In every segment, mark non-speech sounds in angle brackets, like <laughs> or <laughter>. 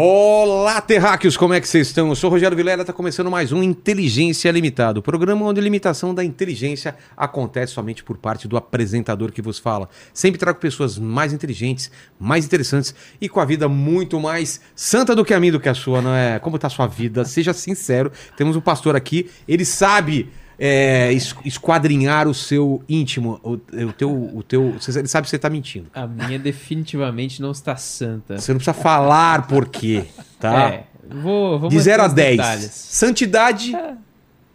Olá, terráqueos, como é que vocês estão? Eu sou o Rogério Vilela, está começando mais um Inteligência Limitada, o programa onde a limitação da inteligência acontece somente por parte do apresentador que vos fala. Sempre trago pessoas mais inteligentes, mais interessantes e com a vida muito mais santa do que a minha, do que a sua, não é? Como está a sua vida? Seja sincero, temos um pastor aqui, ele sabe é, es- esquadrinhar o seu íntimo, o, o teu, o teu, ele sabe que você está mentindo. A minha definitivamente não está santa. Você não precisa falar por quê, tá? É, vou, vou De manter 0 a os 10. detalhes. Santidade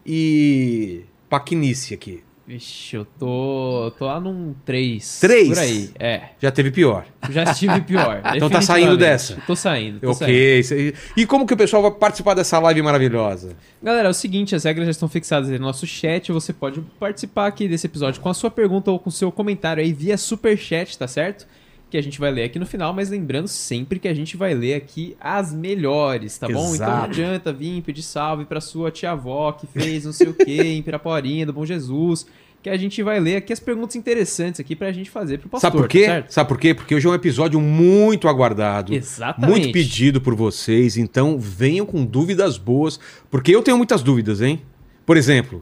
e paquinice aqui. Vixe, eu tô, tô lá num 3. Três? Por aí, é. Já teve pior. Já estive pior. <laughs> Então tá saindo dessa? Tô saindo, tô saindo. ok. aí. E como que o pessoal vai participar dessa live maravilhosa? Galera, é o seguinte, as regras já estão fixadas aí no nosso chat. Você pode participar aqui desse episódio com a sua pergunta ou com o seu comentário aí via superchat, tá certo? Que a gente vai ler aqui no final, mas lembrando sempre que a gente vai ler aqui as melhores, tá bom? Então não Exato. adianta vir pedir salve pra sua tia-avó que fez não sei o que em Piraporinha, do Bom Jesus, que a gente vai ler aqui as perguntas interessantes aqui pra gente fazer pro pastor, Sabe por tá quê? certo? Sabe por quê? Porque hoje é um episódio muito aguardado. Exatamente. Muito pedido por vocês, então venham com dúvidas boas, porque eu tenho muitas dúvidas, hein? Por exemplo,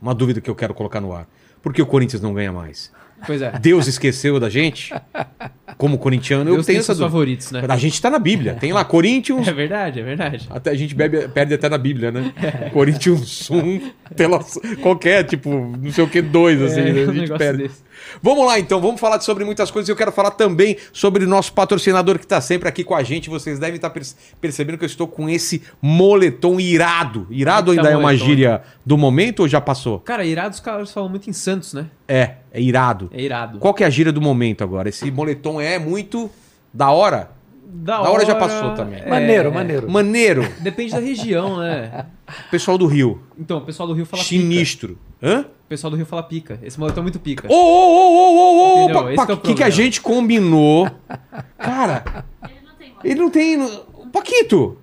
uma dúvida que eu quero colocar no ar. Por que o Corinthians não ganha mais? Pois é. Deus esqueceu da gente? Como corintiano, eu Deus tenho tem essa dúvida. favoritos, né? A gente tá na Bíblia. Tem lá Corinthians. <laughs> É verdade, é verdade. Até a gente bebe, perde até na Bíblia, né? Corinthians 1, pela, qualquer, tipo, não sei o que, dois, assim, É, a gente perde. desse. Vamos lá então, vamos falar sobre muitas coisas. Eu quero falar também sobre o nosso patrocinador que está sempre aqui com a gente. Vocês devem estar perce- percebendo que eu estou com esse moletom irado. Irado ainda tá é uma moletom? gíria do momento ou já passou? Cara, irado os caras falam muito em Santos, né? É, é irado. É irado. Qual que é a gíria do momento agora? Esse moletom é muito da hora? Da Da hora já passou também. é, Maneiro, maneiro. Maneiro. Depende da região, né? <laughs> Pessoal do Rio. Então, o pessoal do Rio fala pica. Sinistro. Hã? O pessoal do Rio fala pica. Esse moletom é muito pica. Ô, ô, ô, ô, ô, ô, que é o que, que a gente combinou? Cara, ele não tem. Paquito!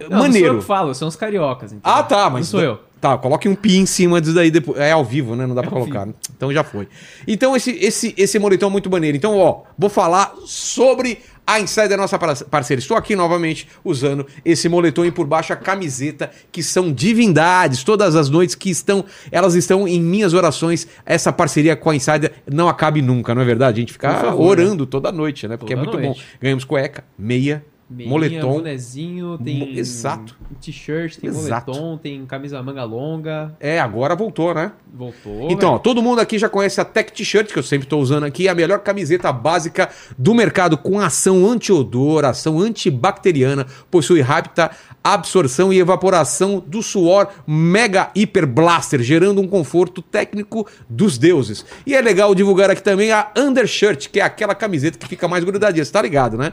Não, Não sou eu Maneiro. que falo, são os cariocas. entendeu? Ah, tá, mas. Não sou eu. Tá, coloque um pi em cima disso daí depois. É ao vivo, né? Não dá pra ao colocar. né? Então já foi. Então esse, esse, esse moletom é muito maneiro. Então, ó, vou falar sobre a Insider, nossa par- parceira. Estou aqui novamente usando esse moletom e por baixo a camiseta, que são divindades. Todas as noites que estão, elas estão em minhas orações. Essa parceria com a Insider não acabe nunca, não é verdade? A gente fica favor, orando toda noite, né? Porque Toda é muito noite. bom. Ganhamos cueca, meia, Meinha, moletom. bonezinho, tem exato. t-shirt, tem Exato. moletom, tem camisa manga longa. É, agora voltou, né? Voltou. Então, ó, todo mundo aqui já conhece a Tech T-shirt, que eu sempre estou usando aqui, a melhor camiseta básica do mercado, com ação anti-odor, ação antibacteriana, possui rápida absorção e evaporação do suor Mega Hyper Blaster, gerando um conforto técnico dos deuses. E é legal divulgar aqui também a Undershirt, que é aquela camiseta que fica mais grudadinha, você tá ligado, né?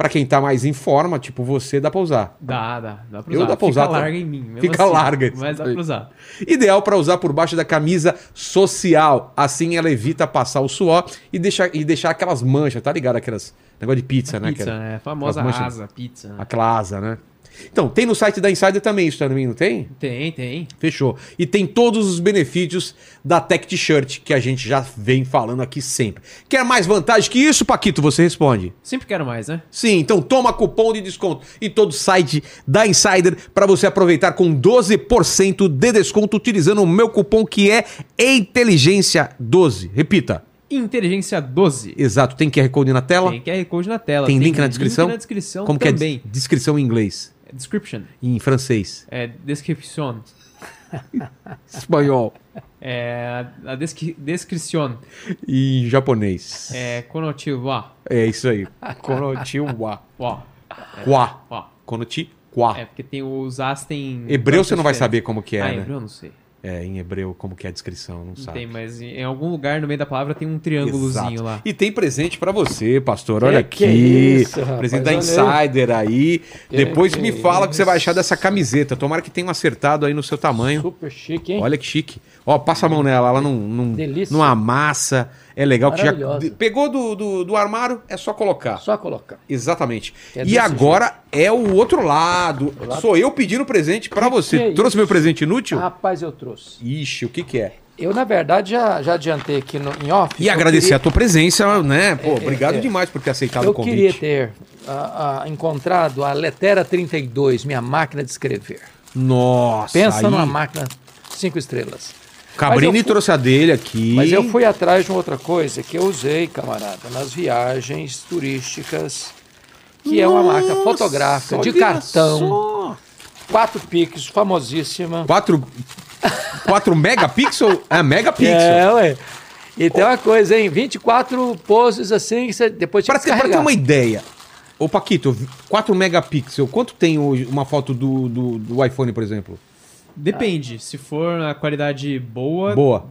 Pra quem tá mais em forma, tipo você, dá pra usar. Dá, dá. Dá pra Eu usar. dá pra usar, Fica tá? larga em mim. Fica assim, larga, Mas dá pra usar. Ideal para usar por baixo da camisa social. Assim ela evita passar o suor e deixar, e deixar aquelas manchas, tá ligado? Aquelas negócio de pizza, né? Pizza, Aquela-? A famosa manchas- asa, pizza. né? Aquela asa, né? Então, tem no site da Insider também isso também, não tem? Tem, tem. Fechou. E tem todos os benefícios da Tech T-shirt que a gente já vem falando aqui sempre. Quer mais vantagem que isso, Paquito? Você responde. Sempre quero mais, né? Sim, então toma cupom de desconto em todo o site da Insider para você aproveitar com 12% de desconto utilizando o meu cupom que é Inteligência12. Repita. Inteligência 12. Exato, tem QR Code na tela? Tem QR Code na tela. Tem link na descrição? Link na descrição Como também. que é descrição em inglês? Description. Em francês? É, description. <laughs> Espanhol? É, a descri descrição. E em japonês? É, konochiwa. É isso aí. Konochiwa. Ó, Kwa. ó. Konochiwa. É, porque tem os as tem... Hebreu você não vai saber como que é, ah, né? hebreu eu não sei. É, em hebreu como que é a descrição, não Não sabe. tem, mas em algum lugar no meio da palavra tem um triângulozinho Exato. lá. E tem presente pra você, pastor. Olha Que aqui. que isso, rapaz, presente da Insider aí. Depois que me fala o que você vai achar dessa camiseta. Tomara que tenham acertado aí no seu tamanho. Super chique, hein? Olha que chique. Ó, passa a mão nela, ela não, não, Delícia. não amassa. É legal que já. Pegou do, do, do armário, é só colocar. Só colocar. Exatamente. É e agora é o outro lado. Sou eu pedindo presente pra você. é Trouxe isso? meu presente inútil? Rapaz, eu trouxe. Ixi, o que que é? Eu, na verdade, já, já adiantei aqui no, em off. E agradecer queria... a tua presença, né? Pô, obrigado é, demais por ter aceitado o convite. Eu queria ter uh, uh, encontrado a Letera 32, minha máquina de escrever. Nossa! Pensa aí... numa máquina cinco estrelas. Cabrini fui... trouxe a dele aqui. Mas eu fui atrás de uma outra coisa que eu usei, camarada, nas viagens turísticas, que Nossa, é uma máquina fotográfica de cartão. Só. 4 pixels, famosíssima. 4 4 megapixels? É, megapixel. É, ué. E tem uma coisa, hein? 24 poses assim, que você depois Para ter, ter uma ideia, ô Paquito, 4 megapixels, quanto tem hoje uma foto do, do, do iPhone, por exemplo? Depende. Se for a qualidade boa. Boa.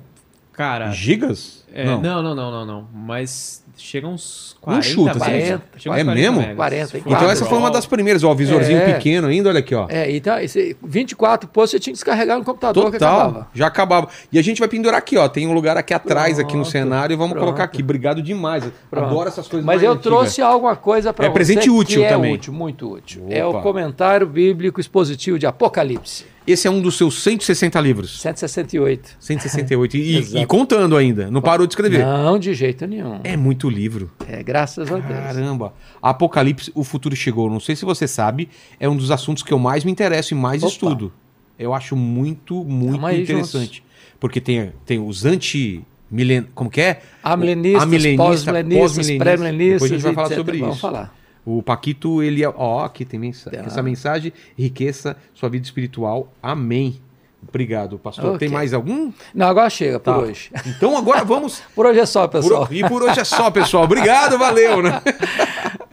Cara. Gigas? É, não. não, não, não, não, não. Mas chega uns 40, um chuta, 40, chega é mesmo? 40, então essa foi uma das primeiras, ó, visorzinho é. pequeno ainda, olha aqui, ó. É, então esse 24 postos você tinha que descarregar no computador Total, acabava. já acabava. E a gente vai pendurar aqui, ó, tem um lugar aqui atrás, pronto, aqui no cenário, e vamos pronto. colocar aqui. Obrigado demais. Pronto. Adoro essas coisas Mas eu antigas. trouxe alguma coisa para é você É presente útil que também. É útil, muito útil. Opa. É o comentário bíblico expositivo de Apocalipse. Esse é um dos seus 160 livros. 168. 168. E, e <laughs> contando ainda. Não parou de escrever. Não, de jeito nenhum. É muito livro. É, graças a Deus. Caramba. Apocalipse, o futuro chegou. Não sei se você sabe, é um dos assuntos que eu mais me interesso e mais Opa. estudo. Eu acho muito, muito aí, interessante. Porque tem, tem os anti. Milen... Como que é? Amilenistas, pós-milenistas, pré-milenistas. Depois a gente vai falar sobre Vamos isso. falar. O Paquito, ele é. Ó, aqui tem mensagem. Essa mensagem enriqueça sua vida espiritual. Amém. Obrigado, pastor. Okay. Tem mais algum? Não, agora chega por tá. hoje. Então agora vamos. <laughs> por hoje é só, pessoal. Por... E por hoje é só, pessoal. Obrigado, valeu, né? <laughs>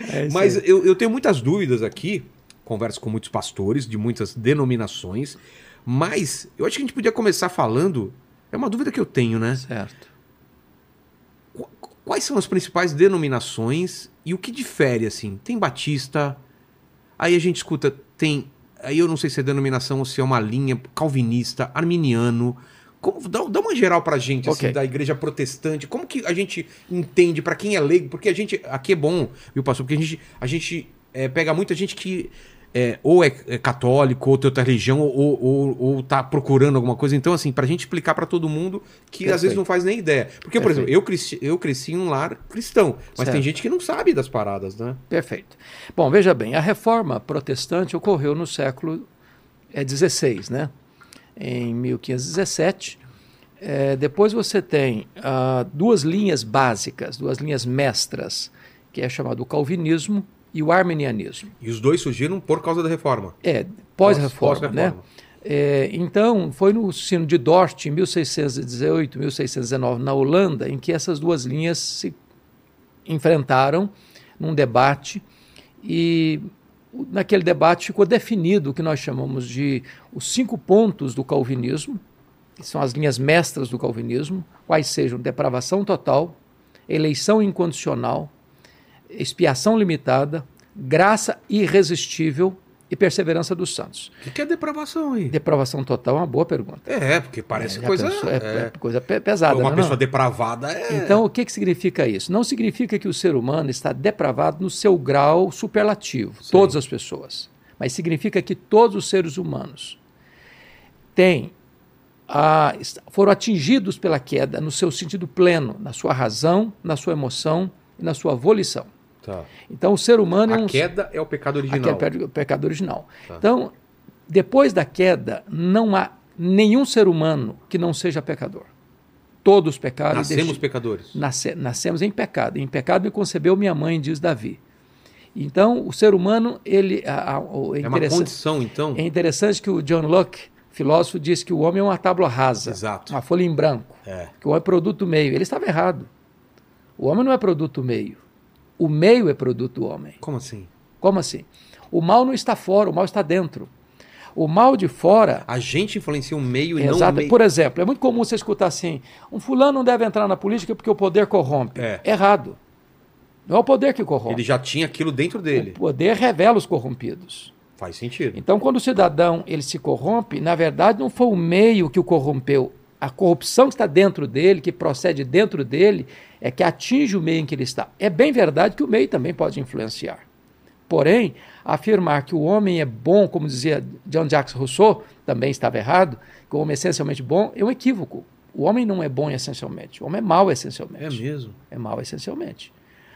É Mas eu, eu tenho muitas dúvidas aqui. Converso com muitos pastores de muitas denominações. Mas eu acho que a gente podia começar falando. É uma dúvida que eu tenho, né? Certo. Quais são as principais denominações e o que difere, assim? Tem Batista, aí a gente escuta, tem. Aí eu não sei se é denominação ou se é uma linha calvinista, arminiano. Como, dá, dá uma geral pra gente, assim, okay. da igreja protestante. Como que a gente entende, para quem é leigo? Porque a gente. Aqui é bom, viu, pastor? Porque a gente, a gente é, pega muita gente que é, ou é, é, católico, ou tem outra religião, ou, ou, ou tá procurando alguma coisa. Então, assim, pra gente explicar para todo mundo que Perfeito. às vezes não faz nem ideia. Porque, por exemplo, eu cresci, eu cresci em um lar cristão, mas certo. tem gente que não sabe das paradas, né? Perfeito. Bom, veja bem, a reforma protestante ocorreu no século XVI, é, né? Em 1517. É, depois você tem uh, duas linhas básicas, duas linhas mestras, que é chamado calvinismo e o arminianismo. E os dois surgiram por causa da reforma? É, pós-reforma, pós né? É, então, foi no sino de Dort, em 1618, 1619, na Holanda, em que essas duas linhas se enfrentaram num debate e naquele debate ficou definido o que nós chamamos de os cinco pontos do calvinismo, que são as linhas mestras do calvinismo, quais sejam depravação total, eleição incondicional, expiação limitada, graça irresistível e perseverança dos santos. O que, que, é depravação aí? Depravação total é uma boa pergunta. É, porque parece é, coisa... Pensou, é, é, coisa pesada. Uma não, pessoa não. depravada é... Então, o que, que significa isso? Não significa que o ser humano está depravado no seu grau superlativo, Sim. todas as pessoas. Mas significa que todos os seres humanos têm a, foram atingidos pela queda no seu sentido pleno, na sua razão, na sua emoção e na sua volição. Tá. Então o ser humano a é um. A queda é o pecado original. A queda é o pecado original. Tá. Então, depois da queda, não há nenhum ser humano que não seja pecador. Todos pecaram. Nascemos pecadores. Nasce, nascemos em pecado. Em pecado me concebeu minha mãe, diz Davi. Então, o ser humano, ele. A, a, é, é uma condição, então. É interessante que o John Locke, filósofo, disse que o homem é uma tábua rasa. Exato. Uma folha em branco. É. Que o homem é produto meio. Ele estava errado. O homem não é produto meio. O meio é produto do homem. Como assim? Como assim? O mal não está fora, o mal está dentro. O mal de fora. A gente influencia o meio e exato. não o meio. Por exemplo, é muito comum você escutar assim: um fulano não deve entrar na política porque o poder corrompe. É. Errado. Não é o poder que corrompe. Ele já tinha aquilo dentro dele. O poder revela os corrompidos. Faz sentido. Então, quando o cidadão ele se corrompe, na verdade não foi o meio que o corrompeu. A corrupção que está dentro dele, que procede dentro dele, é que atinge o meio em que ele está. É bem verdade que o meio também pode influenciar. Porém, afirmar que o homem é bom, como dizia John Jacques Rousseau, também estava errado, que o homem é essencialmente bom, é um equívoco. O homem não é bom essencialmente. O homem é mau essencialmente. É mesmo? É mau essencialmente.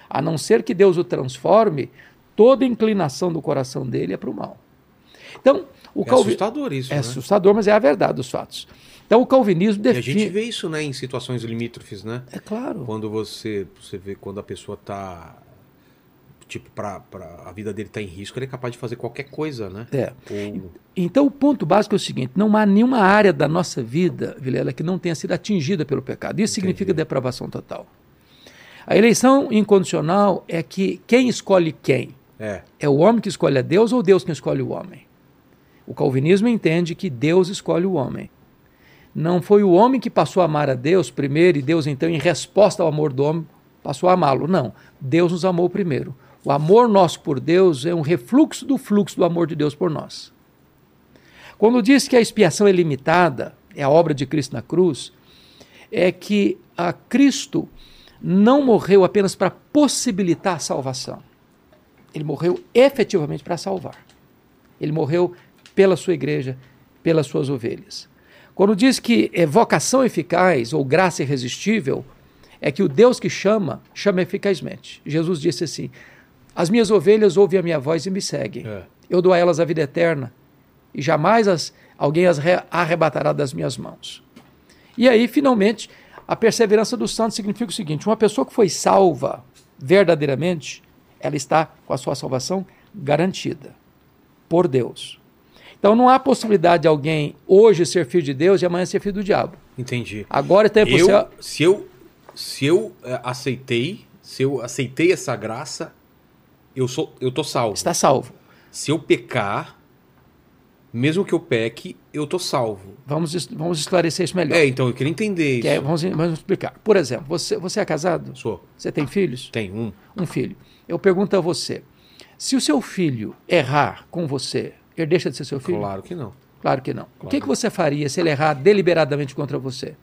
A não ser que Deus o transforme, toda inclinação do coração dele é para o mal. Então, o é assustador isso, É né? assustador, mas é a verdade dos fatos. Então, o calvinismo E a define. gente vê isso, né, em situações limítrofes, né? É claro. Quando você, você vê quando a pessoa tá tipo pra, pra a vida dele tá em risco, ele é capaz de fazer qualquer coisa, né? É. Ou Então, o ponto básico é o seguinte: não há nenhuma área da nossa vida, Vilela, que não tenha sido atingida pelo pecado. Isso significa depravação total. A eleição incondicional é que quem escolhe quem? é, É o homem que escolhe a Deus ou Deus que escolhe o homem? O calvinismo entende que Deus escolhe o homem. Não foi o homem que passou a amar a Deus primeiro e Deus, então, em resposta ao amor do homem, passou a amá-lo. Não. Deus nos amou primeiro. O amor nosso por Deus é um refluxo do fluxo do amor de Deus por nós. Quando diz que a expiação é limitada, é a obra de Cristo na cruz, é que a Cristo não morreu apenas para possibilitar a salvação. Ele morreu efetivamente para salvar. Ele morreu pela sua igreja, pelas suas ovelhas. Quando diz que é vocação eficaz ou graça irresistível, é que o Deus que chama, chama eficazmente. Jesus disse assim: As minhas ovelhas ouvem a minha voz e me seguem. É. Eu dou a elas a vida eterna e jamais as, alguém as re- arrebatará das minhas mãos. E aí, finalmente, a perseverança dos santos significa o seguinte: uma pessoa que foi salva verdadeiramente, ela está com a sua salvação garantida por Deus. Então não há possibilidade de alguém hoje ser filho de Deus e amanhã ser filho do diabo. entendi. Agora tem Eu, você. se eu se eu é, aceitei, se eu aceitei essa graça, eu sou eu tô salvo. Está salvo. Se eu pecar, mesmo que eu peque, eu tô salvo. Vamos, vamos esclarecer isso melhor. É, então eu queria entender isso. Que é- vamos, vamos explicar. Por exemplo, você, você é casado? Sou. Você tem filhos? Tem um. Um filho. Eu pergunto a você: se o seu filho errar com você, ele deixa de ser seu filho? Claro que não. Claro que não. O que, Claro. que você faria se ele errar deliberadamente contra você?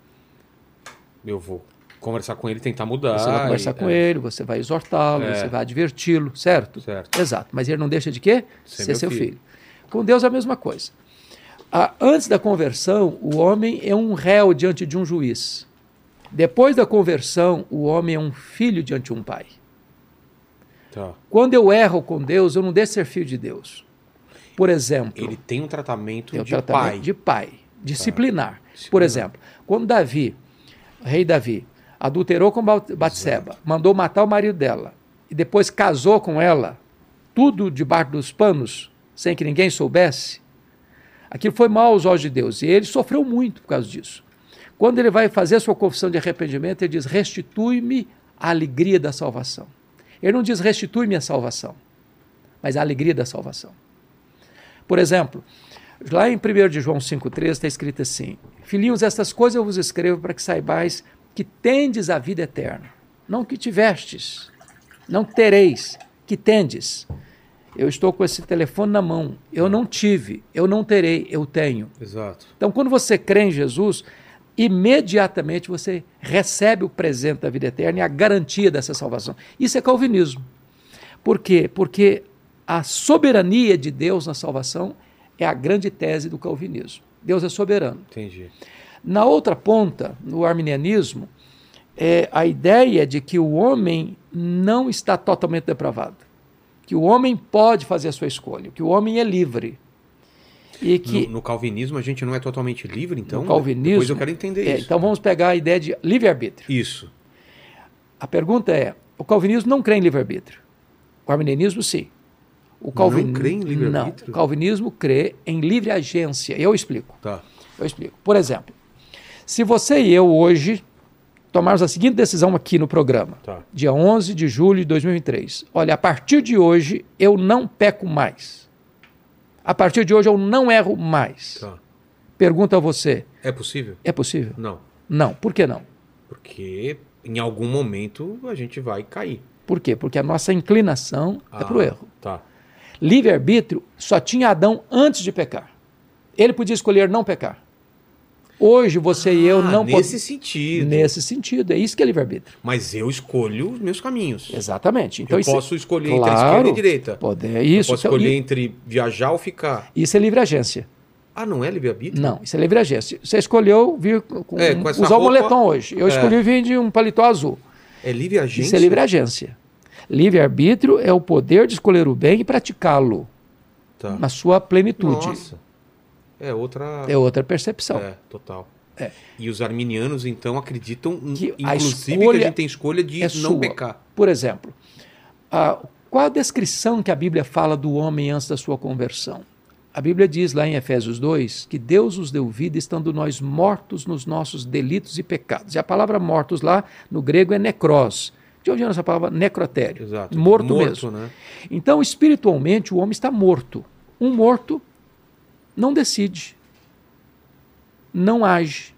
Eu vou conversar com ele, tentar mudar. Você vai conversar e- com é, ele, você vai exortá-lo, É. você vai adverti-lo, certo? Certo. Exato. Mas ele não deixa de quê? Ser Ser seu filho. filho. Com Deus é a mesma coisa. Ah, antes da conversão, o homem é um réu diante de um juiz. Depois da conversão, o homem é um filho diante de um pai. Tá. Quando eu erro com Deus, eu não deixo de ser filho de Deus. Por exemplo, Ele tem um tratamento tem o de tratamento pai. Tá. de pai, disciplinar. Por exemplo, quando Davi, rei Davi, adulterou com Ba- Batseba, mandou matar o marido dela e depois casou com ela, tudo debaixo dos panos, sem que ninguém soubesse, aquilo foi mal aos olhos de Deus e ele sofreu muito por causa disso. Quando ele vai fazer a sua confissão de arrependimento, ele diz: Restitui-me a alegria da salvação. Ele não diz: Restitui-me a salvação, mas a alegria da salvação. Por exemplo, lá em 1 de João 5,13 está escrito assim: Filhinhos, estas coisas eu vos escrevo para que saibais que tendes a vida eterna. Não que tivestes, não tereis, que tendes. Eu estou com esse telefone na mão. Eu não tive, eu não terei, eu tenho. Exato. Então, quando você crê em Jesus, imediatamente você recebe o presente da vida eterna e a garantia dessa salvação. Isso é calvinismo. Por quê? Porque a soberania de Deus na salvação é a grande tese do calvinismo. Deus é soberano. Entendi. Na outra ponta, no arminianismo, é a ideia de que o homem não está totalmente depravado. Que o homem pode fazer a sua escolha, que o homem é livre. E que No, no calvinismo a gente não é totalmente livre, então? no calvinismo. Depois eu quero entender é, isso. Então vamos pegar a ideia de livre-arbítrio. Isso. A pergunta é: o calvinismo não crê em livre-arbítrio. O arminianismo, sim. O calvin... crê em livre-arbítrio? Não. O calvinismo crê em livre agência. Eu explico. Tá. Eu explico. Por exemplo, se você e eu hoje tomarmos a seguinte decisão aqui no programa, Tá. dia 11 de julho de 2023. Olha, a partir de hoje eu não peco mais. A partir de hoje eu não erro mais. Tá. Pergunto a você: É possível? é possível? Não. Não. Por que não? Porque em algum momento a gente vai cair. Por quê? Porque a nossa inclinação é para o Ah, erro. Tá. Livre-arbítrio só tinha Adão antes de pecar. Ele podia escolher não pecar. Hoje você e eu Ah, não Nesse podemos. sentido. Nesse sentido, é isso que é livre-arbítrio. Mas eu escolho os meus caminhos. Exatamente. Então eu isso, posso escolher entre a Claro. esquerda e a direita. pode, é eu isso. posso então, escolher i- entre viajar ou ficar. isso é livre agência. Ah, não é livre-arbítrio? Não, isso é livre agência. Você escolheu vir com, É, com usar o roupa- moletom hoje. Eu É. escolhi vir de um paletó azul. É livre agência? Isso é livre agência. Livre-arbítrio é o poder de escolher o bem e praticá-lo Tá. na sua plenitude. Nossa. É outra... É outra percepção. É, total. É. E os arminianos, então, acreditam, Que a inclusive, escolha que a gente tem escolha de é não sua. pecar. Por exemplo, a- qual a descrição que a Bíblia fala do homem antes da sua conversão? A Bíblia diz lá em Efésios 2 que Deus nos deu vida estando nós mortos nos nossos delitos e pecados. E a palavra mortos lá no grego é necros. De onde vem essa palavra necrotério? Exato. Morto, mesmo. né? Então, espiritualmente, o homem está morto. Um morto não decide, não age,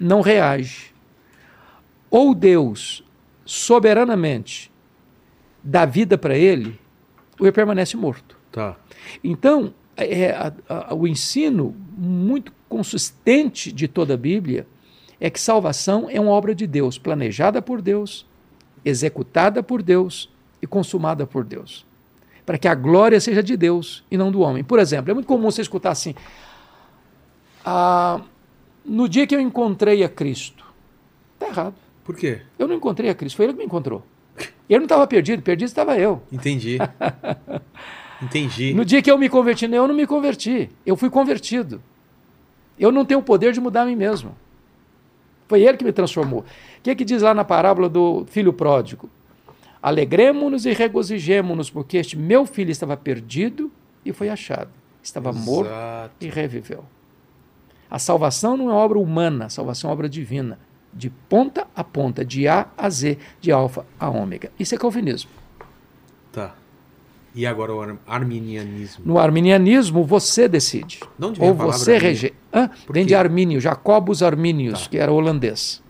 não reage. Ou Deus, soberanamente, dá vida para ele, ou ele permanece morto. Tá. Então, é, a- a- o ensino muito consistente de toda a Bíblia é que salvação é uma obra de Deus, planejada por Deus, executada por Deus e consumada por Deus. Para que a glória seja de Deus e não do homem. Por exemplo, é muito comum você escutar assim: "Ah, no dia que eu encontrei a Cristo. Está errado. Por quê? Eu não encontrei a Cristo, foi ele que me encontrou. Ele não estava perdido, perdido estava eu. Entendi. <laughs> Entendi. No dia que eu me converti, eu não me converti. Eu fui convertido. Eu não tenho o poder de mudar a mim mesmo. Foi ele que me transformou. O que, que diz lá na parábola do filho pródigo? Alegremos-nos e regozijemos-nos, porque este meu filho estava perdido e foi achado. Estava morto Exato. e reviveu. A salvação não é obra humana, a salvação é obra divina. De ponta a ponta, de A a Z, de alfa a ômega. Isso é calvinismo. Tá. E agora o ar- arminianismo. No arminianismo, você decide. Ou você rejeita. Vem de Armínio, Jacobus Arminius, Tá. que era holandês.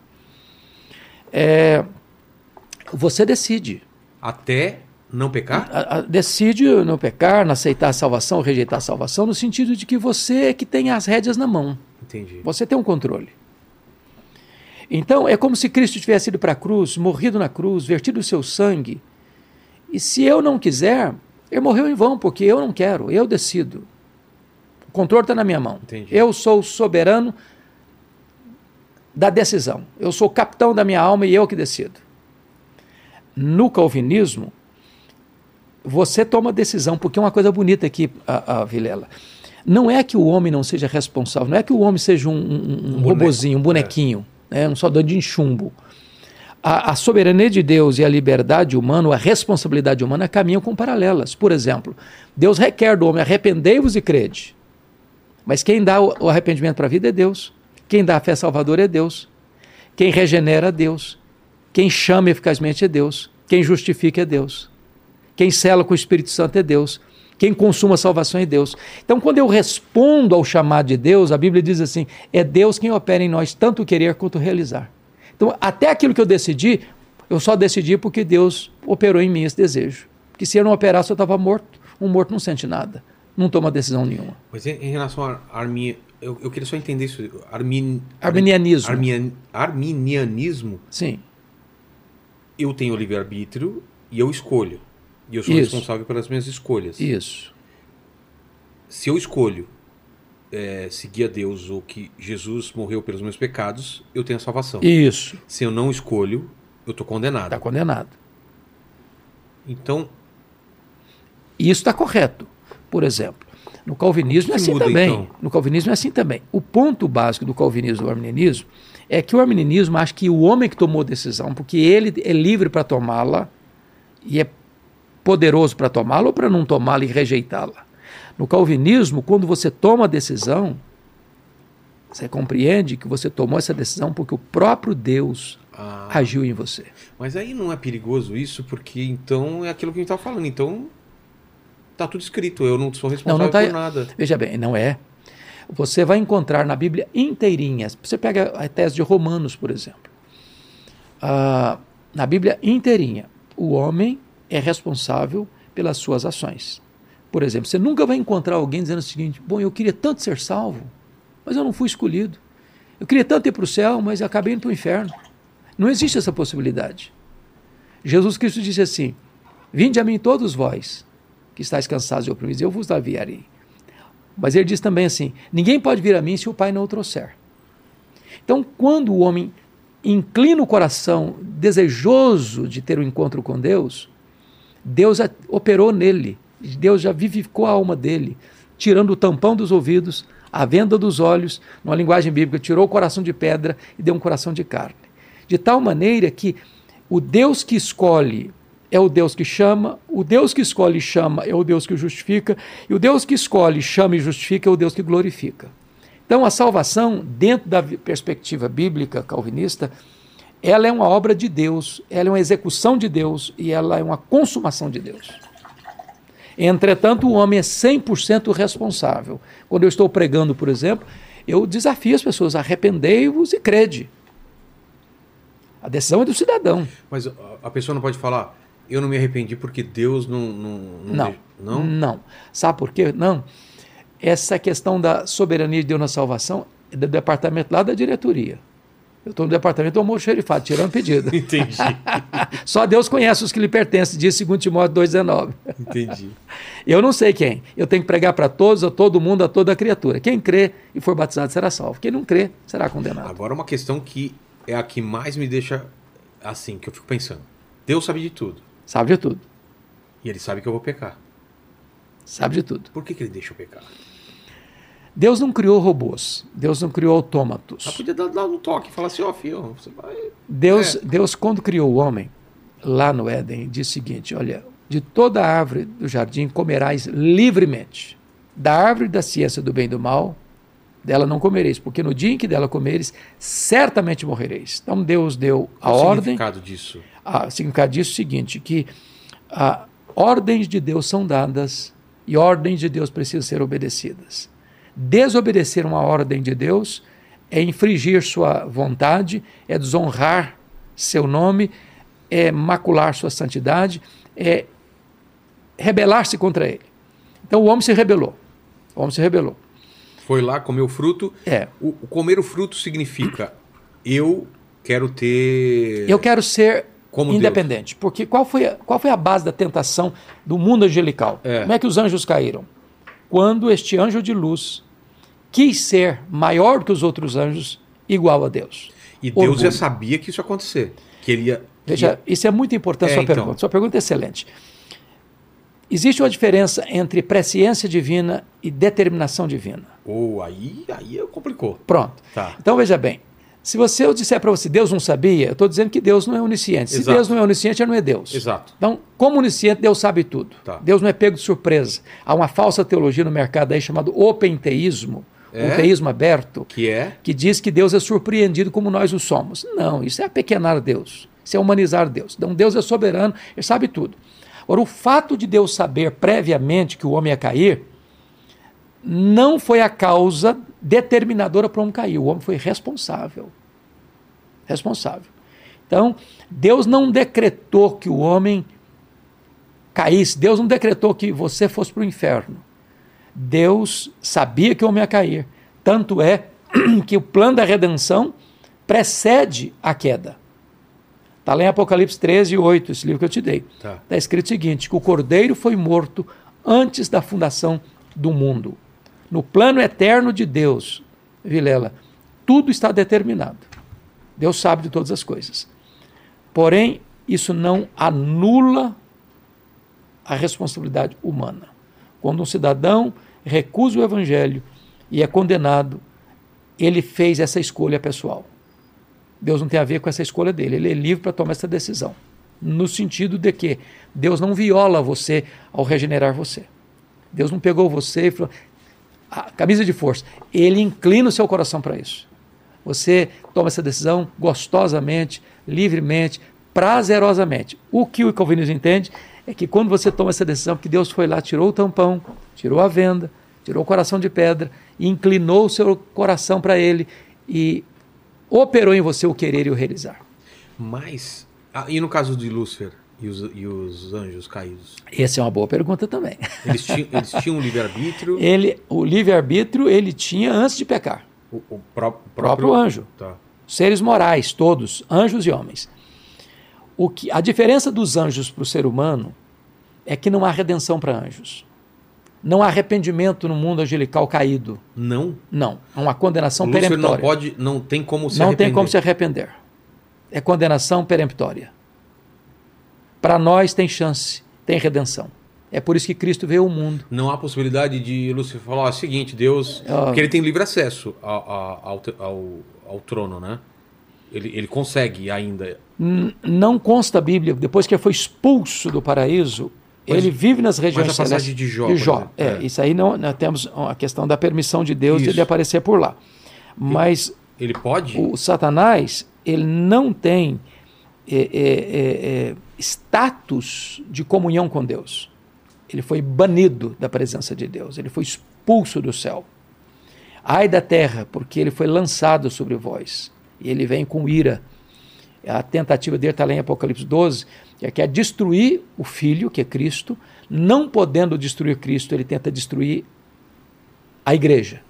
É, você decide. Até não pecar? A- a- decide não pecar, não aceitar a salvação, rejeitar a salvação, no sentido de que você é que tem as rédeas na mão. Entendi. Você tem um controle. Então, é como se Cristo tivesse ido para a cruz, morrido na cruz, vertido o seu sangue. E se eu não quiser, ele morreu em vão, porque eu não quero, eu decido. O controle está na minha mão. Entendi. Eu sou o soberano da decisão. Eu sou o capitão da minha alma e eu que decido. No calvinismo, você toma decisão, porque é uma coisa bonita aqui, a, a Vilela. Não é que o homem não seja responsável, não é que o homem seja um, um, um boneco, robozinho, um bonequinho, né, um soldado de chumbo. A, a soberania de Deus e a liberdade humana, a responsabilidade humana caminham com paralelas. Por exemplo, Deus requer do homem: arrependei-vos e crede. Mas quem dá o o arrependimento para a vida é Deus. Quem dá a fé salvadora é Deus. Quem regenera é Deus. Quem chama eficazmente é Deus. Quem justifica é Deus. Quem sela com o Espírito Santo é Deus. Quem consuma a salvação é Deus. Então, quando eu respondo ao chamado de Deus, a Bíblia diz assim: é Deus quem opera em nós tanto querer quanto realizar. Então, até aquilo que eu decidi, eu só decidi porque Deus operou em mim esse desejo. Porque se eu não operasse, eu estava morto. Um morto não sente nada, não toma decisão nenhuma. Mas em, relação armi... eu, eu queria só entender isso. Armin... Arminianismo. Armian- Arminianismo, Sim, eu tenho livre-arbítrio e eu escolho. E eu sou Isso. responsável pelas minhas escolhas. isso. Se eu escolho é, seguir a Deus ou que Jesus morreu pelos meus pecados, eu tenho a salvação. Isso. Se eu não escolho, eu estou condenado. Está condenado. Então, isso está correto. Por exemplo, no calvinismo é assim muda, também. então? No calvinismo é assim também. O ponto básico do calvinismo e do arminianismo é que o arminianismo acha que o homem que tomou a decisão, porque ele é livre para tomá-la e é poderoso para tomá-la ou para não tomá-la e rejeitá-la. No calvinismo, quando você toma a decisão, você compreende que você tomou essa decisão porque o próprio Deus ah, agiu em você. mas aí não é perigoso isso, porque então é aquilo que a gente estava falando. Então, tá tudo escrito. Eu não sou responsável não tá- por nada. Veja bem, não é. Você vai encontrar na Bíblia inteirinha. Você pega a tese de Romanos, por exemplo. Ah, na Bíblia inteirinha, o homem é responsável pelas suas ações. Por exemplo, você nunca vai encontrar alguém dizendo o seguinte: Bom, eu queria tanto ser salvo, mas eu não fui escolhido. Eu queria tanto ir para o céu, mas acabei indo para o inferno. Não existe essa possibilidade. Jesus Cristo disse assim: Vinde a mim todos vós, que estáis cansados e oprimidos, eu vos aliviarei. Mas ele diz também assim: ninguém pode vir a mim se o Pai não o trouxer. Então, quando o homem inclina o coração, desejoso de ter um encontro com Deus, Deus operou nele, Deus já vivificou a alma dele, tirando o tampão dos ouvidos, a venda dos olhos, numa linguagem bíblica, tirou o coração de pedra e deu um coração de carne. De tal maneira que o Deus que escolhe é o Deus que chama, o Deus que escolhe e chama é o Deus que justifica, e o Deus que escolhe, chama e justifica é o Deus que glorifica. Então, a salvação, dentro da perspectiva bíblica calvinista, ela é uma obra de Deus, ela é uma execução de Deus e ela é uma consumação de Deus. Entretanto, o homem é 100% responsável. Quando eu estou pregando, por exemplo, eu desafio as pessoas: arrependei-vos e crede. A decisão é do cidadão. Mas a pessoa não pode falar, eu não me arrependi porque Deus não. Não. Não. Não. não. Sabe por quê? Não. Essa questão da soberania de Deus na salvação é do departamento lá da diretoria. Eu estou no departamento do almoxerifado, tirando pedido. <laughs> Entendi. <laughs> Só Deus conhece os que lhe pertencem, diz 2 Timóteo 2,19. Entendi. <laughs> Eu não sei quem. Eu tenho que pregar para todos, a todo mundo, a toda criatura. Quem crê e for batizado será salvo. Quem não crê será condenado. Agora, uma questão que é a que mais me deixa assim, que eu fico pensando. Deus sabe de tudo. Sabe de tudo. E ele sabe que eu vou pecar. Sabe de tudo. Por que, que ele deixa eu pecar? Deus não criou robôs. Deus não criou autômatos. Mas podia dar, dar um toque e falar assim, ó, oh, filho, você vai... Deus, é. Deus, quando criou o homem, lá no Éden, disse o seguinte, olha, de toda árvore do jardim comerás livremente. Da árvore da ciência do bem e do mal, dela não comereis, porque no dia em que dela comeres, certamente morrereis. Então Deus deu a Qual ordem... o significado disso? A, o significado disso é o seguinte, que a, ordens de Deus são dadas e ordens de Deus precisam ser obedecidas. Desobedecer uma ordem de Deus é infringir sua vontade, é desonrar seu nome, é macular sua santidade, é rebelar-se contra ele. Então o homem se rebelou. O homem se rebelou. Foi lá, comeu o fruto. É. O, o comer o fruto significa eu quero ter. Eu quero ser como independente. Deus. Porque qual foi, a, qual foi a base da tentação do mundo angelical? É. Como é que os anjos caíram? quando este anjo de luz quis ser maior que os outros anjos, igual a Deus. E Deus Orgulho. já sabia que isso ia acontecer. Que ele ia, Veja, isso é muito importante, é, sua então. pergunta. Sua pergunta é excelente. Existe uma diferença entre presciência divina e determinação divina. Oh, aí, aí complicou. Pronto. Tá. Então veja bem, se você eu disser para você Deus não sabia, eu estou dizendo que Deus não é onisciente. Se Exato. Deus não é onisciente, ele não é Deus. Exato. Então, como onisciente, Deus sabe tudo. Tá. Deus não é pego de surpresa. Há uma falsa teologia no mercado aí chamado openteísmo, é? um teísmo aberto, que é que diz que Deus é surpreendido como nós o somos. Não, isso é apequenar Deus. Isso é humanizar Deus. Então, Deus é soberano, ele sabe tudo. Agora, o fato de Deus saber previamente que o homem ia cair não foi a causa determinadora para o homem cair. O homem foi responsável. Responsável. Então, Deus não decretou que o homem caísse. Deus não decretou que você fosse para o inferno. Deus sabia que o homem ia cair. Tanto é <clears throat> que o plano da redenção precede a queda. Está lá em Apocalipse 13, 8, esse livro que eu te dei. Está tá escrito o seguinte: que o cordeiro foi morto antes da fundação do mundo. No plano eterno de Deus, Vilela, tudo está determinado. Deus sabe de todas as coisas. Porém, isso não anula a responsabilidade humana. Quando um cidadão recusa o evangelho e é condenado, ele fez essa escolha pessoal. Deus não tem a ver com essa escolha dele, ele é livre para tomar essa decisão. No sentido de que Deus não viola você ao regenerar você. Deus não pegou você e falou: a camisa de força. Ele inclina o seu coração para isso. Você toma essa decisão gostosamente, livremente, prazerosamente. O que o calvinismo entende é que quando você toma essa decisão, que Deus foi lá, tirou o tampão, tirou a venda, tirou o coração de pedra, inclinou o seu coração para ele e operou em você o querer e o realizar. Mas, ah, e no caso de Lúcifer? E os, e os anjos caídos? Essa é uma boa pergunta também. <laughs> Eles tinham, eles tinham um livre-arbítrio? Ele, o livre-arbítrio ele tinha antes de pecar. O, o pró próprio... próprio anjo. Tá. Seres morais, todos, anjos e homens. O que, a diferença dos anjos para o ser humano é que não há redenção para anjos. Não há arrependimento no mundo angelical caído. Não? Não. Há uma condenação Lúcifer peremptória. não pode, não tem como se não arrepender. tem como se arrepender. É condenação peremptória. Para nós tem chance, tem redenção. É por isso que Cristo veio ao mundo. Não há possibilidade de Lúcifer falar, o seguinte, Deus... Ah. Porque ele tem livre acesso ao, ao, ao, ao- trono, né? Ele, ele consegue ainda... Não consta a Bíblia, depois que ele foi expulso do paraíso, Mas- ele vive nas regiões mas a passagem de Jó, por exemplo, é, é. Isso aí não, nós temos a questão da permissão de Deus de Isso. ele aparecer por lá. Mas Ele pode? o Satanás, ele não tem é, é, status de comunhão com Deus. Ele foi banido da presença de Deus, ele foi expulso do céu. Ai da terra, porque ele foi lançado sobre vós. E ele vem com ira. A tentativa dele está lá em Apocalipse 12, que é, que é destruir o Filho, que é Cristo. Não podendo destruir Cristo, ele tenta destruir a igreja.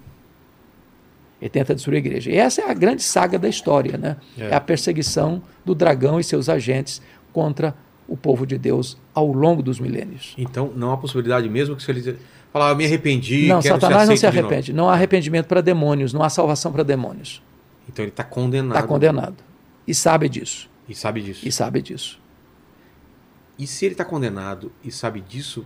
Ele tenta destruir a igreja. E essa é a grande saga da história, né? É. É, a perseguição do dragão e seus agentes contra o povo de Deus ao longo dos milênios. Então, não há possibilidade mesmo que se ele falar, eu me arrependi, não, Satanás não se arrepende. Não há arrependimento para demônios, não há salvação para demônios. Então ele está condenado. Está condenado. E sabe disso. E sabe disso. E sabe disso. E se ele está condenado e sabe disso,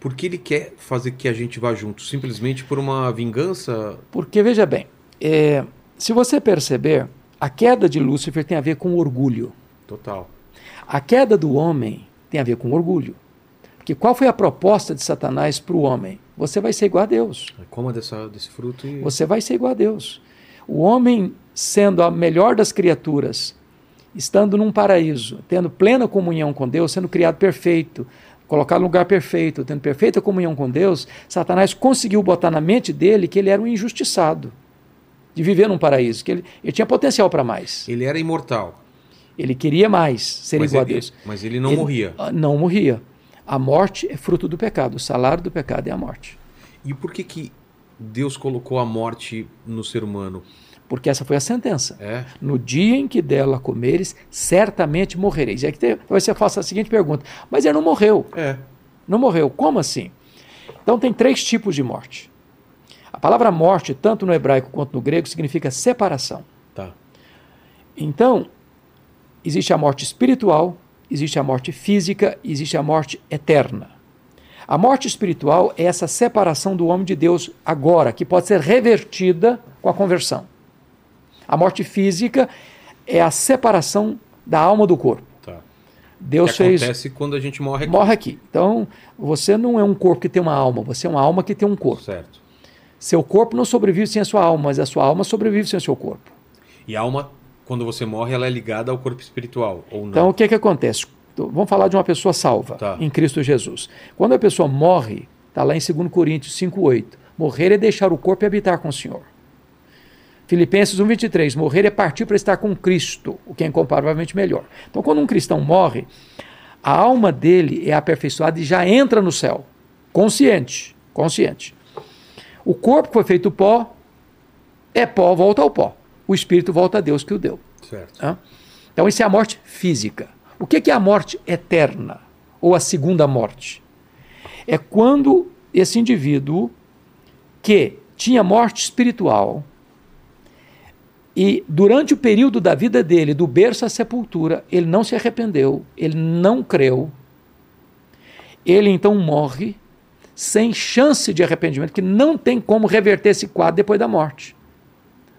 por que ele quer fazer que a gente vá junto? Simplesmente por uma vingança? Porque, veja bem, é, se você perceber, a queda de Lúcifer tem a ver com orgulho. Total. A queda do homem tem a ver com orgulho. Porque qual foi a proposta de Satanás para o homem? Você vai ser igual a Deus. Coma dessa, desse fruto e. Você vai ser igual a Deus. O homem, sendo a melhor das criaturas, estando num paraíso, tendo plena comunhão com Deus, sendo criado perfeito, colocado no lugar perfeito, tendo perfeita comunhão com Deus, Satanás conseguiu botar na mente dele que ele era um injustiçado de viver num paraíso, que ele, ele tinha potencial para mais. Ele era imortal. Ele queria mais ser mas igual ele, a Deus. Mas ele não Ele- morria. ah, Não morria. A morte é fruto do pecado. O salário do pecado é a morte. E por que, que Deus colocou a morte no ser humano? Porque essa foi a sentença. É? No dia em que dela comeres, certamente morrereis. E tem- você faça a seguinte pergunta: Mas ele não morreu. É. Não morreu. Como assim? Então tem três tipos de morte. A palavra morte, tanto no hebraico quanto no grego, significa separação. Tá. Então, existe a morte espiritual, existe a morte física, existe a morte eterna. A morte espiritual é essa separação do homem de Deus agora, que pode ser revertida com a conversão. A morte física é a separação da alma do corpo. Tá. Deus que fez. acontece quando a gente morre aqui. Morre aqui. Então, você não é um corpo que tem uma alma, você é uma alma que tem um corpo. Certo. Seu corpo não sobrevive sem a sua alma, mas a sua alma sobrevive sem o seu corpo. E a alma, quando você morre, ela é ligada ao corpo espiritual, ou não? Então, o que, é que acontece? Vamos falar de uma pessoa salva Tá. em Cristo Jesus. Quando a pessoa morre, está lá em 2 Coríntios 5,8. Morrer é deixar o corpo e habitar com o Senhor. Filipenses 1,23. Morrer é partir para estar com Cristo, o que é incomparavelmente melhor. Então, quando um cristão morre, a alma dele é aperfeiçoada e já entra no céu. Consciente. Consciente. O corpo que foi feito pó, é pó, volta ao pó. O espírito volta a Deus que o deu. Certo. Então, isso é a morte física. O que que é a morte eterna? Ou a segunda morte? É quando esse indivíduo que tinha morte espiritual e durante o período da vida dele, do berço à sepultura, ele não se arrependeu, ele não creu, ele então morre sem chance de arrependimento, que não tem como reverter esse quadro depois da morte.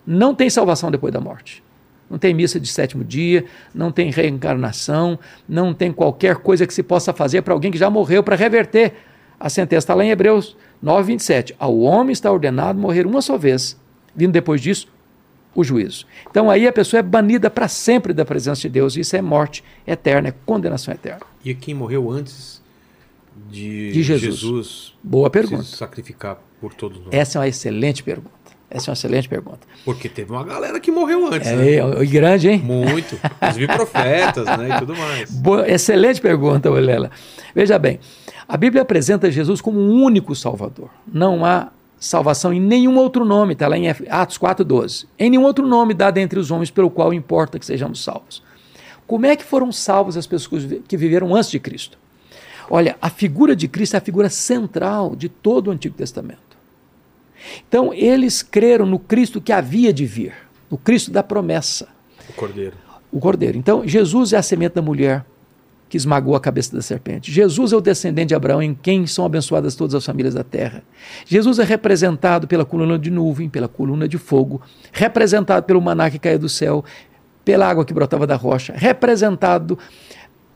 Não tem salvação depois da morte. Não tem missa de sétimo dia, não tem reencarnação, não tem qualquer coisa que se possa fazer para alguém que já morreu para reverter. A sentença está lá em Hebreus 9, 27. Ao homem está ordenado morrer uma só vez, vindo depois disso o juízo. Então aí a pessoa é banida para sempre da presença de Deus. Isso é morte eterna, é condenação eterna. E quem morreu antes de, De Jesus. Jesus Boa se pergunta. sacrificar por todos nós? Essa é uma excelente pergunta. Essa é uma excelente pergunta. Porque teve uma galera que morreu antes, né? É, é grande, hein? Muito. Inclusive profetas, né? E tudo mais. <laughs> Boa, excelente pergunta, Vilela. Veja bem, a Bíblia apresenta Jesus como um único Salvador. Não há salvação em nenhum outro nome, está lá em Atos 4,12. Em nenhum outro nome dado entre os homens pelo qual importa que sejamos salvos. Como é que foram salvos as pessoas que viveram antes de Cristo? Olha, a figura de Cristo é a figura central de todo o Antigo Testamento. Então, eles creram no Cristo que havia de vir, no Cristo da promessa. O Cordeiro. O Cordeiro. Então, Jesus é a semente da mulher que esmagou a cabeça da serpente. Jesus é o descendente de Abraão, em quem são abençoadas todas as famílias da terra. Jesus é representado pela coluna de nuvem, pela coluna de fogo, representado pelo maná que caía do céu, pela água que brotava da rocha, representado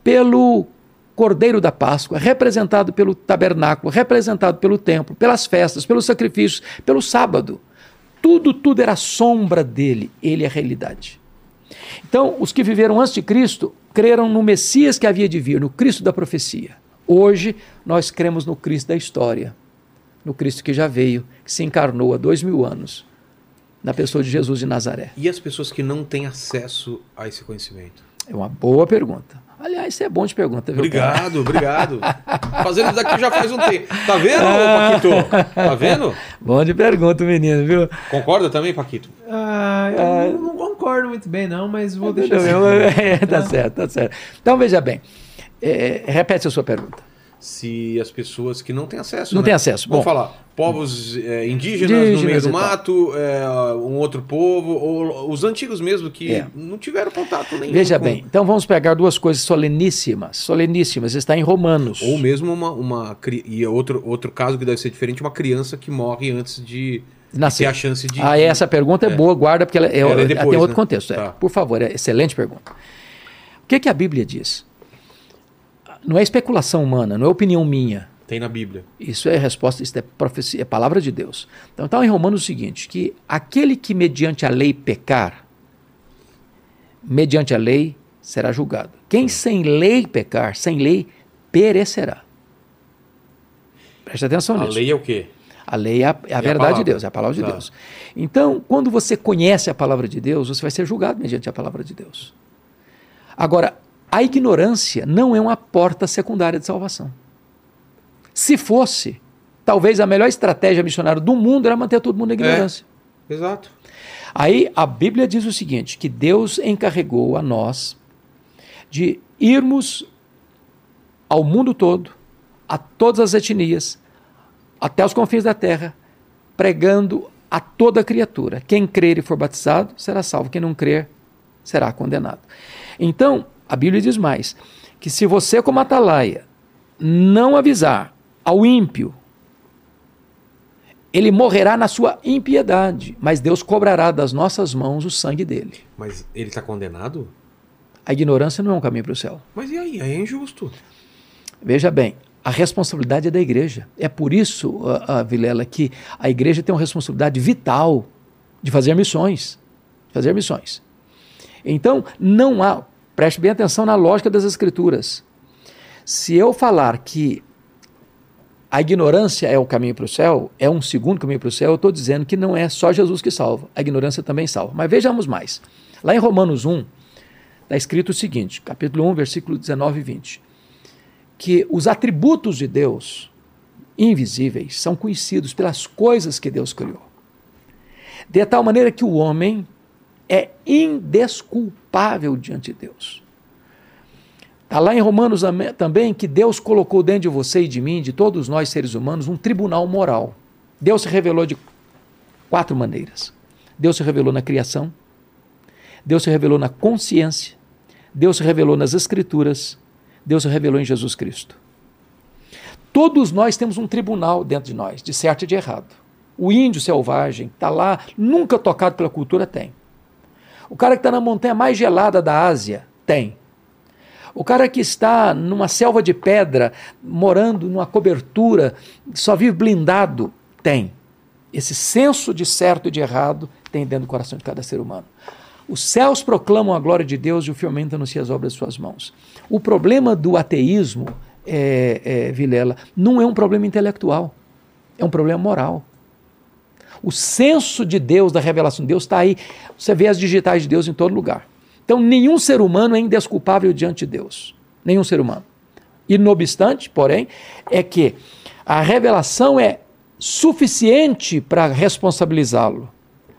pelo Cordeiro da Páscoa, representado pelo tabernáculo, representado pelo templo, pelas festas, pelos sacrifícios, pelo sábado. Tudo, tudo era sombra dele, ele é a realidade. Então, os que viveram antes de Cristo creram no Messias que havia de vir, no Cristo da profecia. Hoje, nós cremos no Cristo da história, no Cristo que já veio, que se encarnou há dois mil anos, na pessoa de Jesus de Nazaré. E as pessoas que não têm acesso a esse conhecimento? É uma boa pergunta. Aliás, isso é bom de pergunta, viu? Obrigado, obrigado. Fazendo isso daqui já faz um tempo. Tá vendo, <laughs> Paquito? Tá vendo? Bom de pergunta, menino, viu? Concorda também, Paquito? Ah, eu Ah. não, concordo muito bem, não, mas vou deixar assim. É, tá certo, tá certo. Então, veja bem. É, repete a sua pergunta. Se as pessoas que não têm acesso. Não né? têm acesso. Vamos Bom. falar, povos é, indígenas, no Indígenas meio e do mato, é, um outro povo, ou os antigos mesmo que É. não tiveram contato nenhum. Veja com- bem, então vamos pegar duas coisas soleníssimas. Soleníssimas, está em Romanos. Ou mesmo uma. uma e outro, outro caso que deve ser diferente, uma criança que morre antes de Nascer. ter a chance de. Ah, essa pergunta é, boa, guarda, porque ela, é, Ela é depois, tem outro né? contexto. é. Tá. Por favor, é excelente pergunta. O que, que a Bíblia diz? Não é especulação humana, não é opinião minha. Tem na Bíblia. Isso é resposta, isso é profecia, é palavra de Deus. Então está em Romanos o seguinte, que aquele que mediante a lei pecar, mediante a lei será julgado. Quem sem lei pecar, sem lei perecerá. Preste atenção A nisso. lei é o quê? A lei é a, é a a verdade palavra. de Deus, é a palavra de Tá. Deus. Então, quando você conhece a palavra de Deus, você vai ser julgado mediante a palavra de Deus. Agora, a ignorância não é uma porta secundária de salvação. Se fosse, talvez a melhor estratégia missionária do mundo era manter todo mundo na ignorância. Exato. Aí a Bíblia diz o seguinte: que Deus encarregou a nós de irmos ao mundo todo, a todas as etnias, até os confins da terra, pregando a toda criatura. Quem crer e for batizado será salvo, quem não crer será condenado. Então, a Bíblia diz mais: que se você, como atalaia, não avisar ao ímpio, ele morrerá na sua impiedade, mas Deus cobrará das nossas mãos o sangue dele. Mas ele está condenado? A ignorância não é um caminho para o céu. Mas e aí? Aí é injusto. Veja bem, a responsabilidade é da igreja. É por isso, a, a Vilela, que a igreja tem uma responsabilidade vital de fazer missões. Fazer missões. Então, não há. Preste bem atenção na lógica das Escrituras. Se eu falar que a ignorância é o caminho para o céu, é um segundo caminho para o céu, eu estou dizendo que não é só Jesus que salva, a ignorância também salva. Mas vejamos mais. Lá em Romanos 1, está escrito o seguinte, capítulo 1, versículo 19 e 20, que os atributos de Deus, invisíveis, são conhecidos pelas coisas que Deus criou. De tal maneira que o homem é indesculpável diante de Deus. Está lá em Romanos am- também que Deus colocou dentro de você e de mim, de todos nós seres humanos, um tribunal moral. Deus se revelou de quatro maneiras. Deus se revelou na criação, Deus se revelou na consciência, Deus se revelou nas Escrituras, Deus se revelou em Jesus Cristo. Todos nós temos um tribunal dentro de nós, de certo e de errado. O índio selvagem está lá, nunca tocado pela cultura, tem. O cara que está na montanha mais gelada da Ásia, tem. O cara que está numa selva de pedra, morando numa cobertura, só vive blindado, tem. Esse senso de certo e de errado tem dentro do coração de cada ser humano. Os céus proclamam a glória de Deus e o firmamento anuncia as obras de suas mãos. O problema do ateísmo, é, é, Vilela, não é um problema intelectual, é um problema moral. O senso de Deus, da revelação de Deus, está aí. Você vê as digitais de Deus em todo lugar. Então, nenhum ser humano é indesculpável diante de Deus. Nenhum ser humano. E, não obstante, porém, é que a revelação é suficiente para responsabilizá-lo,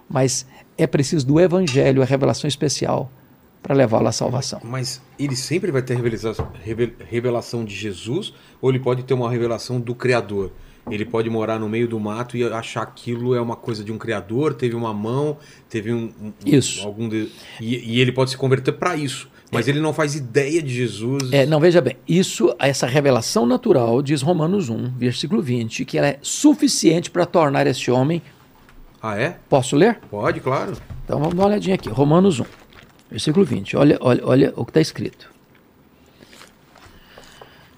mas é preciso do Evangelho, a revelação especial, para levá-lo à salvação. Mas ele sempre vai ter revelação, revelação de Jesus ou ele pode ter uma revelação do Criador? Ele pode morar no meio do mato e achar aquilo é uma coisa de um criador, teve uma mão, teve um, um isso. algum de, e, e, ele pode se converter para isso. Mas é. ele não faz ideia de Jesus. É, não, veja bem, isso, essa revelação natural, diz Romanos 1, versículo 20, que ela é suficiente para tornar esse homem. Ah, é? Posso ler? Pode, claro. Então vamos dar uma olhadinha aqui. Romanos 1, versículo 20. Olha, olha, olha o que está escrito.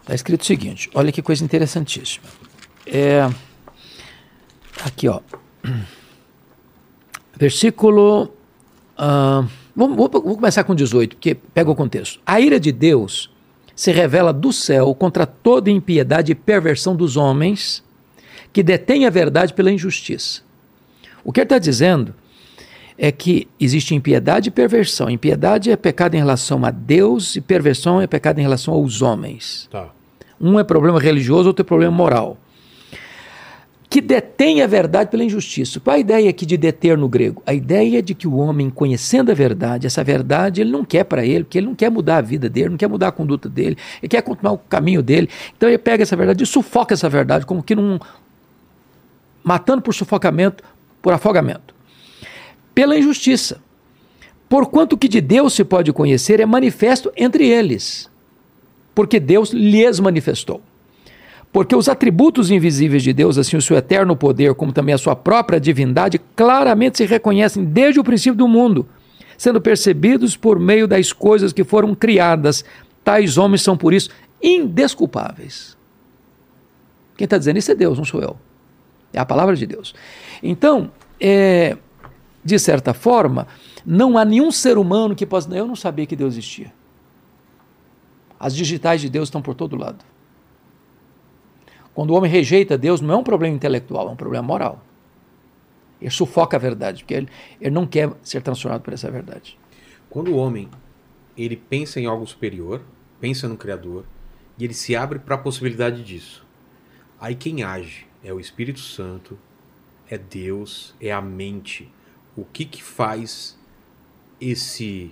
Está escrito o seguinte: olha que coisa interessantíssima. É, aqui, ó. Versículo. Uh, vou, vou, vou começar com 18, porque pega o contexto. A ira de Deus se revela do céu contra toda impiedade e perversão dos homens que detêm a verdade pela injustiça. O que ele está dizendo é que existe impiedade e perversão. Impiedade é pecado em relação a Deus e perversão é pecado em relação aos homens. Tá. Um é problema religioso, outro é problema moral que detém a verdade pela injustiça. Qual a ideia aqui de deter no grego? A ideia de que o homem, conhecendo a verdade, essa verdade ele não quer para ele, porque ele não quer mudar a vida dele, não quer mudar a conduta dele, ele quer continuar o caminho dele. Então ele pega essa verdade e sufoca essa verdade, como que num. matando por sufocamento, por afogamento. Pela injustiça. Porquanto que de Deus se pode conhecer é manifesto entre eles, porque Deus lhes manifestou. Porque os atributos invisíveis de Deus, assim o seu eterno poder, como também a sua própria divindade, claramente se reconhecem desde o princípio do mundo, sendo percebidos por meio das coisas que foram criadas. Tais homens são, por isso, indesculpáveis. Quem está dizendo isso é Deus, não sou eu. É a palavra de Deus. Então, é, de certa forma, não há nenhum ser humano que possa. Eu não sabia que Deus existia. As digitais de Deus estão por todo lado. Quando o homem rejeita Deus, não é um problema intelectual, é um problema moral. Ele sufoca a verdade, porque ele, ele não quer ser transformado por essa verdade. Quando o homem ele pensa em algo superior, pensa no Criador, e ele se abre para a possibilidade disso. Aí quem age é o Espírito Santo, é Deus, é a mente. O que que faz esse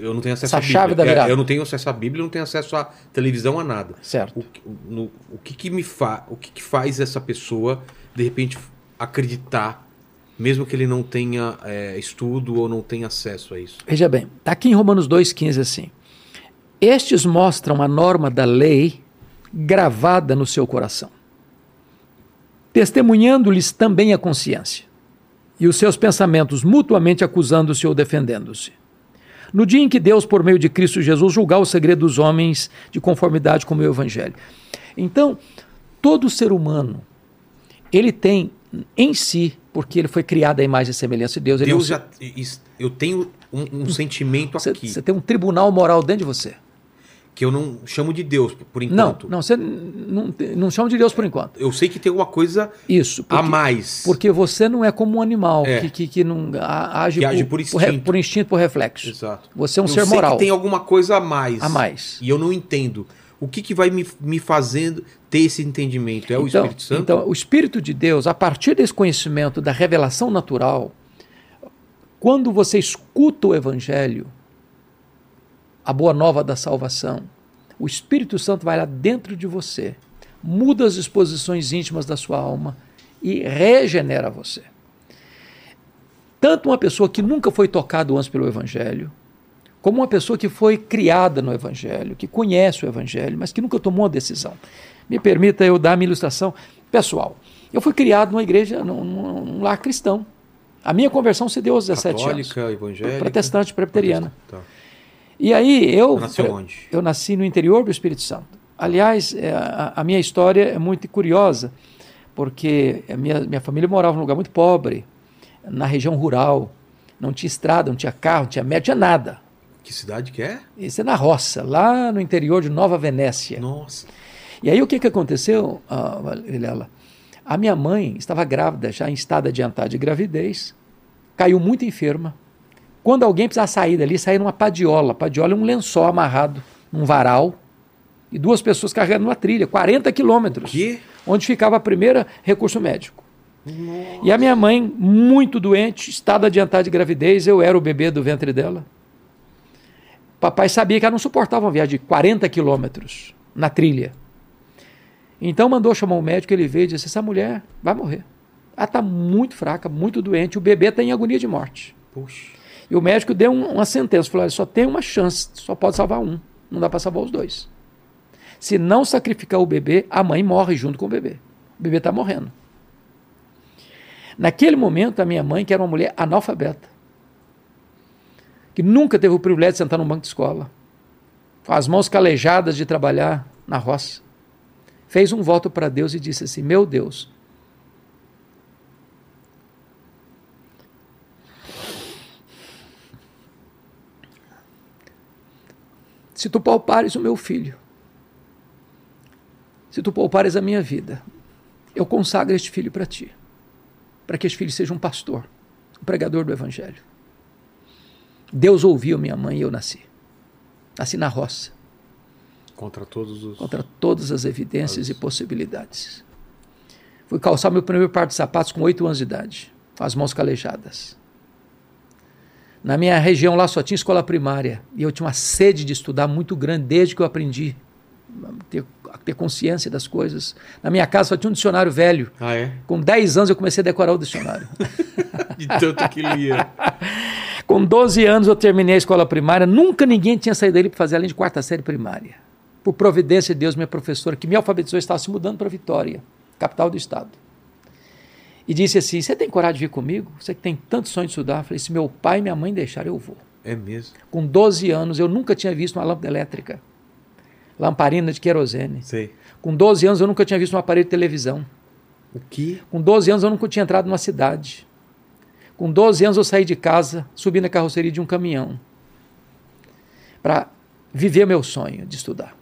eu não tenho acesso Essa à Bíblia. chave da virada. Eu não tenho acesso à Bíblia, não tenho acesso à televisão, a nada. Certo. O, no, o que que me fa, o que, que faz essa pessoa de repente acreditar, mesmo que ele não tenha é, estudo ou não tenha acesso a isso? Veja bem, está aqui em Romanos 2,15 assim. Estes mostram a norma da lei gravada no seu coração, testemunhando-lhes também a consciência, e os seus pensamentos mutuamente acusando-se ou defendendo-se no dia em que Deus, por meio de Cristo Jesus, julgar o segredo dos homens de conformidade com o meu evangelho. Então, todo ser humano, ele tem em si, porque ele foi criado à imagem e semelhança de Deus. Deus já, eu tenho um, um sentimento você, aqui. Você tem um tribunal moral dentro de você que eu não chamo de Deus por enquanto. Não, não, você não, não chama de Deus por enquanto. Eu sei que tem alguma coisa Isso, porque, a mais. Porque você não é como um animal é. que, que, que, não age, que por, age por, instinto. Por, por, instinto, por reflexo. Exato. Você é um eu ser sei moral. Que tem alguma coisa a mais. A mais. E eu não entendo. O que, que vai me, me fazendo ter esse entendimento? É o então, Espírito Santo? Então, o Espírito de Deus, a partir desse conhecimento da revelação natural, quando você escuta o Evangelho, a boa nova da salvação, o Espírito Santo vai lá dentro de você, muda as disposições íntimas da sua alma e regenera você. Tanto uma pessoa que nunca foi tocada antes pelo Evangelho, como uma pessoa que foi criada no Evangelho, que conhece o Evangelho, mas que nunca tomou uma decisão. Me permita eu dar a minha ilustração pessoal. Eu fui criado numa igreja, num, num lar cristão. A minha conversão se deu aos 17 Católica, anos. evangélica? Protestante, presbiteriana. Tá. E aí eu. Nasceu onde? Eu nasci no interior do Espírito Santo. Aliás, é, a, a minha história é muito curiosa, porque a minha, minha família morava num lugar muito pobre, na região rural. Não tinha estrada, não tinha carro, não tinha médico, tinha nada. Que cidade que é? Isso é na roça, lá no interior de Nova Venécia. Nossa. E aí o que, que aconteceu, Vilela? A minha mãe estava grávida, já em estado adiantado de gravidez, caiu muito enferma, quando alguém precisar sair dali, sair numa padiola. Padiola é um lençol amarrado num varal e duas pessoas carregando uma trilha, 40 quilômetros. Que? Onde ficava a primeira recurso médico. Nossa. E a minha mãe, muito doente, estado adiantado de gravidez, eu era o bebê do ventre dela. papai sabia que ela não suportava uma viagem de 40 quilômetros na trilha. Então mandou chamar um médico, ele veio e disse: essa mulher vai morrer. Ela está muito fraca, muito doente, o bebê está em agonia de morte. Puxa. E o médico deu um, uma sentença, falou: só tem uma chance, só pode salvar um, não dá para salvar os dois. Se não sacrificar o bebê, a mãe morre junto com o bebê. O bebê está morrendo. Naquele momento, a minha mãe, que era uma mulher analfabeta, que nunca teve o privilégio de sentar num banco de escola, com as mãos calejadas de trabalhar na roça, fez um voto para Deus e disse assim: Meu Deus, se tu poupares o meu filho, se tu poupares a minha vida, eu consagro este filho para ti, para que este filho seja um pastor, um pregador do evangelho. Deus ouviu minha mãe e eu nasci. Nasci na roça. Contra todos os. Contra todas as evidências e possibilidades. Fui calçar meu primeiro par de sapatos com oito anos de idade, com as mãos calejadas. Na minha região lá só tinha escola primária e eu tinha uma sede de estudar muito grande desde que eu aprendi a ter, ter consciência das coisas. Na minha casa só tinha um dicionário velho. Ah, é? Com 10 anos eu comecei a decorar o dicionário. <laughs> de tanto que lia. <laughs> Com 12 anos eu terminei a escola primária, nunca ninguém tinha saído dali para fazer além de quarta série primária. Por providência de Deus, minha professora, que me alfabetizou, estava se mudando para Vitória, capital do estado. E disse assim: Você tem coragem de vir comigo? Você que tem tanto sonho de estudar? Eu falei: Se meu pai e minha mãe deixarem, eu vou. É mesmo? Com 12 anos, eu nunca tinha visto uma lâmpada elétrica, lamparina de querosene. Sei. Com 12 anos, eu nunca tinha visto um aparelho de televisão. O quê? Com 12 anos, eu nunca tinha entrado numa cidade. Com 12 anos eu saí de casa, subi na carroceria de um caminhão para viver meu sonho de estudar.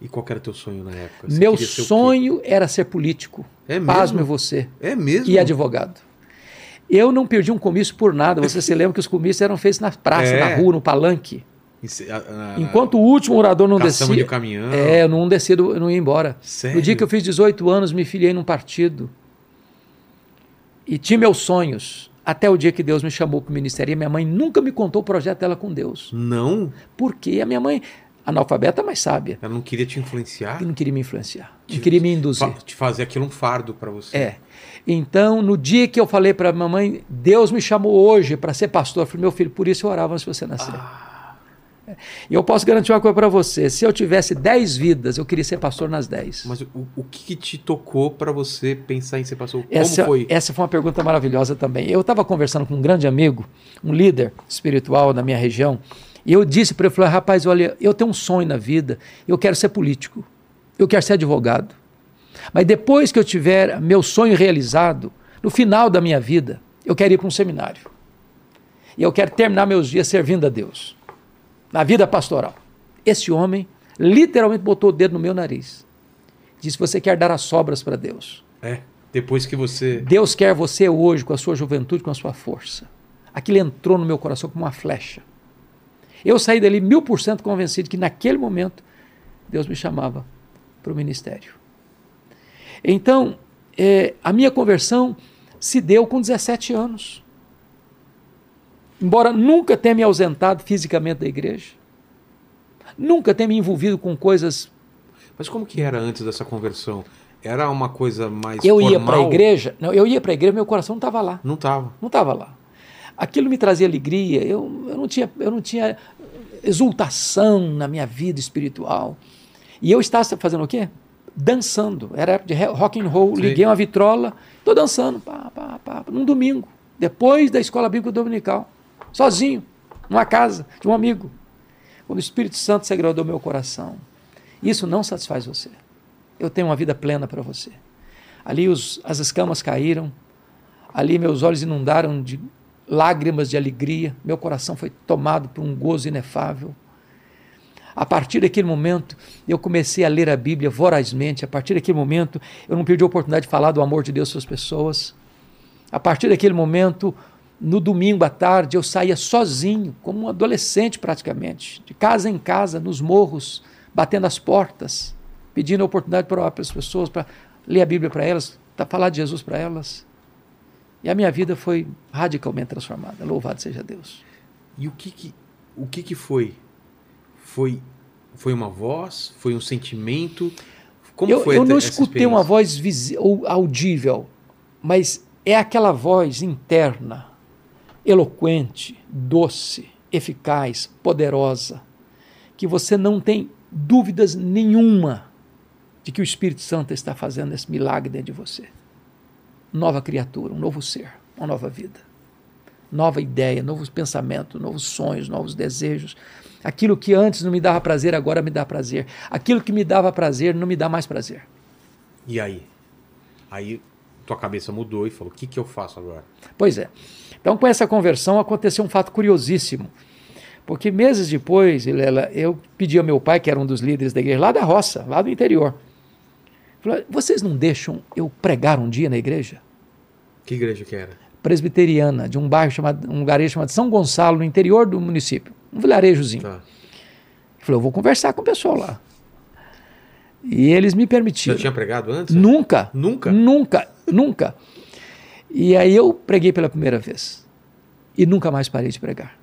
E qual era o teu sonho na época? Você meu ser sonho era ser político. É mesmo? Pasme você. É mesmo? E advogado. Eu não perdi um comício por nada. Você se lembra que os comícios eram feitos na praça, É. na rua, no palanque. A- a- Enquanto o último orador não descia. de caminhão. É, eu não descia, eu não ia embora. Sério? No dia que eu fiz 18 anos, me filiei num partido. E tinha meus sonhos. Até o dia que Deus me chamou para o ministério. E minha mãe nunca me contou o projeto dela com Deus. Não? Por quê? A minha mãe, analfabeta, mas sábia, Ela não queria te influenciar? e não queria me influenciar. Não queria me induzir. Te fazer aquilo um fardo pra você. É. Então, no dia que eu falei para a mamãe, Deus me chamou hoje para ser pastor, eu falei, meu filho, por isso eu orava antes de você nascer. É. E eu posso garantir uma coisa para você: se eu tivesse 10 vidas, eu queria ser pastor nas 10. Mas o, o que, que te tocou pra você pensar em ser pastor? Como Essa, foi? essa foi uma pergunta maravilhosa também. Eu estava conversando com um grande amigo, um líder espiritual da minha região, e eu disse para ele, falei, rapaz, olha, eu tenho um sonho na vida, eu quero ser político, eu quero ser advogado. Mas depois que eu tiver meu sonho realizado, no final da minha vida, eu quero ir para um seminário. E eu quero terminar meus dias servindo a Deus, na vida pastoral. Esse homem literalmente botou o dedo no meu nariz. Disse: Você quer dar as sobras para Deus. É. Depois que você. Deus quer você hoje com a sua juventude, com a sua força. Aquilo entrou no meu coração como uma flecha. Eu saí dali mil por cento convencido que naquele momento Deus me chamava para o ministério. Então, eh, a minha conversão se deu com 17 anos. Embora nunca tenha me ausentado fisicamente da igreja, nunca tenha me envolvido com coisas. Mas como que era antes dessa conversão? Era uma coisa mais. Eu ia para a formal? igreja, não, eu ia para a igreja, meu coração não estava lá. Não tava. Não estava lá. Aquilo me trazia alegria, eu, eu, não tinha, eu não tinha exultação na minha vida espiritual. E eu estava fazendo o quê? Dançando. Era época de rock and roll, Sim. liguei uma vitrola, estou dançando, pá, pá, pá, num domingo, depois da escola bíblica dominical, sozinho, numa casa de um amigo. Quando o Espírito Santo se agradou meu coração. Isso não satisfaz você. Eu tenho uma vida plena para você. Ali os, as escamas caíram, ali meus olhos inundaram de lágrimas de alegria, meu coração foi tomado por um gozo inefável. A partir daquele momento, eu comecei a ler a Bíblia vorazmente. A partir daquele momento, eu não perdi a oportunidade de falar do amor de Deus para as pessoas. A partir daquele momento, no domingo à tarde, eu saía sozinho, como um adolescente praticamente, de casa em casa, nos morros, batendo as portas, pedindo a oportunidade para as pessoas, para ler a Bíblia para elas, para falar de Jesus para elas. E a minha vida foi radicalmente transformada. Louvado seja Deus. E o que que, o que, que foi Foi, foi uma voz? Foi um sentimento? Como eu, foi eu não escutei uma voz visi- ou audível, mas é aquela voz interna, eloquente, doce, eficaz, poderosa, que você não tem dúvidas nenhuma de que o Espírito Santo está fazendo esse milagre dentro de você. Nova criatura, um novo ser, uma nova vida, nova ideia, novos pensamentos, novos sonhos, novos desejos. Aquilo que antes não me dava prazer, agora me dá prazer. Aquilo que me dava prazer, não me dá mais prazer. E aí? Aí tua cabeça mudou e falou: o que, que eu faço agora? Pois é. Então, com essa conversão, aconteceu um fato curiosíssimo. Porque meses depois, Vilela, eu pedi ao meu pai, que era um dos líderes da igreja, lá da roça, lá do interior. Falou, vocês não deixam eu pregar um dia na igreja? Que igreja que era? Presbiteriana, de um bairro chamado, um lugarejo chamado São Gonçalo, no interior do município. Um vilarejozinho. Tá. Ele falou, eu vou conversar com o pessoal lá. E eles me Já permitiram. tinha pregado antes? Nunca. Nunca? Nunca, nunca. E aí eu preguei pela primeira vez. E nunca mais parei de pregar.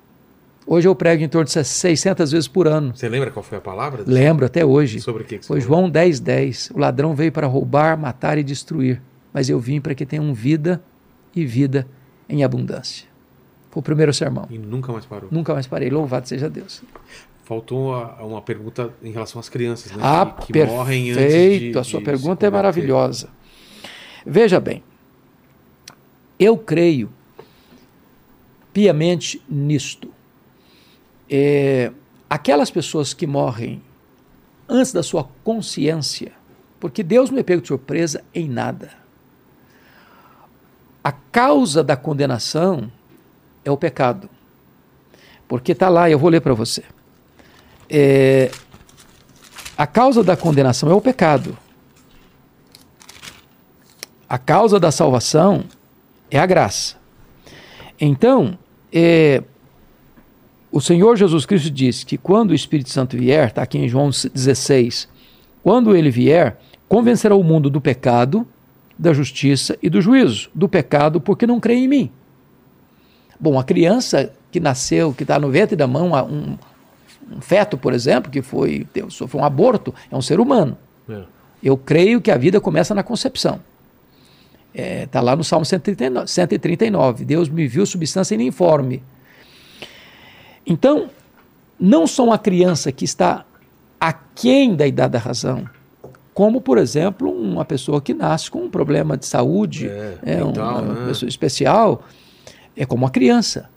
Hoje eu prego em torno de 600 vezes por ano. Você lembra qual foi a palavra? Lembro até hoje. Sobre o que, que você Foi? João 10, 10. O ladrão veio para roubar, matar e destruir. Mas eu vim para que tenham vida e vida em abundância. Foi o primeiro sermão. E nunca mais parou. Nunca mais parei. Louvado seja Deus. Faltou uma, uma pergunta em relação às crianças, né? Ah, que, que perfeito. morrem antes de, a sua de pergunta é maravilhosa. Veja bem, eu creio piamente nisto. É, aquelas pessoas que morrem antes da sua consciência, porque Deus não é pego de surpresa em nada. A causa da condenação é o pecado. Porque está lá, eu vou ler para você. É, a causa da condenação é o pecado. A causa da salvação é a graça. Então, é, o Senhor Jesus Cristo disse que quando o Espírito Santo vier, está aqui em João 16, quando ele vier, convencerá o mundo do pecado, da justiça e do juízo. Do pecado, porque não crê em mim. Bom, a criança que nasceu, que está no ventre da mão, um, um feto, por exemplo, que foi sofreu um aborto, é um ser humano. É. Eu creio que a vida começa na concepção. Está é, tá lá no Salmo 139, 139. Deus me viu substância informe. Então, não só uma criança que está aquém da idade da razão, como, por exemplo, uma pessoa que nasce com um problema de saúde, É, é, uma né? pessoa especial, é como uma criança.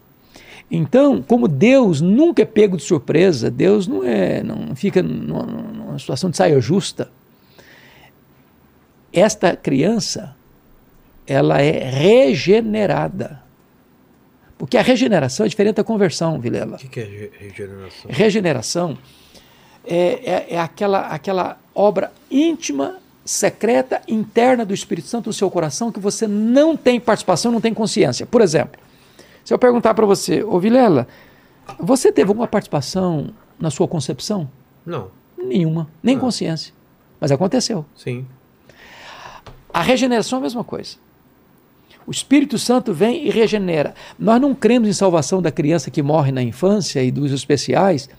Então, como Deus nunca é pego de surpresa, Deus não é, não fica numa, numa situação de saia justa. Esta criança, ela é regenerada. Porque a regeneração é diferente da conversão, Vilela. O que, que é re- regeneração? Regeneração é, é, é aquela, aquela obra íntima, secreta, interna do Espírito Santo no seu coração que você não tem participação, não tem consciência. Por exemplo, se eu perguntar para você, ô Vilela, você teve alguma participação na sua concepção? Não, Nenhuma, nem Ah. consciência. Mas aconteceu. sim. A regeneração é a mesma coisa. O Espírito Santo vem e regenera. Nós não cremos em salvação da criança que morre na infância e dos especiais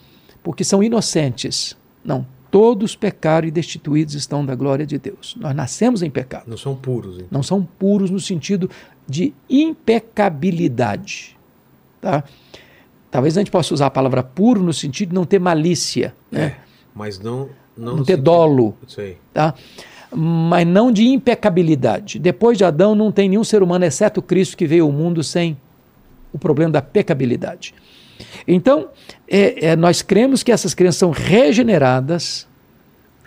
porque são inocentes. Não. Todos pecaram e destituídos estão da glória de Deus. Nós nascemos em pecado. Não são puros, então. Não são puros no sentido de impecabilidade. Tá? Talvez a gente possa usar a palavra puro no sentido de não ter malícia, né? É, mas não... Não, não ter dolo. Aí. tá? Mas não de impecabilidade. Depois de Adão, não tem nenhum ser humano, exceto Cristo, que veio ao mundo sem o problema da pecabilidade. Então, é, é, nós cremos que essas crianças são regeneradas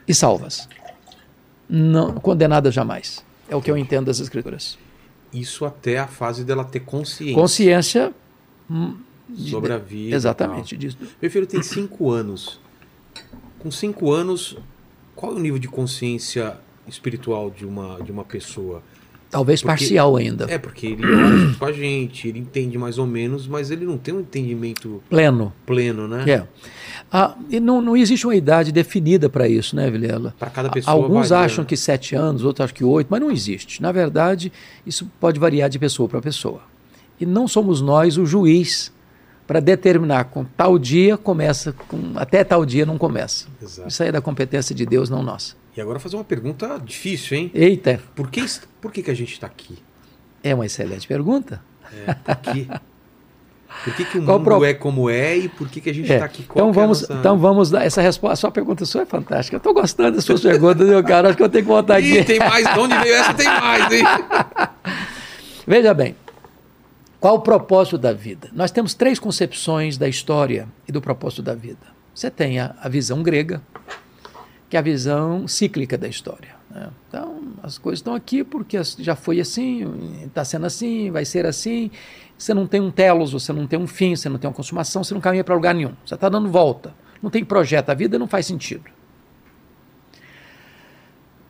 e salvas, não condenadas jamais. É o que eu entendo das Escrituras. Isso até a fase dela ter consciência, Consciência. hum, de- sobre a vida. Exatamente. disso. Meu filho tem cinco anos. Com cinco anos, qual é o nível de consciência espiritual de uma, de uma pessoa? Talvez Porque- parcial ainda. É, porque ele com a gente, ele entende mais ou menos, mas ele não tem um entendimento Pleno. pleno, né? É. Ah, e não, não existe uma idade definida para isso, né, Vilela? Para cada pessoa. Alguns varia, acham né? que sete anos, outros acham que oito, mas não existe. Na verdade, isso pode variar de pessoa para pessoa. E não somos nós o juiz para determinar com tal dia começa, com, até tal dia não começa. Exato. Isso aí é da competência de Deus, não nossa. E agora fazer uma pergunta difícil, hein? Eita. Por que, por que, que a gente está aqui? É uma excelente pergunta. É, por quê? Por que, que o Qual mundo pro... é como é e por que, que a gente está é. aqui? Qual então vamos, é nossa... então vamos dar essa resposta. A sua pergunta sua é fantástica. Eu estou gostando das suas perguntas, meu cara. Acho que eu tenho que voltar aqui. Ih, tem mais. De onde veio essa? Tem mais, hein? <laughs> Veja bem. Qual o propósito da vida? Nós temos três concepções da história e do propósito da vida. Você tem a, a visão grega, que é a visão cíclica da história. Né? Então, as coisas estão aqui porque já foi assim, está sendo assim, vai ser assim. Você não tem um telos, você não tem um fim, você não tem uma consumação, você não caminha para lugar nenhum. Você está dando volta. Não tem projeto, a vida não faz sentido.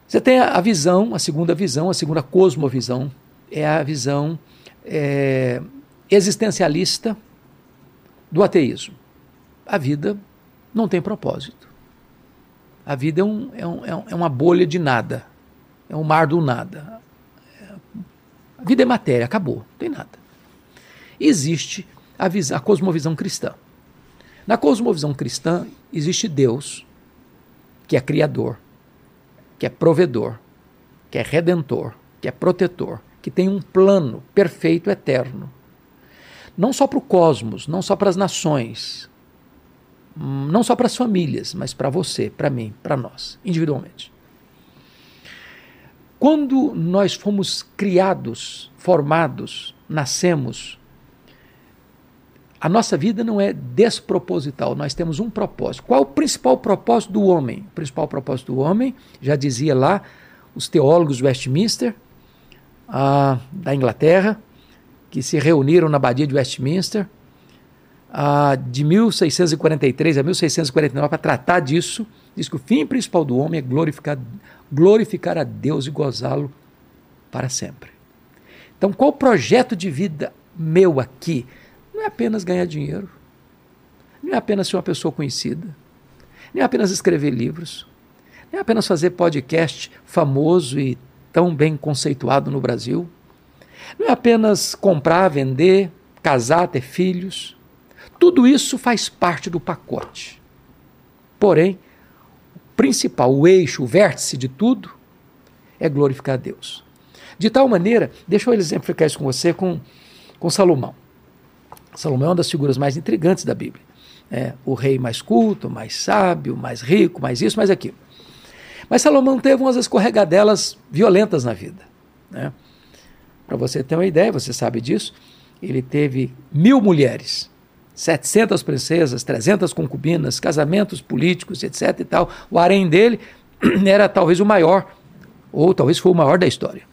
Você tem a visão, a segunda visão, a segunda cosmovisão, é a visão é, existencialista do ateísmo. A vida não tem propósito. A vida é, um, é, um, é uma bolha de nada. É um mar do nada. A vida é matéria, acabou, não tem nada. Existe a, visão, a cosmovisão cristã. Na cosmovisão cristã existe Deus, que é criador, que é provedor, que é redentor, que é protetor, que tem um plano perfeito, eterno. Não só para o cosmos, não só para as nações, não só para as famílias, mas para você, para mim, para nós, individualmente. Quando nós fomos criados, formados, nascemos, a nossa vida não é desproposital, nós temos um propósito. Qual o principal propósito do homem? O principal propósito do homem, já dizia lá os teólogos Westminster, ah, da Inglaterra, que se reuniram na Abadia de Westminster de 1643 a 1649 para tratar disso. Diz que o fim principal do homem é glorificar, glorificar a Deus e gozá-lo para sempre. Então, qual o projeto de vida meu aqui? Não é apenas ganhar dinheiro, não é apenas ser uma pessoa conhecida, não é apenas escrever livros, não é apenas fazer podcast famoso e tão bem conceituado no Brasil. Não é apenas comprar, vender, casar, ter filhos. Tudo isso faz parte do pacote. Porém, o principal, o eixo, o vértice de tudo é glorificar a Deus. De tal maneira, deixa eu exemplificar isso com você com, com Salomão. Salomão é uma das figuras mais intrigantes da Bíblia. É, o rei mais culto, mais sábio, mais rico, mais isso, mais aquilo. Mas Salomão teve umas escorregadelas violentas na vida. Né? Para você ter uma ideia, você sabe disso, ele teve mil mulheres, 700 princesas, 300 concubinas, casamentos políticos, etc. e tal. O harém dele <clears throat> era talvez o maior, ou talvez foi o maior da história.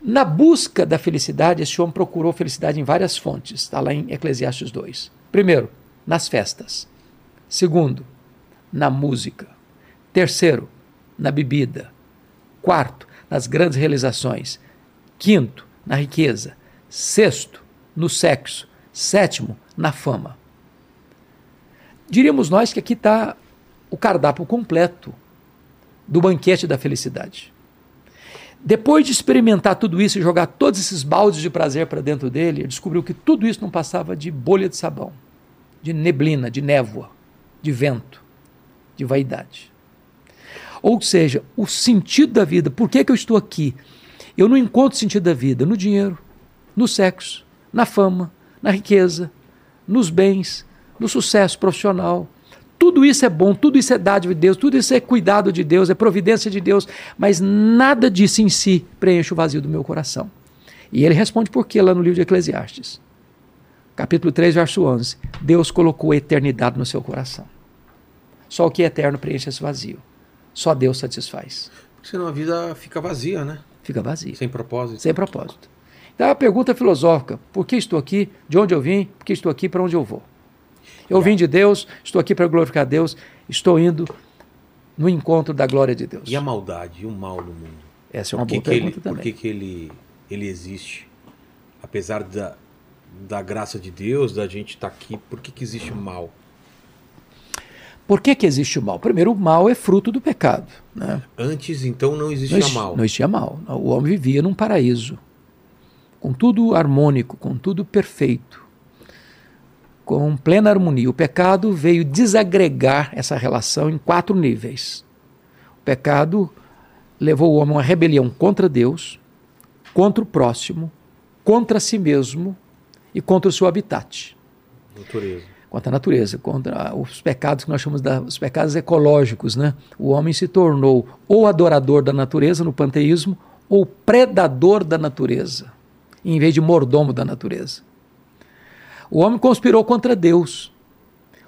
Na busca da felicidade, esse homem procurou felicidade em várias fontes, está lá em Eclesiastes 2. Primeiro, nas festas. Segundo, na música. Terceiro, na bebida. Quarto, nas grandes realizações. Quinto, na riqueza. Sexto, no sexo. Sétimo, na fama. Diríamos nós que aqui está o cardápio completo do banquete da felicidade. Depois de experimentar tudo isso e jogar todos esses baldes de prazer para dentro dele, ele descobriu que tudo isso não passava de bolha de sabão, de neblina, de névoa, de vento, de vaidade. Ou seja, o sentido da vida. Por que, que eu estou aqui? Eu não encontro sentido da vida no dinheiro, no sexo, na fama, na riqueza, nos bens, no sucesso profissional. Tudo isso é bom, tudo isso é dádiva de Deus, tudo isso é cuidado de Deus, é providência de Deus, mas nada disso em si preenche o vazio do meu coração. E ele responde por quê lá no livro de Eclesiastes. Capítulo 3, verso 11. Deus colocou a eternidade no seu coração. Só o que é eterno preenche esse vazio. Só Deus satisfaz. Porque senão a vida fica vazia, né? Fica vazia. Sem propósito. Sem propósito. Então é a pergunta filosófica: por que estou aqui? De onde eu vim? Por que estou aqui? Para onde eu vou? Eu vim de Deus, estou aqui para glorificar Deus, estou indo no encontro da glória de Deus. E a maldade e o mal no mundo? Essa é uma boa pergunta ele, também. Por que, que ele, ele existe? Apesar da, da graça de Deus, da gente estar tá aqui, por que, que existe o mal? Por que, que existe o mal? Primeiro, o mal é fruto do pecado. Né? Antes, então, não existia não, mal. Não existia mal. O homem vivia num paraíso, com tudo harmônico, com tudo perfeito. com plena harmonia. O pecado veio desagregar essa relação em quatro níveis. O pecado levou o homem a uma rebelião contra Deus, contra o próximo, contra si mesmo e contra o seu habitat. Natureza. Contra a natureza, contra os pecados que nós chamamos de os pecados ecológicos, né? O homem se tornou ou adorador da natureza no panteísmo ou predador da natureza, em vez de mordomo da natureza. O homem conspirou contra Deus.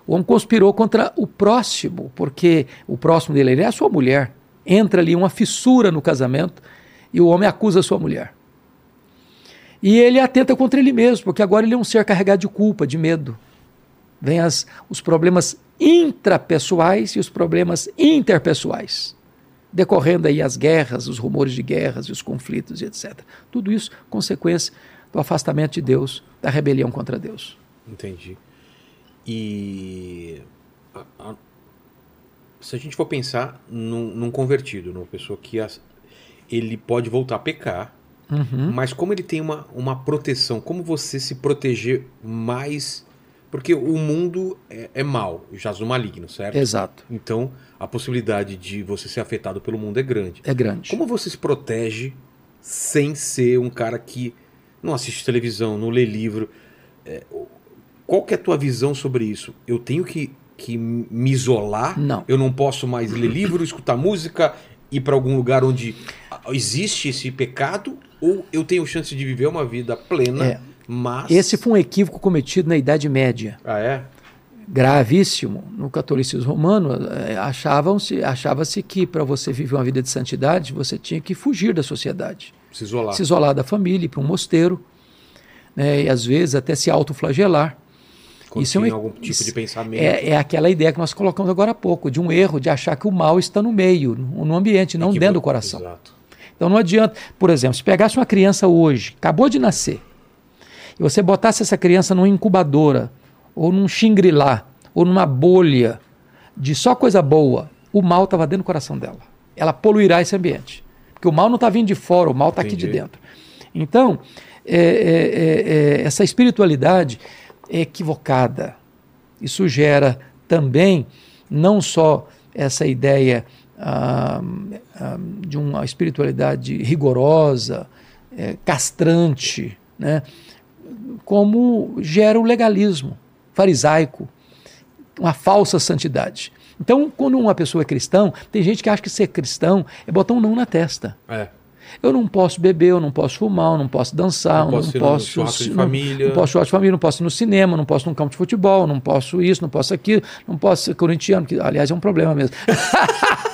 O homem conspirou contra o próximo, porque o próximo dele é a sua mulher. Entra ali uma fissura no casamento e o homem acusa a sua mulher. E ele atenta contra ele mesmo, porque agora ele é um ser carregado de culpa, de medo. Vem as, os problemas intrapessoais e os problemas interpessoais, decorrendo aí as guerras, os rumores de guerras e os conflitos e etc. Tudo isso consequência do afastamento de Deus, da rebelião contra Deus. Entendi. E a, a, se a gente for pensar num, num convertido, numa pessoa que as, ele pode voltar a pecar, Uhum. mas como ele tem uma, uma proteção, como você se proteger mais? Porque o mundo é, é mau, jaz no maligno, certo? Exato, Então a possibilidade de você ser afetado pelo mundo é grande. é grande. Como você se protege sem ser um cara que não assiste televisão, não lê livro? É, qual que é a tua visão sobre isso? Eu tenho que, que me isolar? Não. Eu não posso mais ler livro, escutar música, ir para algum lugar onde existe esse pecado? Ou eu tenho chance de viver uma vida plena, É. mas... Esse foi um equívoco cometido na Idade Média. Ah, é? gravíssimo no catolicismo romano eh, achavam-se achava-se que para você viver uma vida de santidade você tinha que fugir da sociedade Se isolar. se isolar da família ir para um mosteiro né, e às vezes até se autoflagelar isso é um algum tipo de pensamento. é, é aquela ideia que nós colocamos agora há pouco de um erro de achar que o mal está no meio no, ambiente não Que- dentro do coração Exato. então não adianta por exemplo se pegasse uma criança hoje acabou de nascer e você botasse essa criança numa incubadora ou num xingrilá ou numa bolha de só coisa boa, o mal estava dentro do coração dela. Ela poluirá esse ambiente. Porque o mal não está vindo de fora, o mal está aqui de dentro. Então, é, é, é, é, essa espiritualidade é equivocada. Isso gera também não só essa ideia ah, ah, de uma espiritualidade rigorosa, é, castrante, né? Como gera o legalismo farisaico, uma falsa santidade. Então, quando uma pessoa é cristão, tem gente que acha que ser cristão é botar um não na testa. É. Eu não posso beber, eu não posso fumar, eu não posso dançar, Não eu posso ir não no posso. churrasco de não- família. Não posso de família, não posso ir no cinema, não posso ir num campo de futebol, não posso isso, não posso aquilo, não posso ser corintiano, que aliás é um problema mesmo. <laughs>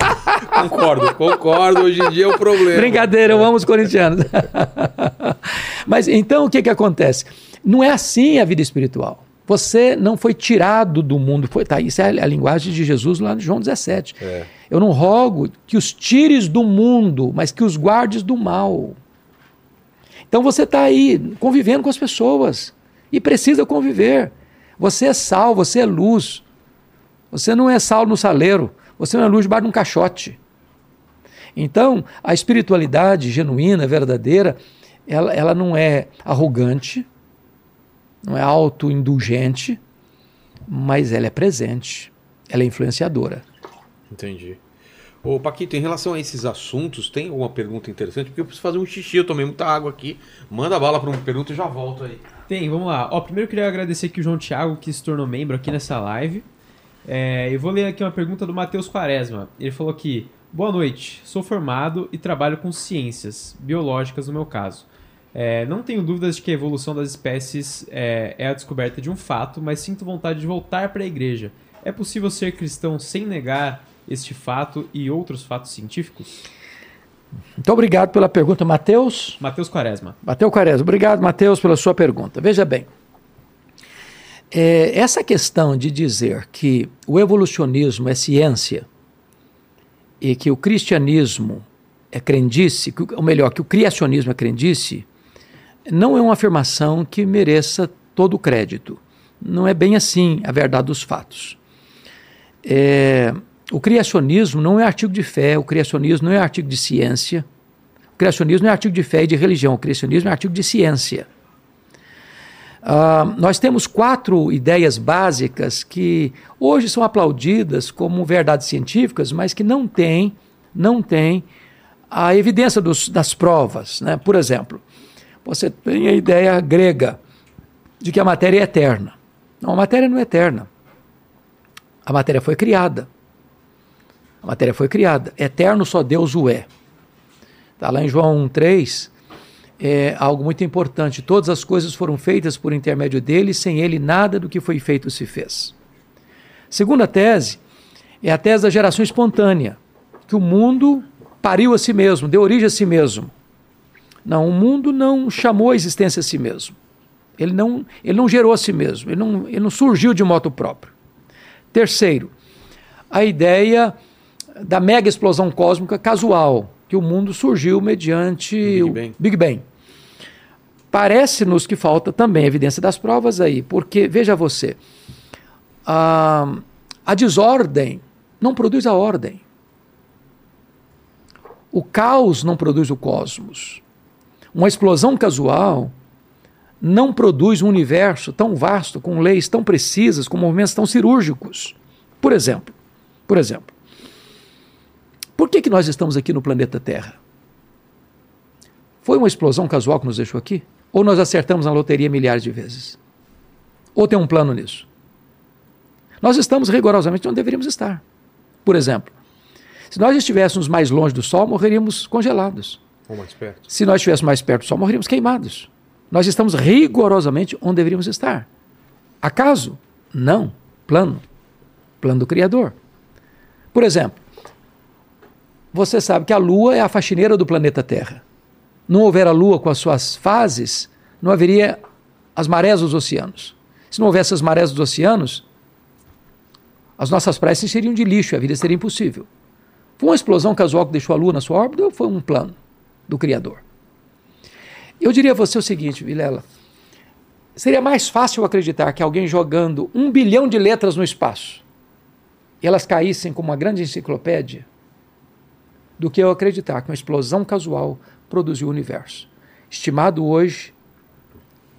Concordo, concordo. Hoje em dia é o problema. Brincadeira, eu amo os corintianos. <laughs> Mas então o que, que acontece? Não é assim a vida espiritual. Você não foi tirado do mundo. Foi, tá, isso é a linguagem de Jesus lá no João 17. É. Eu não rogo que os tires do mundo, mas que os guardes do mal. Então você está aí convivendo com as pessoas e precisa conviver. Você é sal, você é luz. Você não é sal no saleiro, você não é luz debaixo de um caixote. Então, a espiritualidade genuína, verdadeira, ela, ela não é arrogante, não é autoindulgente, mas ela é presente, ela é influenciadora. Entendi. Ô, Paquito, em relação a esses assuntos, tem alguma pergunta interessante? Porque eu preciso fazer um xixi, eu tomei muita água aqui. Manda bala para uma pergunta e já volto aí. Tem, vamos lá. Ó, primeiro eu queria agradecer aqui o João Thiago, que se tornou membro aqui nessa live. É, eu vou ler aqui uma pergunta do Matheus Quaresma. Ele falou aqui: Boa noite, sou formado e trabalho com ciências, biológicas no meu caso. É, não tenho dúvidas de que a evolução das espécies é, é a descoberta de um fato, mas sinto vontade de voltar para a igreja. É possível ser cristão sem negar este fato e outros fatos científicos? Muito obrigado pela pergunta, Matheus. Matheus Quaresma. Mateus Quaresma, obrigado, Matheus, pela sua pergunta. Veja bem, é, essa questão de dizer que o evolucionismo é ciência e que o cristianismo é crendice, que, ou melhor, que o criacionismo é crendice, não é uma afirmação que mereça todo o crédito. Não é bem assim a verdade dos fatos. É, o criacionismo não é artigo de fé, o criacionismo não é artigo de ciência, o criacionismo não é artigo de fé e de religião, o criacionismo é artigo de ciência. Uh, nós temos quatro ideias básicas que hoje são aplaudidas como verdades científicas, mas que não têm, não têm a evidência dos, das provas. Né? Por exemplo, você tem a ideia grega de que a matéria é eterna. Não, a matéria não é eterna. A matéria foi criada. A matéria foi criada. Eterno só Deus o é. Está lá em João 1,3, é algo muito importante. Todas as coisas foram feitas por intermédio dele, sem ele nada do que foi feito se fez. Segunda tese é a tese da geração espontânea, que o mundo pariu a si mesmo, deu origem a si mesmo. Não, o mundo não chamou a existência a si mesmo. Ele não, ele não gerou a si mesmo, ele não, ele não surgiu de moto próprio. Terceiro, a ideia da mega explosão cósmica casual, que o mundo surgiu mediante Big o Bang. Big Bang. Parece-nos que falta também evidência das provas aí, porque, veja você, a, a desordem não produz a ordem. O caos não produz o cosmos. Uma explosão casual não produz um universo tão vasto, com leis tão precisas, com movimentos tão cirúrgicos. Por exemplo, por exemplo, por que, que nós estamos aqui no planeta Terra? Foi uma explosão casual que nos deixou aqui? Ou nós acertamos na loteria milhares de vezes? Ou tem um plano nisso? Nós estamos rigorosamente onde deveríamos estar. Por exemplo, se nós estivéssemos mais longe do Sol, morreríamos congelados. Ou mais perto. Se nós estivéssemos mais perto do Sol, morreríamos queimados. Nós estamos rigorosamente onde deveríamos estar. Acaso? Não. Plano. Plano do Criador. Por exemplo, você sabe que a Lua é a faxineira do planeta Terra. Não houver a Lua com as suas fases, não haveria as marés dos oceanos. Se não houvesse as marés dos oceanos, as nossas praias seriam de lixo, a vida seria impossível. Foi uma explosão casual que deixou a Lua na sua órbita ou foi um plano do Criador? Eu diria a você o seguinte, Vilela. Seria mais fácil acreditar que alguém jogando um bilhão de letras no espaço e elas caíssem como uma grande enciclopédia do que eu acreditar que uma explosão casual produziu o universo. Estimado hoje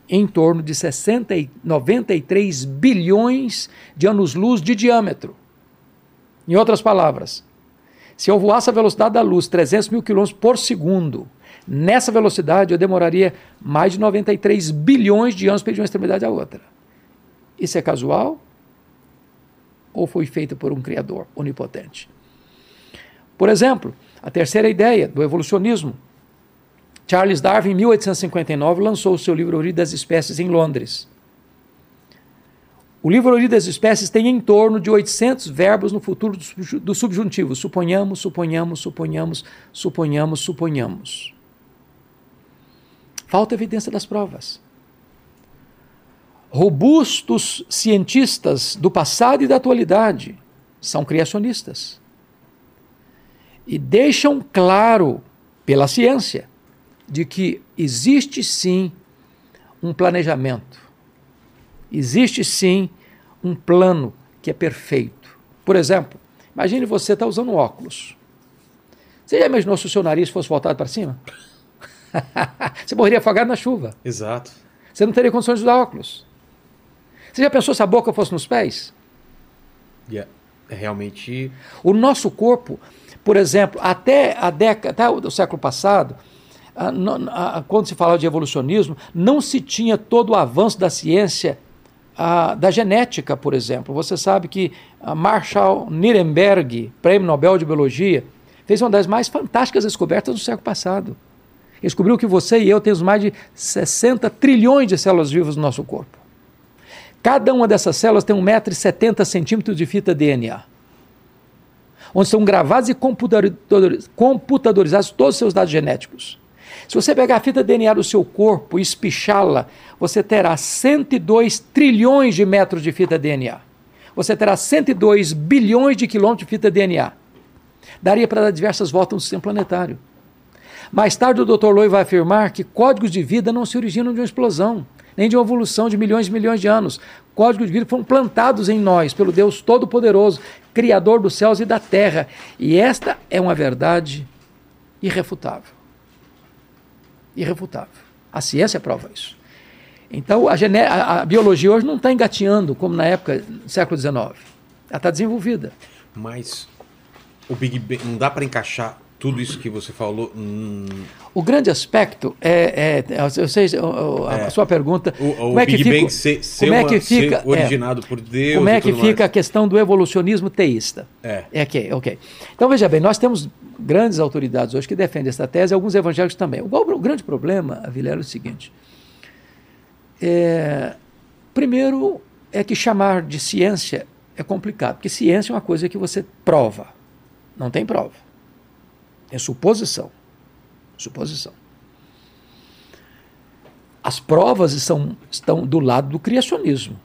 em torno de 60 e 93 bilhões de anos-luz de diâmetro. Em outras palavras, se eu voasse a velocidade da luz, 300 mil quilômetros por segundo, nessa velocidade eu demoraria mais de 93 bilhões de anos para ir de uma extremidade à outra. Isso é casual? Ou foi feito por um Criador onipotente? Por exemplo, a terceira ideia do evolucionismo. Charles Darwin, em 1859, lançou o seu livro Origem das Espécies em Londres. O livro Origem das Espécies tem em torno de 800 verbos no futuro do subjuntivo. Suponhamos, suponhamos, suponhamos, suponhamos, suponhamos. Falta evidência das provas. Robustos cientistas do passado e da atualidade são criacionistas e deixam claro pela ciência de que existe sim um planejamento, existe sim um plano que é perfeito. Por exemplo, imagine você estar tá usando óculos. Você já imaginou se o seu nariz fosse voltado para cima? <laughs> você morreria afogado na chuva. Exato. Você não teria condições de usar óculos. Você já pensou se a boca fosse nos pés? Yeah. É realmente. O nosso corpo por exemplo, até a década, até o século passado, quando se falava de evolucionismo, não se tinha todo o avanço da ciência da genética, por exemplo. Você sabe que Marshall Nirenberg, prêmio Nobel de Biologia, fez uma das mais fantásticas descobertas do século passado. Descobriu que você e eu temos mais de 60 trilhões de células vivas no nosso corpo. Cada uma dessas células tem 1,70m de fita DNA onde são gravados e computadorizados todos os seus dados genéticos. Se você pegar a fita DNA do seu corpo e espichá-la, você terá 102 trilhões de metros de fita DNA. Você terá 102 bilhões de quilômetros de fita DNA. Daria para dar diversas voltas no sistema planetário. Mais tarde, o Dr. Loy vai afirmar que códigos de vida não se originam de uma explosão, nem de uma evolução de milhões e milhões de anos. Códigos de vida foram plantados em nós pelo Deus Todo-Poderoso, Criador dos céus e da terra. E esta é uma verdade irrefutável. Irrefutável. A ciência prova isso. Então, a, gené a, biologia hoje não está engatinhando como na época do século XIX. Ela está desenvolvida. Mas o Big Bang não dá para encaixar tudo isso que você falou. Hum, O grande aspecto é, é eu sei o- o- a É. sua pergunta. o, o como é que Big fica, Bang ser, ser, como é que fica- é. originado por Deus. como é que fica a mais. questão do evolucionismo teísta? É. É que, ok. Então veja bem, nós temos grandes autoridades hoje que defendem essa tese, alguns evangélicos também. O, o grande problema, Vilela, é o seguinte: é, primeiro é que chamar de ciência é complicado, porque ciência é uma coisa que você prova, não tem prova, é suposição, suposição. As provas estão, estão do lado do criacionismo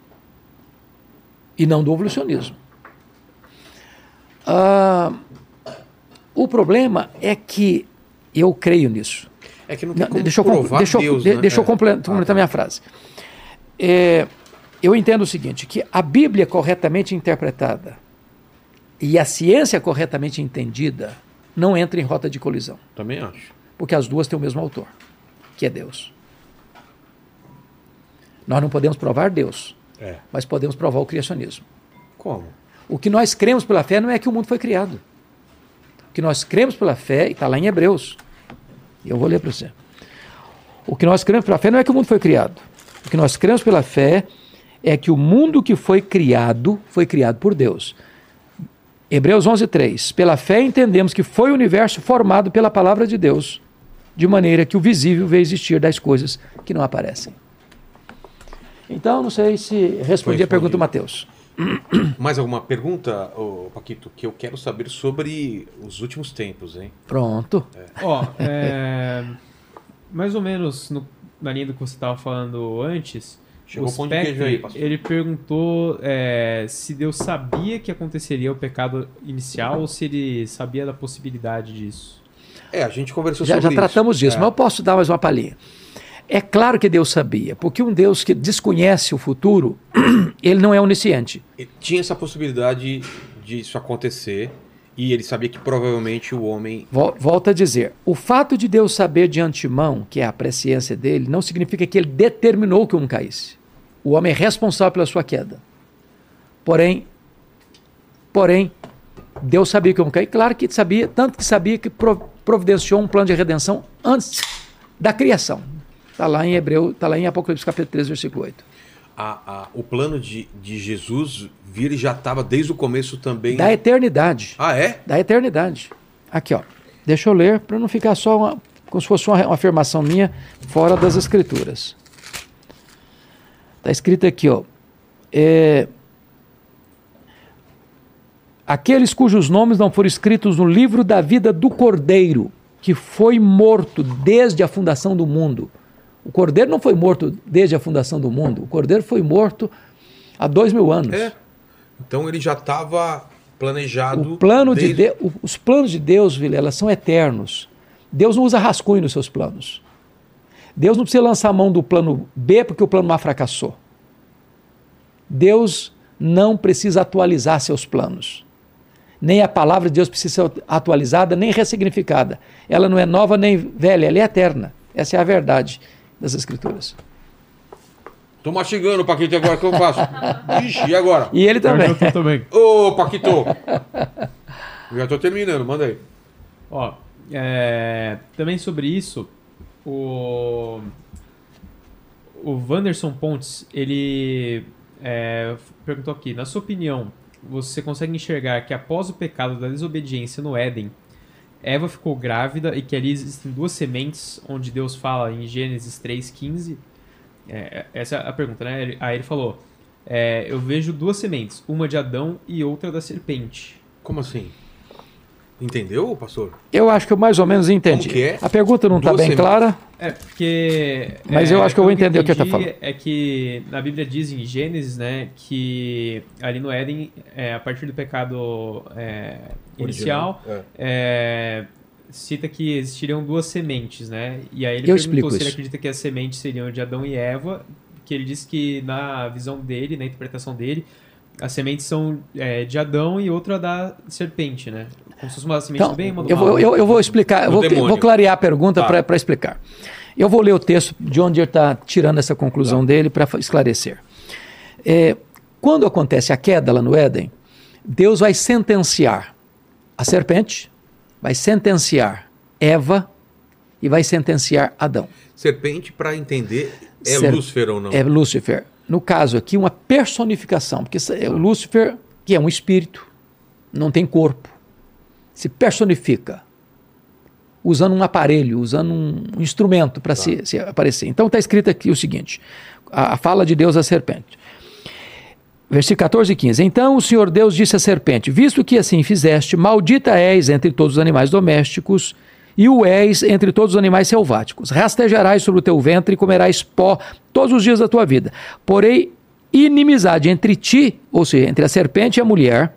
e não do evolucionismo. Ah, o problema é que eu creio nisso. É que não tem como deixa eu, provar deixa eu- Deus, de- né? deixa eu É. completar, Ah, tá. minha frase. É, eu entendo o seguinte, que a Bíblia corretamente interpretada e a ciência corretamente entendida não entra em rota de colisão, Também acho. porque as duas têm o mesmo autor, que é Deus. Nós não podemos provar Deus, É. mas podemos provar o criacionismo. Como? O que nós cremos pela fé não é que o mundo foi criado. O que nós cremos pela fé, e está lá em Hebreus, e eu vou ler para você. O que nós cremos pela fé não é que o mundo foi criado. O que nós cremos pela fé é que o mundo que foi criado foi criado por Deus. Hebreus 11:3. Pela fé entendemos que foi o universo formado pela palavra de Deus, de maneira que o visível veio existir das coisas que não aparecem. Então, não sei se respondi a pergunta do Mateus. <coughs> Mais alguma pergunta, ô, Paquito? Que eu quero saber sobre os últimos tempos, hein? Pronto. Ó, é, mais ou menos no- na linha do que você estava falando antes, Chegou o pão de queijo aí, pastor. ele perguntou é, se Deus sabia que aconteceria o pecado inicial ou se ele sabia da possibilidade disso. É, a gente conversou Já, sobre já isso. tratamos disso, É. mas eu posso dar mais uma palhinha. É claro que Deus sabia, porque um Deus que desconhece o futuro, <clears throat> ele não é onisciente. E Tinha essa possibilidade disso acontecer e ele sabia que provavelmente o homem. Vol- Volto a dizer, o fato de Deus saber de antemão, que é a presciência dele, não significa que ele determinou que um caísse. O homem é responsável pela sua queda. Porém, porém, Deus sabia que um cair. Claro que sabia, tanto que sabia que pro- providenciou um plano de redenção antes da criação. Está lá em Hebreu, está lá em Apocalipse capítulo 3, versículo 8. a- a- o plano de, de Jesus vir já estava desde o começo também. Da eternidade. Ah, é? Da eternidade. Aqui, ó. Deixa eu ler para não ficar só uma, como se fosse uma, uma afirmação minha fora das escrituras. Está escrito aqui, ó. É, Aqueles cujos nomes não foram escritos no livro da vida do Cordeiro, que foi morto desde a fundação do mundo. O Cordeiro não foi morto desde a fundação do mundo. O Cordeiro foi morto há dois mil anos. É. Então ele já estava planejado. O plano de desde- de, o- os planos de Deus, Vilela, são eternos. Deus não usa rascunho nos seus planos. Deus não precisa lançar a mão do plano B porque o plano A fracassou. Deus não precisa atualizar seus planos. Nem a palavra de Deus precisa ser atualizada, nem ressignificada. Ela não é nova nem velha, ela é eterna. Essa é a verdade das Escrituras. Tô mastigando, Paquito, agora o que eu faço? Ixi, e agora? E ele também. Eu também. Ô, Paquito! Já tô terminando, manda aí. Ó, é, também sobre isso, o, o Wanderson Pontes, ele é, perguntou aqui, na sua opinião, você consegue enxergar que após o pecado da desobediência no Éden, Eva ficou grávida e que ali existem duas sementes, onde Deus fala em Gênesis 3,15? É, essa é a pergunta, né? Aí ele falou, é, eu vejo duas sementes, uma de Adão e outra da serpente. Como assim? Entendeu, pastor? Eu acho que eu mais ou menos entendi. É? A pergunta não está bem sementes. clara. É, porque. Mas é, eu acho que eu vou entender o que ele tá entendi, falando. É que na Bíblia diz em Gênesis, né, que ali no Éden, é, a partir do pecado é, inicial, Original, é, cita que existiriam duas sementes, né? E aí ele Eu perguntou explico se ele isso. acredita que as sementes seriam de Adão e Eva, que ele disse que na visão dele, na interpretação dele, as sementes são é, de Adão e outra da serpente, né? Como se fosse uma semente Então, do bem uma do eu mal. vou, eu, eu vou explicar, eu vou, vou clarear a pergunta Tá. para explicar. Eu vou ler o texto de onde ele está tirando essa conclusão tá. dele para esclarecer. É, quando acontece a queda lá no Éden, Deus vai sentenciar a serpente, vai sentenciar Eva e vai sentenciar Adão. Serpente, para entender, é Ser Lúcifer ou não? É Lúcifer. No caso aqui, uma personificação, porque é o Lúcifer, que é um espírito, não tem corpo, se personifica usando um aparelho, usando um instrumento para tá. se, se, aparecer. Então está escrito aqui o seguinte: a, a fala de Deus à serpente. Versículo 14 e 15. Então o Senhor Deus disse à serpente: Visto que assim fizeste, maldita és entre todos os animais domésticos, e o és entre todos os animais selváticos. Rastejarás sobre o teu ventre e comerás pó todos os dias da tua vida. Porém, inimizade entre ti, ou seja, entre a serpente e a mulher,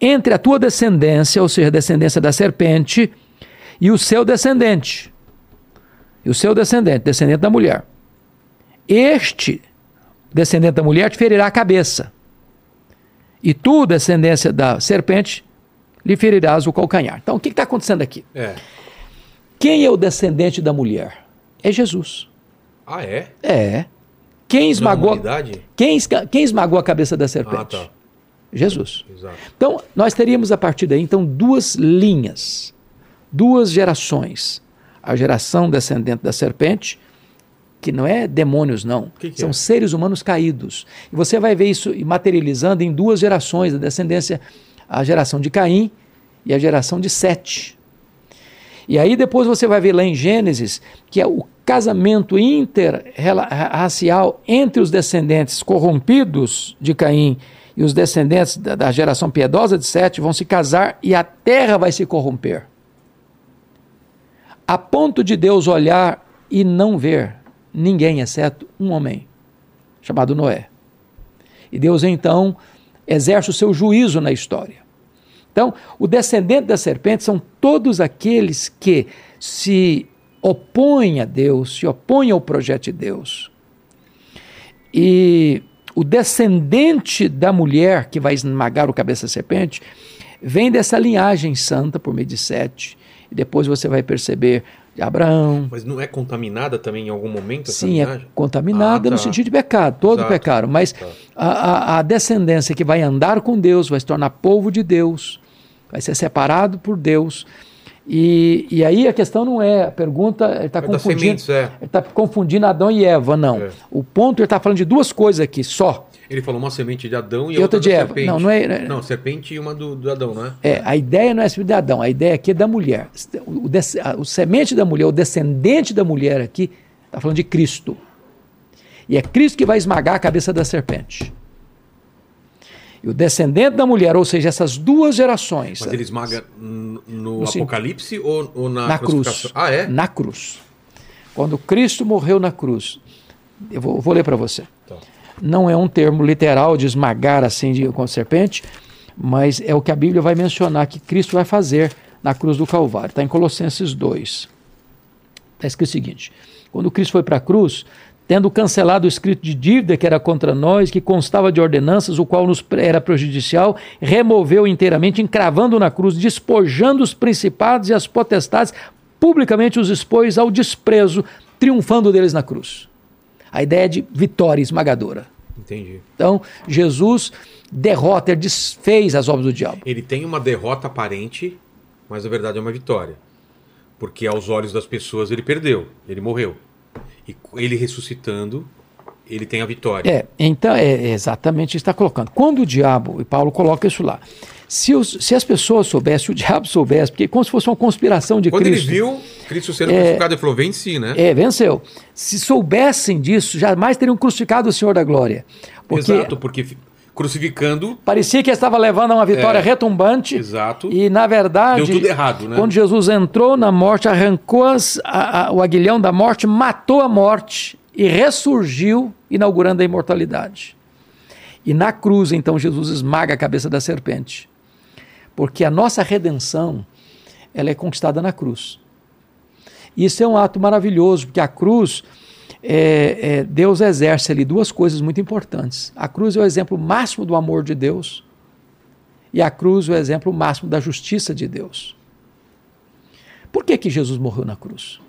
entre a tua descendência, ou seja, a descendência da serpente, e o seu descendente. E o seu descendente, descendente da mulher. Este descendente da mulher te ferirá a cabeça. E tu, descendência da serpente, lhe ferirás o calcanhar. Então, o que está acontecendo aqui? É. Quem é o descendente da mulher? É Jesus. Ah, é? É. Quem esmagou, quem, quem esmagou a cabeça da serpente? Ah, tá. Jesus. Exato. Então, nós teríamos a partir daí, então, duas linhas duas gerações. A geração descendente da serpente, que não é demônios, não. Que que São é? seres humanos caídos. E você vai ver isso materializando em duas gerações, a descendência, a geração de Caim e a geração de Sete. E aí depois você vai ver lá em Gênesis que é o casamento interracial entre os descendentes corrompidos de Caim e os descendentes da, da geração piedosa de Sete vão se casar e a terra vai se corromper a ponto de Deus olhar e não ver ninguém exceto um homem, chamado Noé. E Deus então exerce o seu juízo na história. Então, o descendente da serpente são todos aqueles que se opõem a Deus, se opõem ao projeto de Deus. E o descendente da mulher que vai esmagar o cabeça da serpente vem dessa linhagem santa por meio de Sete, e depois você vai perceber de Abraão. Mas não é contaminada também em algum momento? Sim, é contaminada ah, tá. no sentido de pecado, todo Exato. pecado. Mas tá. a, a, descendência que vai andar com Deus, vai se tornar povo de Deus, vai ser separado por Deus. E, e aí a questão não é, a pergunta, ele está confundindo, sementes, é. ele tá confundindo Adão e Eva, não. É. O ponto, ele está falando de duas coisas aqui, só. Ele falou uma semente de Adão e, e outra, outra de Eva. Serpente. Não, não é, é, não, serpente e uma do, do, Adão, não é? É, a ideia não é de Adão, a ideia aqui é da mulher. O, o, o semente da mulher, o descendente da mulher aqui, está falando de Cristo. E é Cristo que vai esmagar a cabeça da serpente. E o descendente da mulher, ou seja, essas duas gerações. Mas ele esmaga no, no Apocalipse ou, ou, na, na cruz? Ah, é? Na cruz. Quando Cristo morreu na cruz. Eu vou, vou ler para você. Tá não é um termo literal de esmagar assim de, com a serpente, mas é o que a Bíblia vai mencionar que Cristo vai fazer na cruz do Calvário. Está em Colossenses 2. Está escrito o seguinte: quando Cristo foi para a cruz, tendo cancelado o escrito de dívida que era contra nós, que constava de ordenanças, o qual nos era prejudicial, removeu inteiramente, encravando na cruz, despojando os principados e as potestades, publicamente os expôs ao desprezo, triunfando deles na cruz. A ideia de vitória esmagadora. Entendi. Então, Jesus derrota, ele desfez as obras do diabo. Ele tem uma derrota aparente, mas na verdade é uma vitória. Porque aos olhos das pessoas ele perdeu, ele morreu. E ele ressuscitando, ele tem a vitória. É, então é exatamente isso que está colocando. Quando o diabo, e Paulo coloca isso lá, se, os, se as pessoas soubessem, <laughs> o diabo soubesse, porque é como se fosse uma conspiração de Quando Cristo. Quando ele viu Cristo sendo é, crucificado, ele falou: venci, né? É, venceu. Se soubessem disso, jamais teriam crucificado o Senhor da glória. Porque, Exato, porque crucificando. Parecia que estava levando a uma vitória é, retumbante. Exato. E, na verdade. Deu tudo errado, né? Quando Jesus entrou na morte, arrancou as, a, a, o aguilhão da morte, matou a morte e ressurgiu, inaugurando a imortalidade. E na cruz, então, Jesus esmaga a cabeça da serpente. Porque a nossa redenção, ela é conquistada na cruz. Isso é um ato maravilhoso, porque a cruz, é, é, Deus exerce ali duas coisas muito importantes. A cruz é o exemplo máximo do amor de Deus, e a cruz é o exemplo máximo da justiça de Deus. Por que, que Jesus morreu na cruz?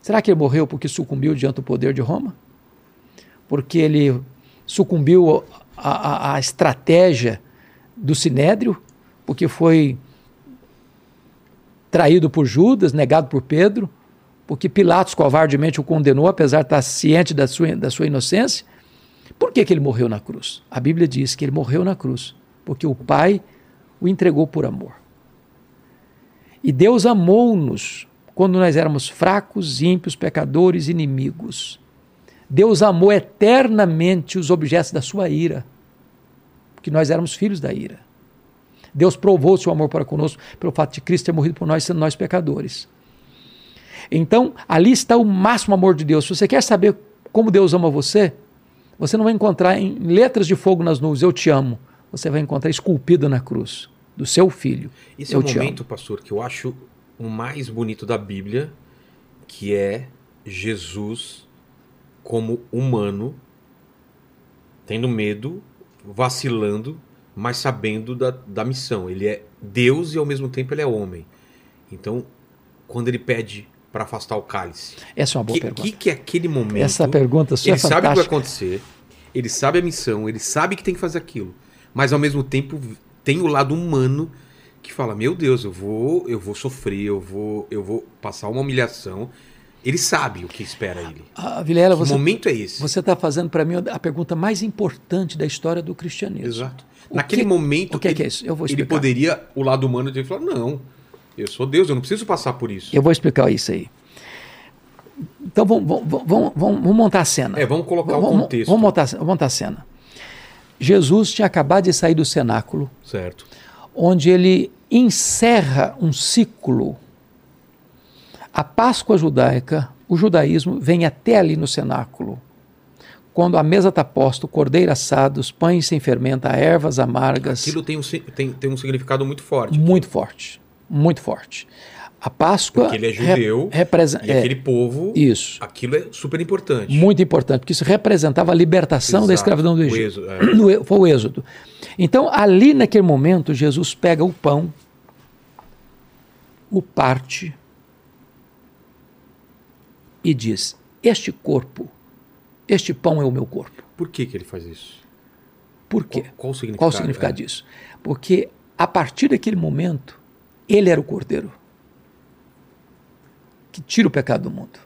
Será que ele morreu porque sucumbiu diante do poder de Roma? Porque ele sucumbiu à, estratégia do sinédrio? Porque foi traído por Judas, negado por Pedro? Porque Pilatos covardemente o condenou, apesar de estar ciente da sua, da sua inocência? Por que, que ele morreu na cruz? A Bíblia diz que ele morreu na cruz porque o Pai o entregou por amor. E Deus amou-nos quando nós éramos fracos, ímpios, pecadores, inimigos. Deus amou eternamente os objetos da sua ira, porque nós éramos filhos da ira. Deus provou o seu amor para conosco pelo fato de Cristo ter morrido por nós, sendo nós pecadores. Então, ali está o máximo amor de Deus. Se você quer saber como Deus ama você, você não vai encontrar em letras de fogo nas nuvens, eu te amo. Você vai encontrar esculpido na cruz do seu filho. Esse é o momento, amo. pastor, que eu acho o mais bonito da Bíblia, que é Jesus como humano, tendo medo, vacilando, mas sabendo da, da missão. Ele é Deus e ao mesmo tempo ele é homem. Então, quando ele pede para afastar o cálice. Essa é uma boa que, pergunta. O que, que é aquele momento? Essa pergunta sua Ele é sabe o que vai acontecer, ele sabe a missão, ele sabe que tem que fazer aquilo, mas ao mesmo tempo tem o lado humano que fala: Meu Deus, eu vou, eu vou sofrer, eu vou, eu vou passar uma humilhação. Ele sabe o que espera ele. Ah, Vilela, que você, momento é esse? Você está fazendo para mim a pergunta mais importante da história do cristianismo. Exato. O Naquele que, momento, o que, ele, é, que é isso? Eu vou explicar. ele poderia, o lado humano dele falar: Não, eu sou Deus, eu não preciso passar por isso. Eu vou explicar isso aí. Então vamos, vamos, vamos, vamos montar a cena. É, vamos colocar o contexto. Vamos montar, vamos montar a cena. Jesus tinha acabado de sair do cenáculo. Certo. Onde ele encerra um ciclo. A Páscoa judaica, o judaísmo, vem até ali no cenáculo. Quando a mesa está posta, o cordeiro assado, os pães sem fermenta, ervas amargas. Aquilo tem um, tem, tem um significado muito forte. Muito forte. Muito forte. A Páscoa. Porque ele é judeu. representa, e é, aquele povo. Isso. Aquilo é super importante. Muito importante, porque isso representava a libertação Exato, da escravidão do Egito. O êxodo, é. <clears throat> Foi o êxodo. Então, ali naquele momento, Jesus pega o pão, o parte e diz: Este corpo, este pão é o meu corpo. Por que, que ele faz isso? Por quê? Qual, qual o significado, qual o significado é? disso? Porque a partir daquele momento, ele era o cordeiro que tira o pecado do mundo.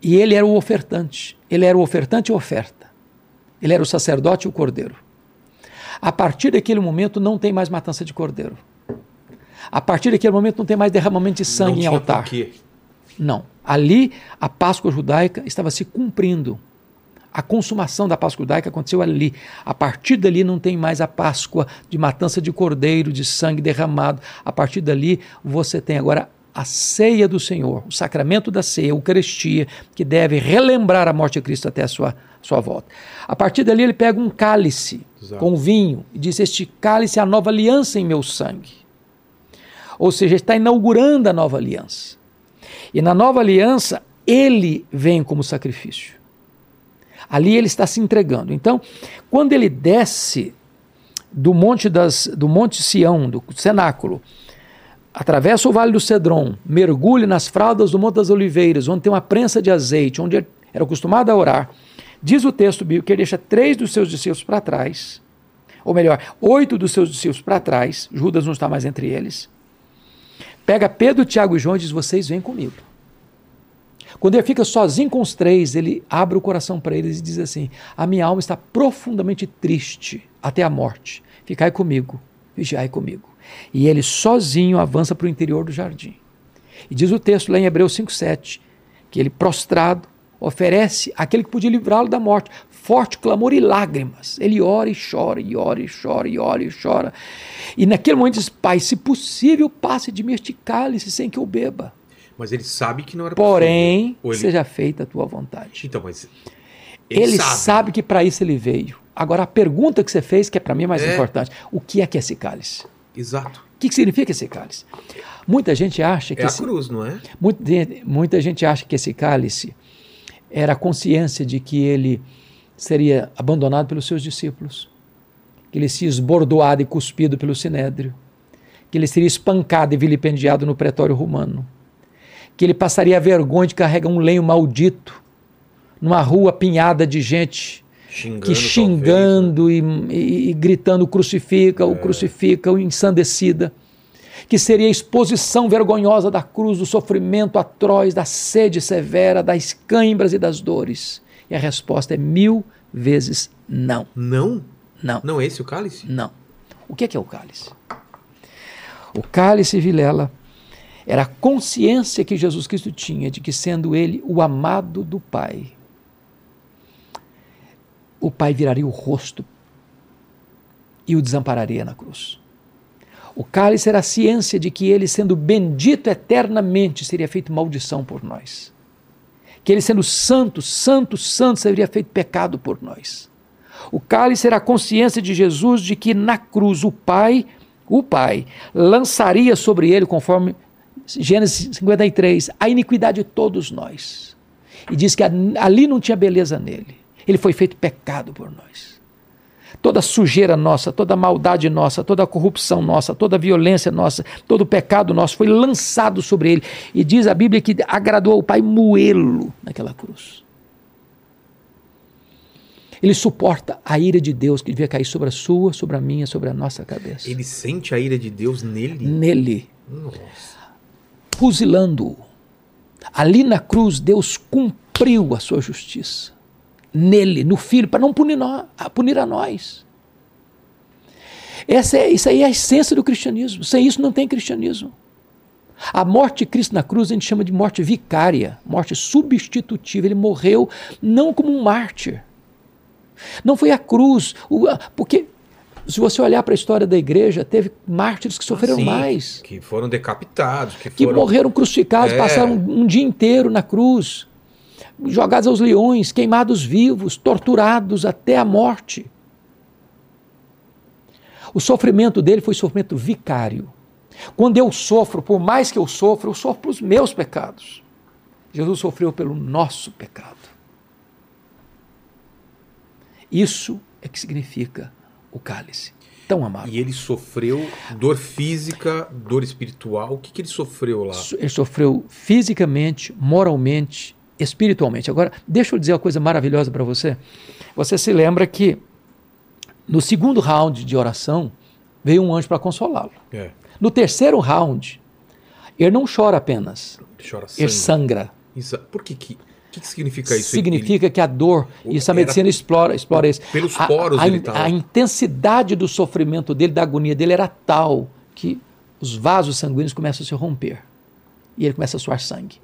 E ele era o ofertante. Ele era o ofertante e oferta. Ele era o sacerdote e o cordeiro. A partir daquele momento não tem mais matança de cordeiro. A partir daquele momento não tem mais derramamento de sangue em altar. Não. Ali a Páscoa judaica estava se cumprindo. A consumação da Páscoa judaica aconteceu ali. A partir dali não tem mais a Páscoa de matança de cordeiro, de sangue derramado. A partir dali você tem agora a ceia do Senhor, o sacramento da ceia, a Eucaristia, que deve relembrar a morte de Cristo até a sua, sua volta. A partir dali, ele pega um cálice Exato. com vinho e diz: Este cálice é a nova aliança em meu sangue. Ou seja, está inaugurando a nova aliança. E na nova aliança, ele vem como sacrifício. Ali ele está se entregando. Então, quando ele desce do monte, das, do monte Sião, do cenáculo, atravessa o Vale do Cedron, mergulhe nas fraldas do Monte das Oliveiras, onde tem uma prensa de azeite, onde era acostumado a orar. Diz o texto bíblico que ele deixa três dos seus discípulos para trás, ou melhor, oito dos seus discípulos para trás, Judas não está mais entre eles. Pega Pedro, Tiago e João e diz: Vocês vêm comigo. Quando ele fica sozinho com os três, ele abre o coração para eles e diz assim: A minha alma está profundamente triste até a morte. Ficai comigo, vigiai comigo. E ele sozinho avança para o interior do jardim. E diz o texto lá em Hebreus 5,7 que ele prostrado oferece aquele que podia livrá-lo da morte, forte clamor e lágrimas. Ele ora e chora, e ora e chora, e ora e chora. E naquele momento diz: Pai, se possível, passe de mim este cálice sem que eu beba. Mas ele sabe que não era Porém, possível. Porém, seja feita a tua vontade. Então, mas. Ele, ele sabe. sabe que para isso ele veio. Agora, a pergunta que você fez, que é para mim mais é. importante: o que é que é esse cálice? Exato. O que, que significa esse cálice? Muita gente acha que. É a esse, cruz, não é? Muita, muita gente acha que esse cálice era a consciência de que ele seria abandonado pelos seus discípulos, que ele seria esbordoado e cuspido pelo sinédrio, que ele seria espancado e vilipendiado no pretório romano, que ele passaria vergonha de carregar um lenho maldito numa rua apinhada de gente xingando, que xingando talvez, né? e, e, e, gritando crucifica, é. o crucifica, o ensandecida. Que seria a exposição vergonhosa da cruz, do sofrimento atroz, da sede severa, das cãibras e das dores. E a resposta é mil vezes não. Não? Não. Não é esse o cálice? Não. O que é, que é o cálice? O cálice, Vilela, era a consciência que Jesus Cristo tinha de que, sendo ele o amado do Pai, o Pai viraria o rosto e o desampararia na cruz. O cálice era a ciência de que ele, sendo bendito eternamente, seria feito maldição por nós. Que ele, sendo santo, santo, santo, seria feito pecado por nós. O cálice era a consciência de Jesus de que na cruz o Pai, o Pai, lançaria sobre ele, conforme Gênesis 53, a iniquidade de todos nós. E diz que ali não tinha beleza nele. Ele foi feito pecado por nós. Toda sujeira nossa, toda maldade nossa, toda corrupção nossa, toda violência nossa, todo pecado nosso foi lançado sobre ele. E diz a Bíblia que agradou ao Pai moê-lo naquela cruz. Ele suporta a ira de Deus que devia cair sobre a sua, sobre a minha, sobre a nossa cabeça. Ele sente a ira de Deus nele? Nele. Nossa fuzilando-o. Ali na cruz, Deus cumpriu a sua justiça. Nele, no Filho, para não punir, nós, punir a nós. Essa é, isso aí é a essência do cristianismo. Sem isso não tem cristianismo. A morte de Cristo na cruz a gente chama de morte vicária, morte substitutiva. Ele morreu não como um mártir. Não foi a cruz, porque se você olhar para a história da igreja, teve mártires que sofreram ah, mais. Que foram decapitados. Que, que foram... morreram crucificados, é. passaram um dia inteiro na cruz, jogados aos leões, queimados vivos, torturados até a morte. O sofrimento dele foi sofrimento vicário. Quando eu sofro, por mais que eu sofra, eu sofro pelos meus pecados. Jesus sofreu pelo nosso pecado. Isso é que significa o cálice. Tão amargo. E ele sofreu dor física, dor espiritual. O que, que ele sofreu lá? Ele sofreu fisicamente, moralmente, espiritualmente. Agora, deixa eu dizer uma coisa maravilhosa para você. Você se lembra que no segundo round de oração veio um anjo para consolá-lo. É. No terceiro round, ele não chora apenas. Ele, chora ele sangra. Isso, por que, que o que, que significa isso? Significa que a dor, isso a medicina explora, explora isso. Pelos poros a, ele a, a intensidade do sofrimento dele, da agonia dele era tal que os vasos sanguíneos começam a se romper. E ele começa a suar sangue.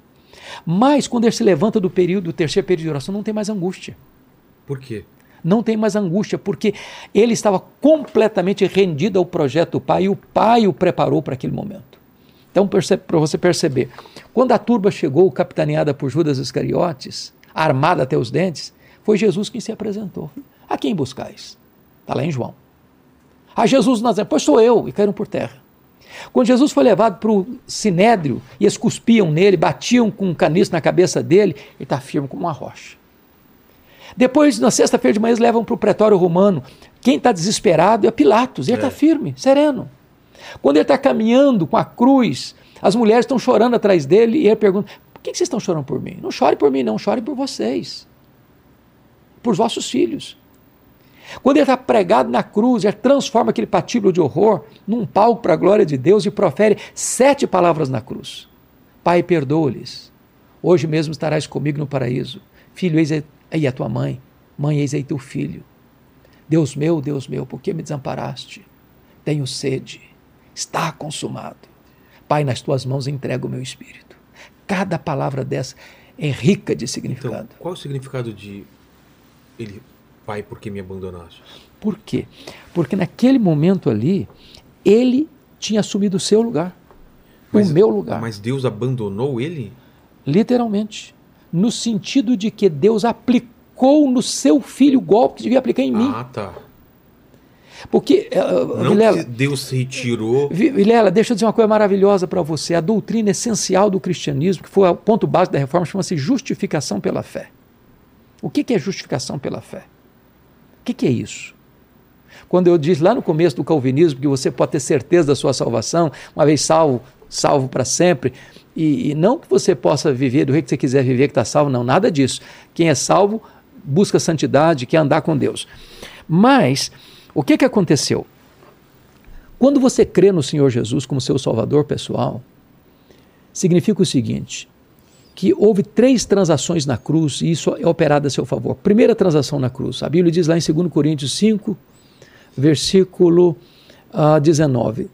Mas quando ele se levanta do período, do terceiro período de oração, não tem mais angústia. Por quê? Não tem mais angústia, porque ele estava completamente rendido ao projeto do Pai e o Pai o preparou para aquele momento. Então, para você perceber, quando a turba chegou, capitaneada por Judas Iscariotes, armada até os dentes, foi Jesus quem se apresentou. A quem buscais? Está lá em João. A Jesus Nazaré, pois sou eu, e caíram por terra. Quando Jesus foi levado para o sinédrio e eles cuspiam nele, batiam com um caniço na cabeça dele, ele está firme como uma rocha. Depois, na sexta-feira de manhã, eles levam para o pretório romano. Quem está desesperado é Pilatos, ele está é. firme, sereno. Quando ele está caminhando com a cruz, as mulheres estão chorando atrás dele e ele pergunta: por que vocês estão chorando por mim? Não chore por mim, não, chore por vocês, por vossos filhos. Quando ele está pregado na cruz, ele transforma aquele patíbulo de horror num palco para a glória de Deus e profere sete palavras na cruz: Pai, perdoa-lhes. Hoje mesmo estarás comigo no paraíso. Filho, eis aí a tua mãe. Mãe, eis aí teu filho. Deus meu, Deus meu, por que me desamparaste? Tenho sede está consumado. Pai, nas tuas mãos entrego o meu espírito. Cada palavra dessa é rica de significado. Então, qual o significado de ele, Pai, por que me abandonaste? Por quê? Porque naquele momento ali, ele tinha assumido o seu lugar, mas, o meu lugar. Mas Deus abandonou ele? Literalmente. No sentido de que Deus aplicou no seu filho o golpe que devia aplicar em mim. Ah, tá. Porque, uh, Não Vilela, Deus se retirou. Vilela, deixa eu dizer uma coisa maravilhosa para você. A doutrina essencial do cristianismo, que foi o ponto básico da reforma, chama-se justificação pela fé. O que, que é justificação pela fé? O que, que é isso? Quando eu disse lá no começo do calvinismo que você pode ter certeza da sua salvação, uma vez salvo, salvo para sempre. E, e, não que você possa viver do jeito que você quiser viver, que está salvo, não, nada disso. Quem é salvo busca santidade, quer andar com Deus. Mas, o que, que aconteceu? Quando você crê no Senhor Jesus como seu salvador pessoal, significa o seguinte: que houve três transações na cruz e isso é operado a seu favor. Primeira transação na cruz, a Bíblia diz lá em 2 Coríntios 5, versículo uh, ah, 19: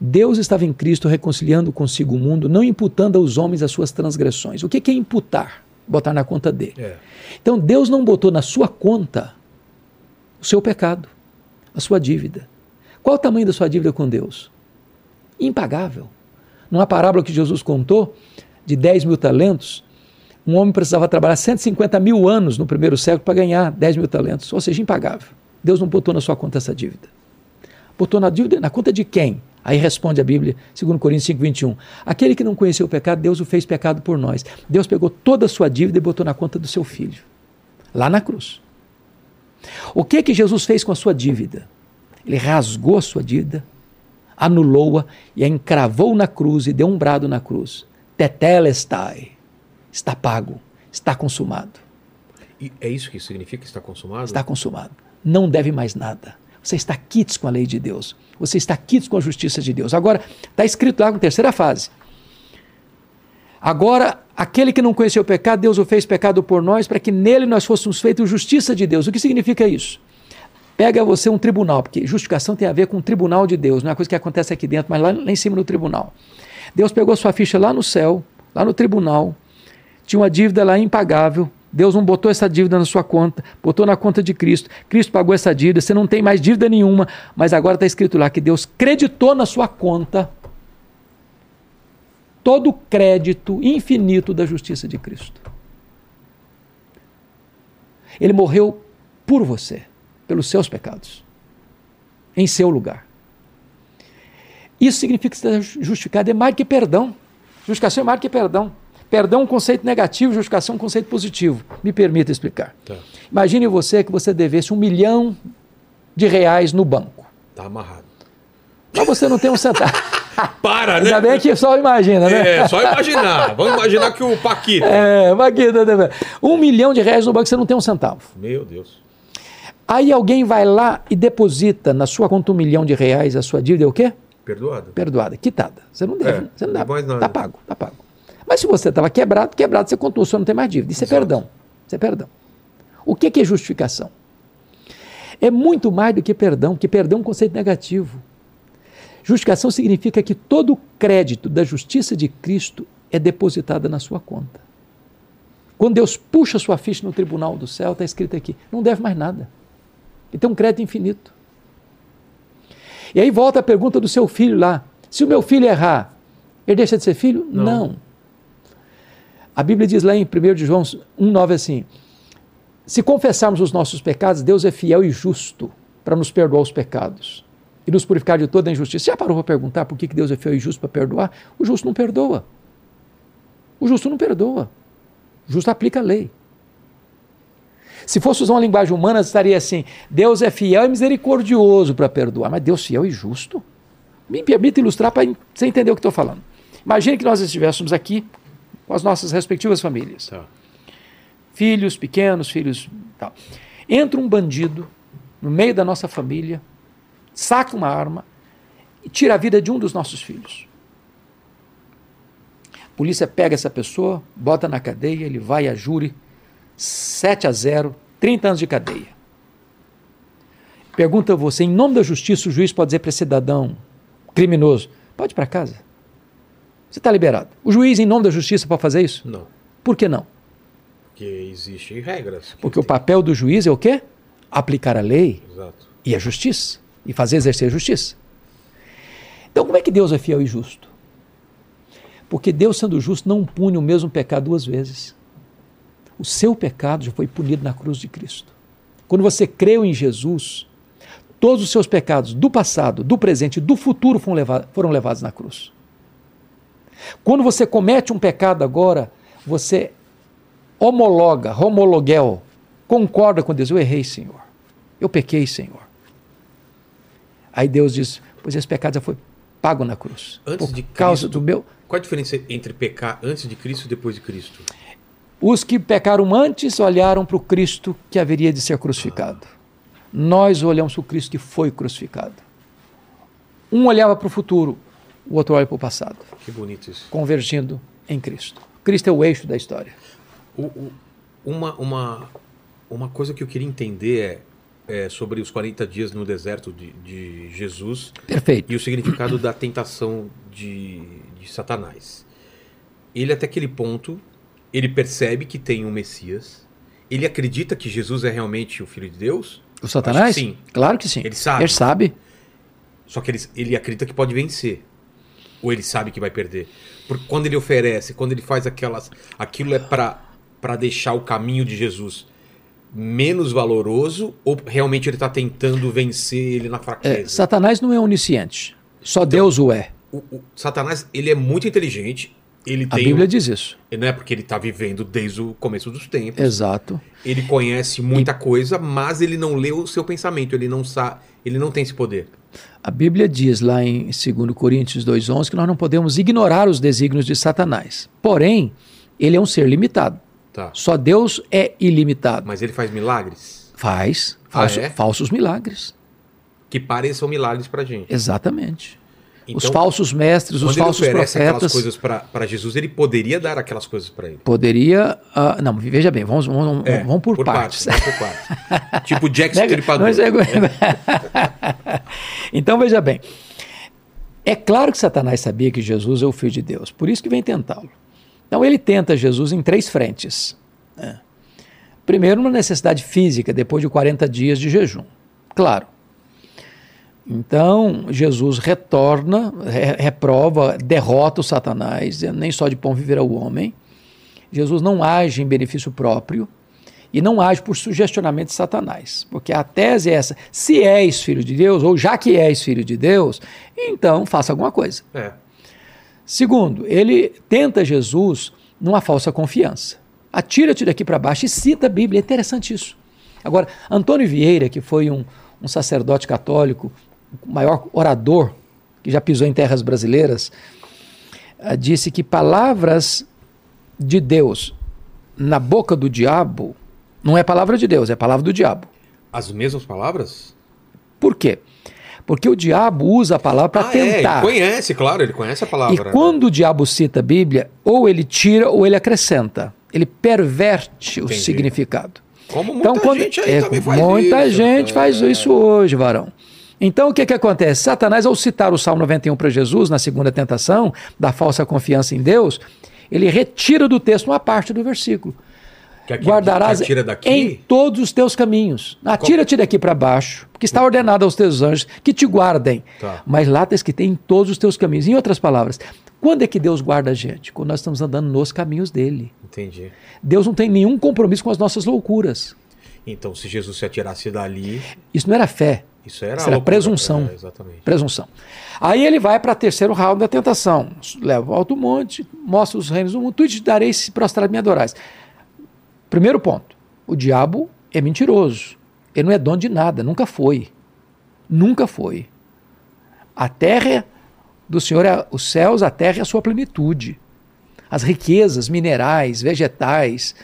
Deus estava em Cristo reconciliando consigo o mundo, não imputando aos homens as suas transgressões. O que é imputar? Botar na conta dele. É. Então Deus não botou na sua conta o seu pecado, a sua dívida. Qual o tamanho da sua dívida com Deus? Impagável. Numa parábola que Jesus contou, de 10 mil talentos, um homem precisava trabalhar 150 mil anos no primeiro século para ganhar 10 mil talentos, ou seja, impagável. Deus não botou na sua conta essa dívida. Botou na dívida, na conta de quem? Aí responde a Bíblia, 2 Coríntios 5, 21. Aquele que não conheceu o pecado, Deus o fez pecado por nós. Deus pegou toda a sua dívida e botou na conta do seu filho, lá na cruz. O que que Jesus fez com a sua dívida? Ele rasgou a sua dívida, anulou-a e a encravou na cruz e deu um brado na cruz. Tetelestai. Está pago, está consumado. E é isso que significa está consumado? Está consumado. Não deve mais nada. Você está quites com a lei de Deus. Você está quites com a justiça de Deus. Agora, está escrito lá na terceira fase. Agora, aquele que não conheceu o pecado, Deus o fez pecado por nós, para que nele nós fôssemos feitos justiça de Deus. O que significa isso? Pega você um tribunal, porque justificação tem a ver com o tribunal de Deus, não é uma coisa que acontece aqui dentro, mas lá, lá em cima no tribunal. Deus pegou sua ficha lá no céu, lá no tribunal, tinha uma dívida lá impagável, Deus não botou essa dívida na sua conta, botou na conta de Cristo. Cristo pagou essa dívida, você não tem mais dívida nenhuma, mas agora está escrito lá que Deus creditou na sua conta todo o crédito infinito da justiça de Cristo. Ele morreu por você, pelos seus pecados, em seu lugar. Isso significa que você está justificado, é mais que perdão. Justificação é mais que perdão. Perdão é um conceito negativo, justificação é um conceito positivo. Me permita explicar. Tá. Imagine você que você devesse um milhão de reais no banco. Está amarrado. Mas você não tem um centavo. <laughs> Para, né? Ainda bem que só imagina, né? É, só imaginar. Vamos imaginar que o Paquito. <laughs> É, Paquito. Né? Um milhão de reais no banco, você não tem um centavo. Meu Deus. Aí alguém vai lá e deposita na sua conta um milhão de reais, a sua dívida é o quê? Perdoada. Perdoada, quitada. Você não deve. É, você não dá. Mais nada. Tá pago, tá pago. Mas se você estava quebrado, quebrado, você contou, você não tem mais dívida. Isso é Exato. é perdão. Isso é perdão. O que, que é justificação? É muito mais do que perdão, que perdão é um conceito negativo. Justificação significa que todo o crédito da justiça de Cristo é depositado na sua conta. Quando Deus puxa sua ficha no tribunal do céu, está escrito aqui: não deve mais nada. Ele tem um crédito infinito. E aí volta a pergunta do seu filho lá: se o meu filho errar, ele deixa de ser filho? Não. não. A Bíblia diz lá em 1 João 1,9 assim: se confessarmos os nossos pecados, Deus é fiel e justo para nos perdoar os pecados e nos purificar de toda a injustiça. Já parou para perguntar por que Deus é fiel e justo para perdoar? O justo não perdoa. O justo não perdoa. O justo aplica a lei. Se fosse usar uma linguagem humana, estaria assim: Deus é fiel e misericordioso para perdoar, mas Deus fiel e justo? Me permita ilustrar para você entender o que estou falando. Imagine que nós estivéssemos aqui com as nossas respectivas famílias. Tá. Filhos pequenos, filhos. Tal. Entra um bandido no meio da nossa família, saca uma arma e tira a vida de um dos nossos filhos. A polícia pega essa pessoa, bota na cadeia, ele vai a júri, 7 a 0, 30 anos de cadeia. Pergunta você, em nome da justiça, o juiz pode dizer para esse cidadão criminoso: pode ir para casa. Você está liberado. O juiz, em nome da justiça, pode fazer isso? Não. Por que não? Porque existem regras. Porque tem. o papel do juiz é o quê? Aplicar a lei Exato. e a justiça e fazer exercer justiça. Então, como é que Deus é fiel e justo? Porque Deus, sendo justo, não pune o mesmo pecado duas vezes. O seu pecado já foi punido na cruz de Cristo. Quando você creu em Jesus, todos os seus pecados do passado, do presente e do futuro foram, levados, foram levados na cruz. Quando você comete um pecado agora, você homologa, homologuel, concorda com Deus. Eu errei, Senhor. Eu pequei, Senhor. Aí Deus diz: Pois esse pecado já foi pago na cruz. Antes por de causa Cristo. do meu. Qual a diferença entre pecar antes de Cristo e depois de Cristo? Os que pecaram antes olharam para o Cristo que haveria de ser crucificado. Nós olhamos para o Cristo que foi crucificado. Um olhava para o futuro, o outro olha para o passado, Que bonito isso. convergindo em Cristo. Cristo é o eixo da história. O- o- uma, uma, uma coisa que eu queria entender é, é sobre os 40 dias no deserto de, de Jesus Perfeito. e o significado da tentação de, de Satanás. Ele, até aquele ponto, ele percebe que tem um Messias. Ele acredita que Jesus é realmente o Filho de Deus. O Satanás? Sim. Claro que sim. Ele sabe. Ele sabe. Só que ele, ele acredita que pode vencer. Ou ele sabe que vai perder. Porque quando ele oferece, quando ele faz aquelas. Aquilo é para para deixar o caminho de Jesus menos valoroso? Ou realmente ele está tentando vencer ele na É, fraqueza? Satanás não é onisciente. Só Deus o é. O, o Satanás, ele é muito inteligente. Ele A tem. Bíblia diz isso. Não é porque ele está vivendo desde o começo dos tempos. Exato. Ele conhece muita coisa, mas ele não lê o seu pensamento. Ele não sabe. Ele não tem esse poder. A Bíblia diz lá em 2 Coríntios 2,11 que nós não podemos ignorar os desígnios de Satanás. Porém, ele é um ser limitado. Tá. Só Deus é ilimitado. Mas ele faz milagres Faz Ah, falso- é? falsos milagres. que pareçam milagres pra gente. Exatamente. os Então, falsos mestres, os Quando ele falsos oferece aquelas coisas para Jesus, ele poderia dar aquelas coisas para ele. Poderia. ah, não, veja bem, vamos, vamos, É, vamos por, partes. vamos por partes. tipo Jack <laughs> Stripador. é- <laughs> então veja bem. É claro que Satanás sabia que Jesus é o Filho de Deus, por isso que vem tentá-lo. Então ele tenta Jesus em três frentes. né? Primeiro, uma necessidade física, depois de 40 dias de jejum. Claro. Então, Jesus retorna, re- reprova, derrota o Satanás, nem só de pão viverá o homem. Jesus não age em benefício próprio e não age por sugestionamento de Satanás. Porque a tese é essa: se és filho de Deus, ou já que és filho de Deus, então faça alguma coisa. É. Segundo, ele tenta Jesus numa falsa confiança. Atira-te daqui para baixo e cita a Bíblia. É interessante isso. Agora, Antônio Vieira, que foi um, um sacerdote católico, o maior orador que já pisou em terras brasileiras, ah, disse que palavras de Deus na boca do diabo não é palavra de Deus, é palavra do diabo. As mesmas palavras? Por quê? Porque o diabo usa a palavra para ah, é, ele tentar. conhece, claro, ele conhece a E palavra. né? quando o diabo cita a Bíblia, ou ele tira ou ele acrescenta. Ele perverte o Entendi. significado. Como muita Então, quando gente é, faz muita isso. gente É. faz isso hoje, varão. Então, o que, que acontece? Satanás, ao citar o Salmo 91 para Jesus, na segunda tentação, da falsa confiança em Deus, ele retira do texto uma parte do versículo. Que aqui- Guardarás que daqui? em todos os teus caminhos. Atira-te daqui para baixo, porque está ordenado aos teus anjos que te guardem. Tá. Mas lá está escrito em todos os teus caminhos. Em outras palavras, quando é que Deus guarda a gente? Quando nós estamos andando nos caminhos dele. Entendi. Deus não tem nenhum compromisso com as nossas loucuras. Então, se Jesus se atirasse dali, Isso não era fé, isso era, Isso era presunção. É, exatamente. presunção. Aí ele vai para o terceiro round da tentação. Leva ao alto monte, mostra os reinos do mundo, tu te darei se prostrar me adorais. Primeiro ponto, o diabo é mentiroso. Ele não é dono de nada, nunca foi. Nunca foi. A terra do Senhor é os céus, a terra é a sua plenitude. As riquezas minerais, vegetais,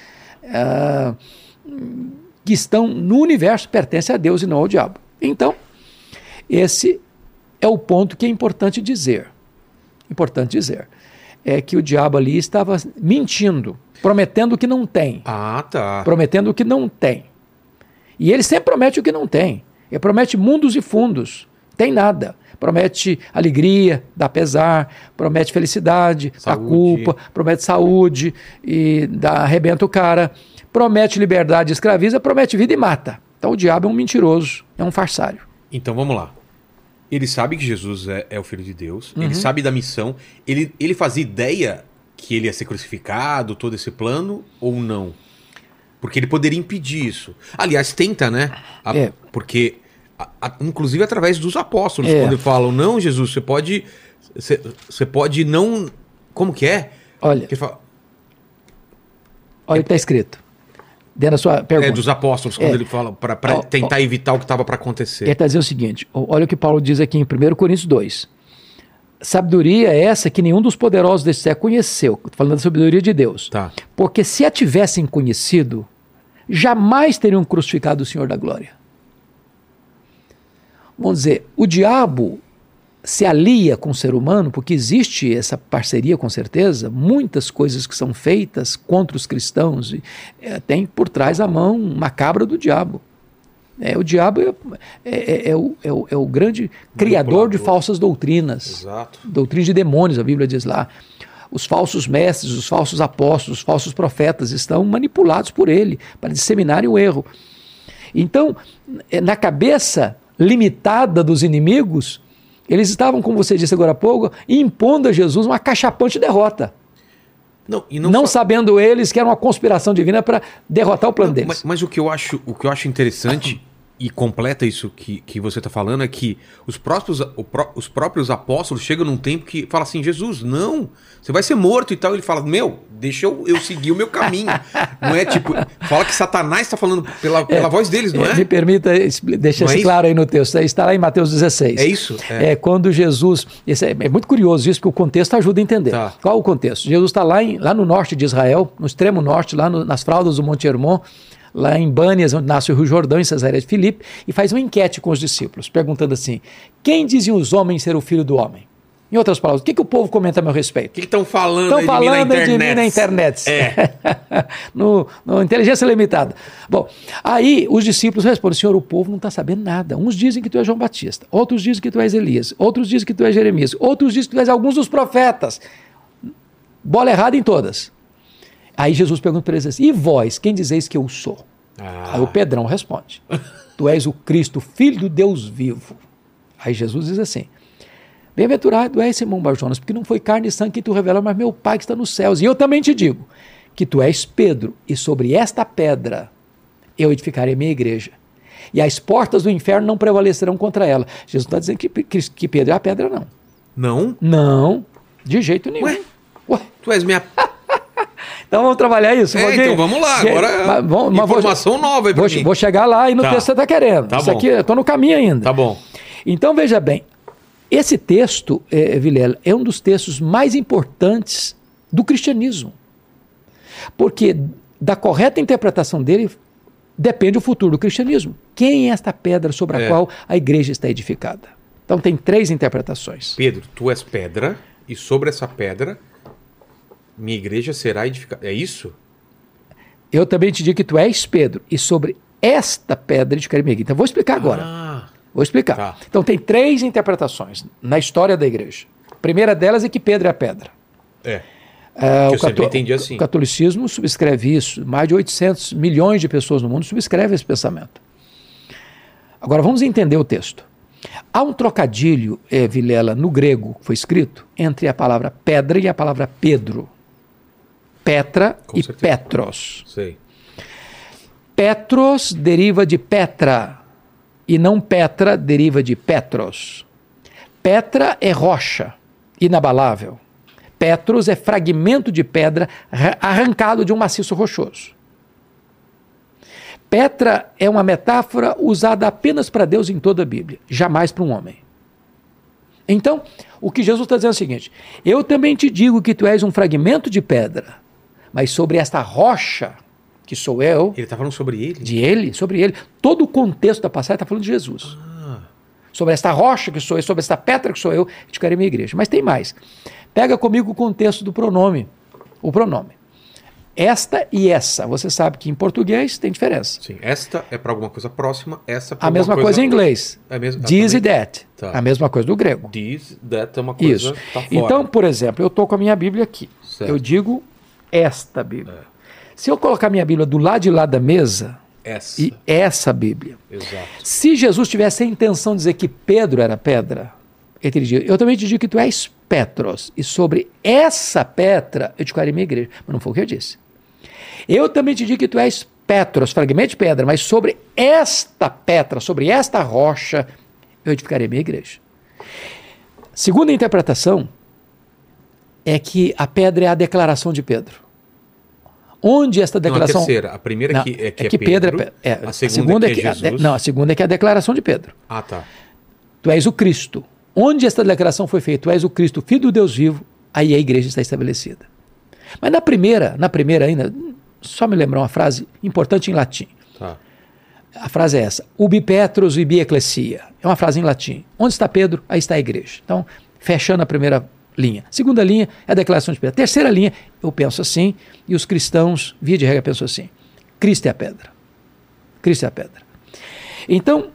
ah, que estão no universo pertencem a Deus e não ao diabo. Então, esse é o ponto que é importante dizer. Importante dizer. É que o diabo ali estava mentindo, prometendo o que não tem. Ah, tá. Prometendo o que não tem. E ele sempre promete o que não tem. Ele promete mundos e fundos. Tem nada. Promete alegria, dá pesar, promete felicidade, dá Saúde. culpa, promete saúde e dá, arrebenta o cara, promete liberdade, escraviza, promete vida e mata. Então o diabo é um mentiroso, é um farsário. Então vamos lá. Ele sabe que Jesus é, é o Filho de Deus, Uhum. ele sabe da missão, ele, ele fazia ideia que ele ia ser crucificado, todo esse plano, ou não? Porque ele poderia impedir isso. Aliás, tenta, né? A- É. Porque, a- a- inclusive através dos apóstolos, É. quando falam, não, Jesus, você pode. Você, você pode não. Como que é? Olha, Que fala- olha o que está escrito. Dentro da sua pergunta. é dos apóstolos, quando É. ele fala, para Ó, tentar evitar o que estava para acontecer. Ele está dizendo o seguinte: olha o que Paulo diz aqui em 1 Coríntios 2. Sabedoria é essa que nenhum dos poderosos desse século conheceu. Estou falando da sabedoria de Deus. Tá. Porque se a tivessem conhecido, jamais teriam crucificado o Senhor da glória. Vamos dizer, o diabo se alia com o ser humano, porque existe essa parceria com certeza, muitas coisas que são feitas contra os cristãos, e, é, tem por trás a mão macabra do diabo. É, o diabo é, é, é, o, é, o, é o grande criador de falsas doutrinas. Exato. Doutrina de demônios, a Bíblia diz lá. Os falsos mestres, os falsos apóstolos, os falsos profetas estão manipulados por ele para disseminarem o erro. Então, é, na cabeça limitada dos inimigos, eles estavam, como você disse agora há pouco, impondo a Jesus uma cachapante derrota. Não, não, não sabendo eles que era uma conspiração divina para derrotar o plano não, deles. Mas, mas, o, que eu acho, o que eu acho interessante e completa isso que, que você está falando é que os próprios, os próprios apóstolos chegam num tempo que fala assim: Jesus, não, você vai ser morto e tal. Ele fala: Meu, deixa eu, eu seguir o meu caminho. não é tipo, fala que Satanás está falando pela, pela é, voz deles, não é? é? Me permita deixar isso é claro aí no texto. Está lá em Mateus 16. É isso? É, é quando Jesus. É, é, muito curioso isso, porque o contexto ajuda a entender. Tá. Qual o contexto? Jesus está lá, em, lá no norte de Israel, no extremo norte, lá no, nas fraldas do Monte Hermon lá em Bânias, onde nasce o Rio Jordão, em Cesareia de Filipe, e faz uma enquete com os discípulos, perguntando assim: quem diziam os homens ser o filho do homem? Em outras palavras, o que, que o povo comenta a meu respeito? O que estão falando, Estão falando de, mim de mim na internet. É. <laughs> no, no Inteligência Limitada. Bom, aí os discípulos respondem: Senhor, o povo não está sabendo nada. Uns dizem que tu és João Batista, outros dizem que tu és Elias, outros dizem que tu és Jeremias, outros dizem que tu és alguns dos profetas. Bola errada em todas. Aí Jesus pergunta para eles assim: E vós, quem dizeis que eu sou? Ah. Aí o Pedrão responde: Tu és o Cristo, filho do Deus vivo. Aí Jesus diz assim: Bem-aventurado és Simão Barjonas, porque não foi carne e sangue que tu revela, mas meu Pai que está nos céus. E eu também te digo que tu és Pedro, e sobre esta pedra eu edificarei minha igreja. E as portas do inferno não prevalecerão contra ela. Jesus está dizendo que, que, que, Pedro é a pedra, não. Não? Não, de jeito nenhum. Ué? Ué? Tu és minha então vamos trabalhar isso. É, então vamos lá. Agora, mas, vamos, informação vou, nova aí vou, mim. vou chegar lá e no tá. texto você está querendo. Tá isso bom. aqui, eu estou no caminho ainda. Tá bom. Então veja bem, esse texto, é, Vilela, é um dos textos mais importantes do cristianismo. Porque da correta interpretação dele depende o futuro do cristianismo. Quem é esta pedra sobre a é. qual a igreja está edificada? Então tem três interpretações. Pedro, tu és pedra, e sobre essa pedra minha igreja será edificada. É isso? Eu também te digo que tu és Pedro, e sobre esta pedra edificarei minha igreja. Então vou explicar agora. Ah, vou explicar. Tá. Então tem três interpretações na história da igreja. A primeira delas é que Pedro é a pedra. É. Uh, o, cató assim. o catolicismo subscreve isso. Mais de 800 milhões de pessoas no mundo subscrevem esse pensamento. Agora vamos entender o texto. Há um trocadilho, é, Vilela, no grego, que foi escrito, entre a palavra pedra e a palavra Pedro. Petra Com e certeza. Petros. Sei. Petros deriva de Petra e não Petra deriva de Petros. Petra é rocha, inabalável. Petros é fragmento de pedra arrancado de um maciço rochoso. Petra é uma metáfora usada apenas para Deus em toda a Bíblia, jamais para um homem. Então, o que Jesus está dizendo é o seguinte: Eu também te digo que tu és um fragmento de pedra, mas sobre esta rocha, que sou eu. Ele está falando sobre ele? De ele, sobre ele. Todo o contexto da passagem está falando de Jesus. Ah. Sobre esta rocha que sou eu, sobre esta pedra que sou eu, edificarei minha igreja. Mas tem mais. Pega comigo o contexto do pronome. O pronome. Esta e essa. Você sabe que em português tem diferença. Sim, esta é para alguma coisa próxima, essa para A mesma coisa, coisa em inglês. É mesmo, This e that. Tá. A mesma coisa do grego. This, that é uma coisa. Isso. Tá então, por exemplo, eu estou com a minha Bíblia aqui. Certo. Eu digo esta Bíblia. É. Se eu colocar minha Bíblia do lado de lá da mesa, essa. e essa Bíblia. Exato. Se Jesus tivesse a intenção de dizer que Pedro era pedra, ele teria eu também te digo que tu és Petros, e sobre essa pedra eu te minha igreja. Mas não foi o que eu disse. Eu também te digo que tu és Petros, fragmento de pedra, mas sobre esta pedra, sobre esta rocha, eu edificarei minha igreja. Segunda interpretação é que a pedra é a declaração de Pedro. Onde esta declaração. Não, a terceira. A primeira não, que é, que é, que Pedro. Pedro é, a segunda, a segunda é, que é, é Jesus. não, a segunda é que é a declaração de Pedro. Ah, tá. Tu és o Cristo, onde esta declaração foi feita, tu és o Cristo, filho do Deus vivo, aí a igreja está estabelecida. Mas na primeira, na primeira ainda, só me lembrar uma frase importante em latim. Tá. A frase é essa: Ubi Petrus ibi ecclesia. É uma frase em latim. Onde está Pedro? Aí está a igreja. Então, fechando a primeira linha. Segunda linha é a declaração de Pedro. Terceira linha, eu penso assim, e os cristãos, via de regra, pensam assim: Cristo é a pedra. Cristo é a pedra. Então,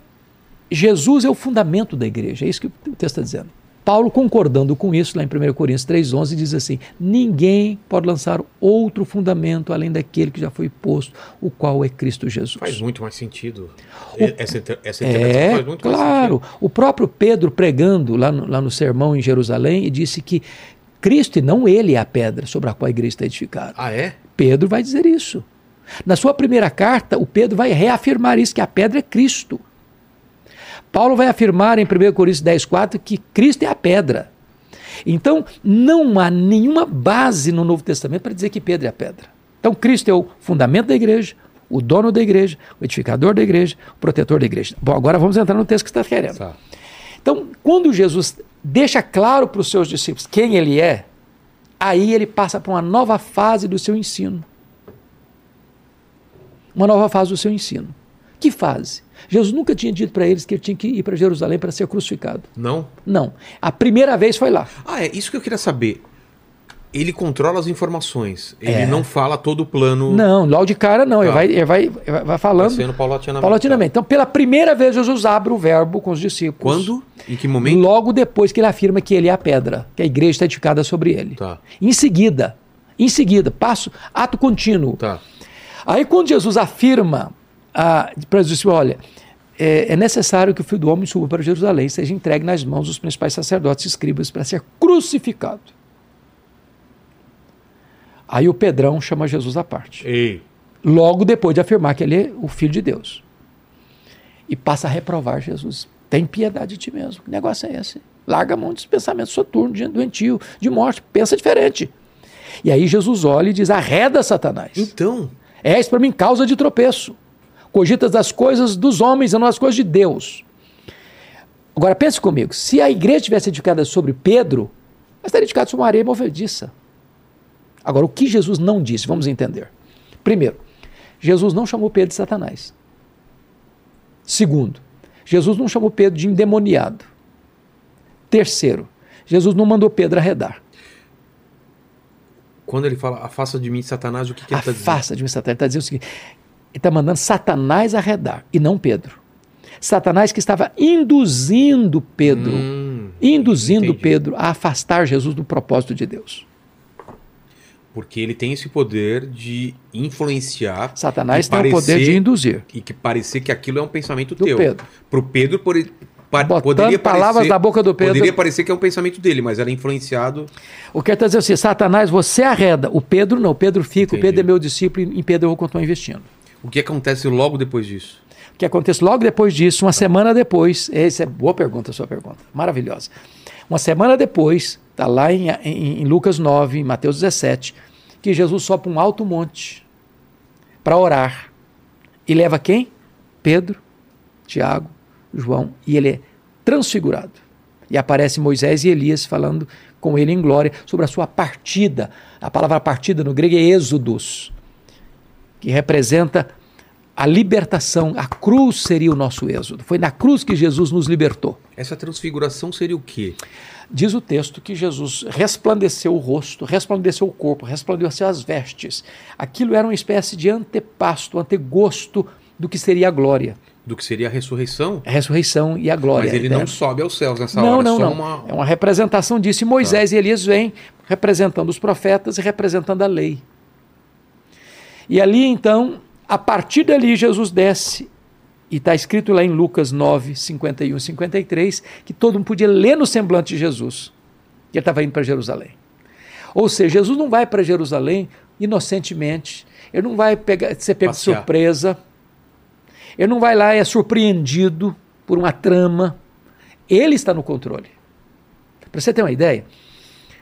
Jesus é o fundamento da igreja, é isso que o texto está dizendo. Paulo, concordando com isso, lá em 1 Coríntios 3,11, diz assim: Ninguém pode lançar outro fundamento além daquele que já foi posto, o qual é Cristo Jesus. Faz muito mais sentido. O, essa, essa é, faz muito claro, mais sentido. O próprio Pedro pregando lá no, lá no sermão em Jerusalém, disse que Cristo e não ele é a pedra sobre a qual a igreja está edificada. Ah, é? Pedro vai dizer isso. Na sua primeira carta, o Pedro vai reafirmar isso, que a pedra é Cristo. Paulo vai afirmar em 1 Coríntios 10, 4 que Cristo é a pedra. Então, não há nenhuma base no Novo Testamento para dizer que Pedro é a pedra. Então, Cristo é o fundamento da igreja, o dono da igreja, o edificador da igreja, o protetor da igreja. Bom, agora vamos entrar no texto que está querendo. Tá. Então, quando Jesus deixa claro para os seus discípulos quem ele é, aí ele passa para uma nova fase do seu ensino. Uma nova fase do seu ensino. Que fase? Jesus nunca tinha dito para eles que ele tinha que ir para Jerusalém para ser crucificado. Não? Não. A primeira vez foi lá. Ah, é isso que eu queria saber. Ele controla as informações. Ele é. não fala todo o plano. Não, logo de cara não. Tá. Ele, vai, ele, vai, ele vai falando. Vai sendo paulatinamente. paulatinamente. Então, pela primeira vez, Jesus abre o verbo com os discípulos. Quando? Em que momento? Logo depois que ele afirma que ele é a pedra, que a igreja está edificada sobre ele. Tá. Em seguida, em seguida, passo, ato contínuo. Tá. Aí, quando Jesus afirma ah, para os discípulos: olha, é, é, necessário que o filho do homem suba para Jerusalém e seja entregue nas mãos dos principais sacerdotes e escribas para ser crucificado. Aí o Pedrão chama Jesus à parte. Ei. Logo depois de afirmar que ele é o filho de Deus. E passa a reprovar Jesus. Tem piedade de ti mesmo. Que negócio é esse? Larga a mão dos pensamentos soturnos, de doentio, de morte. Pensa diferente. E aí Jesus olha e diz: arreda Satanás. Então. És para mim causa de tropeço cogitas das coisas dos homens e não das coisas de Deus. Agora pense comigo, se a igreja tivesse edificada sobre Pedro, ela estaria edificada sobre uma areia movediça. Agora, o que Jesus não disse, vamos entender. Primeiro, Jesus não chamou Pedro de Satanás. Segundo, Jesus não chamou Pedro de endemoniado. Terceiro, Jesus não mandou Pedro arredar. Quando ele fala afasta de mim, Satanás, o que, que ele está dizendo? Afasta de mim, Satanás. Ele está dizendo o seguinte: está mandando Satanás arredar e não Pedro. Satanás que estava induzindo Pedro, hum, induzindo entendi. Pedro a afastar Jesus do propósito de Deus. Porque ele tem esse poder de influenciar. Satanás tem parecer, o poder de induzir. E que parecer que aquilo é um pensamento do teu. Pedro. Para o Pedro, por, Botando poderia palavras parecer, da boca do Pedro. Poderia parecer que é um pensamento dele, mas era influenciado. O que está dizendo assim: Satanás, você arreda. O Pedro não. O Pedro fica. Entendi. O Pedro é meu discípulo. E em Pedro eu vou continuar investindo. O que acontece logo depois disso? O que acontece logo depois disso, uma semana depois, essa é boa pergunta, sua pergunta, maravilhosa. Uma semana depois, está lá em, em, em, Lucas 9, em Mateus 17, que Jesus sobe para um alto monte para orar. E leva quem? Pedro, Tiago, João, e ele é transfigurado. E aparece Moisés e Elias falando com ele em glória sobre a sua partida. A palavra partida no grego é êxodos que representa a libertação. A cruz seria o nosso êxodo. Foi na cruz que Jesus nos libertou. Essa transfiguração seria o quê? Diz o texto que Jesus resplandeceu o rosto, resplandeceu o corpo, resplandeceu as vestes. Aquilo era uma espécie de antepasto, antegosto do que seria a glória. Do que seria a ressurreição? A ressurreição e a glória. Mas ele não sobe aos céus nessa não, hora. Não, não, não. Uma... É uma representação disso. E Moisés tá. e Elias vêm representando os profetas e representando a lei. E ali então, a partir dali, Jesus desce. E está escrito lá em Lucas 9, 51 e 53, que todo mundo podia ler no semblante de Jesus que ele estava indo para Jerusalém. Ou seja, Jesus não vai para Jerusalém inocentemente, ele não vai pegar, ser pego de surpresa, ele não vai lá e é surpreendido por uma trama. Ele está no controle. Para você ter uma ideia,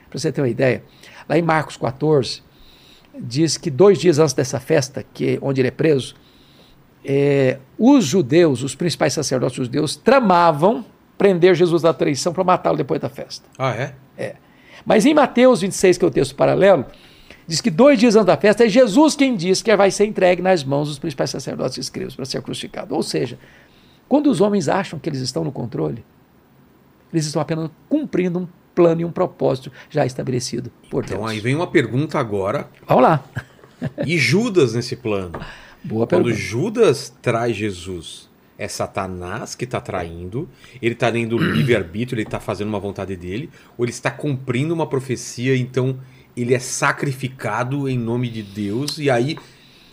para você ter uma ideia, lá em Marcos 14, diz que dois dias antes dessa festa, que onde ele é preso, é, os judeus, os principais sacerdotes judeus, tramavam prender Jesus da traição para matá-lo depois da festa. Ah, é? É. Mas em Mateus 26, que é o texto paralelo, diz que dois dias antes da festa é Jesus quem diz que vai ser entregue nas mãos dos principais sacerdotes e escribas para ser crucificado. Ou seja, quando os homens acham que eles estão no controle, eles estão apenas cumprindo um plano e um propósito já estabelecido por Então Deus. aí vem uma pergunta agora. Vamos lá. E Judas nesse plano? Boa Quando pergunta. Judas traz Jesus, é Satanás que está traindo, ele está dando livre-arbítrio, ele está fazendo uma vontade dele, ou ele está cumprindo uma profecia, então ele é sacrificado em nome de Deus, e aí.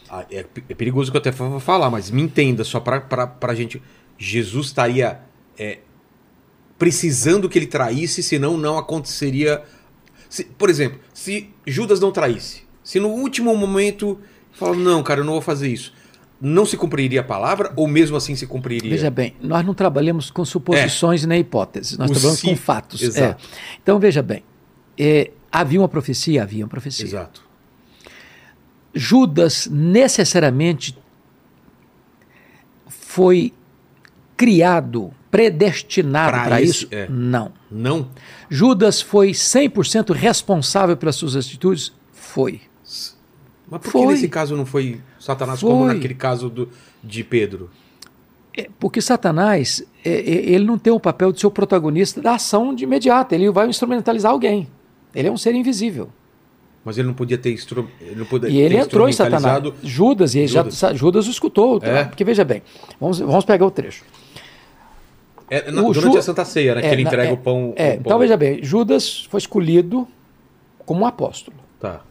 ah, É, é perigoso que eu até vou falar, mas me entenda, só para a gente. Jesus estaria é, precisando que ele traísse, senão não aconteceria. Se- por exemplo, se Judas não traísse, se no último momento fala, não, cara, eu não vou fazer isso, não se cumpriria a palavra ou mesmo assim se cumpriria? Veja bem, nós não trabalhamos com suposições nem hipóteses, nós O trabalhamos com fatos. É. Então, veja bem, é, havia uma profecia? Havia uma profecia. Exato. Judas necessariamente foi criado, predestinado para isso, é. Não. Não? Judas foi 100% responsável pelas suas atitudes? Foi. Mas por que Foi. nesse caso não foi Satanás como Foi. naquele caso do, de Pedro? É, Porque Satanás, é, é, ele não tem o papel de ser o protagonista da ação de imediato, ele vai instrumentalizar alguém. Ele é um ser invisível. Mas ele não podia ter instru... ele não podia E ele entrou em Satanás. Judas, e Judas. Já, Judas o escutou. tá? É. Porque veja bem, vamos, vamos pegar o trecho. É, na- durante Ju- a Santa Ceia, né? que É, ele na- entrega é, o pão. É, o então pão. veja bem, Judas foi escolhido como um apóstolo. Tá.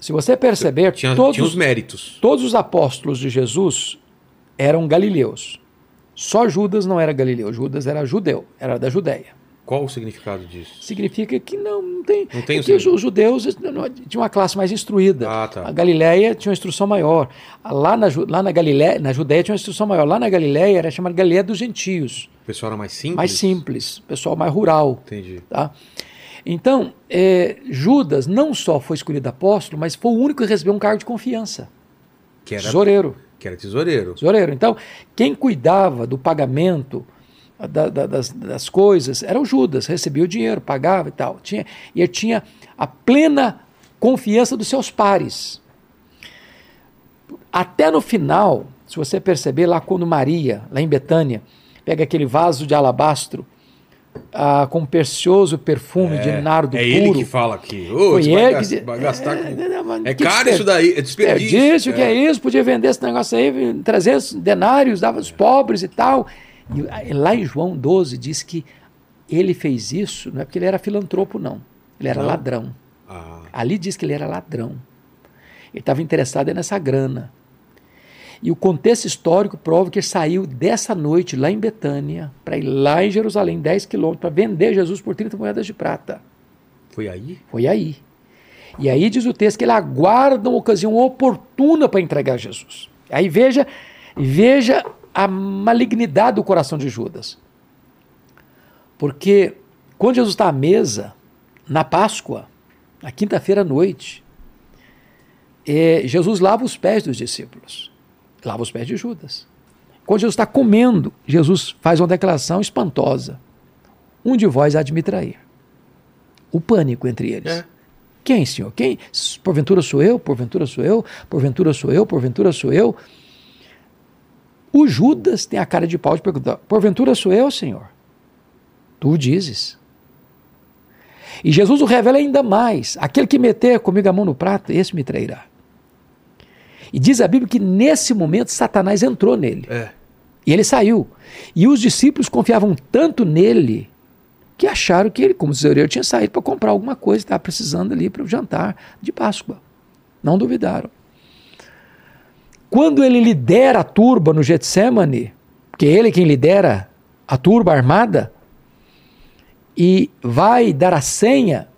Se você perceber, Tinha, todos, tinha os méritos. todos os apóstolos de Jesus eram galileus. Só Judas não era galileu, Judas era judeu, era da Judéia. Qual o significado disso? Significa que não, não tem. Não tem seu- os judeus tinham uma classe mais instruída. Ah, tá. A Galileia tinha uma instrução maior. Lá na, lá na Galileia, na Judéia tinha uma instrução maior. Lá na Galileia era chamada Galileia dos gentios. O pessoal era mais simples? Mais simples, pessoal mais rural. Entendi. Tá? Então, é, Judas não só foi escolhido apóstolo, mas foi o único que recebeu um cargo de confiança. Que era, Tesoureiro. que era tesoureiro. Tesoureiro. Então, quem cuidava do pagamento da- da- das, das coisas era o Judas, recebia o dinheiro, pagava e tal. Tinha, e ele tinha a plena confiança dos seus pares. Até no final, se você perceber, lá quando Maria, lá em Betânia, pega aquele vaso de alabastro ah, com precioso perfume de nardo é puro. ele que fala aqui. Ô, Foi ele que- vai gastar é, com... não, mas É que caro isso daí, é desperdício. Desperdício, que é isso, podia vender esse negócio aí, 300 denários, dava aos pobres e tal. E ah, lá em João 12 diz que ele fez isso, não é porque ele era filantropo, não. Ele era Não? ladrão. Ah, Ali diz que ele era ladrão. Ele estava interessado é nessa grana. E o contexto histórico prova que ele saiu dessa noite lá em Betânia para ir lá em Jerusalém, 10 quilômetros, para vender Jesus por 30 moedas de prata. foi aí? Foi aí. E aí diz o texto que ele aguarda uma ocasião oportuna para entregar Jesus. Aí veja, veja a malignidade do coração de Judas. Porque quando Jesus está à mesa, na Páscoa, na quinta-feira à noite, eh, Jesus lava os pés dos discípulos. Lava os pés de Judas. Quando Jesus está comendo, Jesus faz uma declaração espantosa. Um de vós há de me trair. O pânico entre eles. É. Quem, senhor? Quem? S- Porventura sou eu? Porventura sou eu? Porventura sou eu? Porventura sou eu? O Judas tem a cara de pau de perguntar: Porventura sou eu, senhor? Tu o dizes. E Jesus o revela ainda mais: aquele que meter comigo a mão no prato, esse me trairá. E diz a Bíblia que nesse momento Satanás entrou nele. É. E ele saiu. E os discípulos confiavam tanto nele que acharam que ele, como tesoureiro, tinha saído para comprar alguma coisa, estava precisando ali para o jantar de Páscoa. Não duvidaram. Quando ele lidera a turba no Getsemane, que é ele quem lidera a turba armada, e vai dar a senha,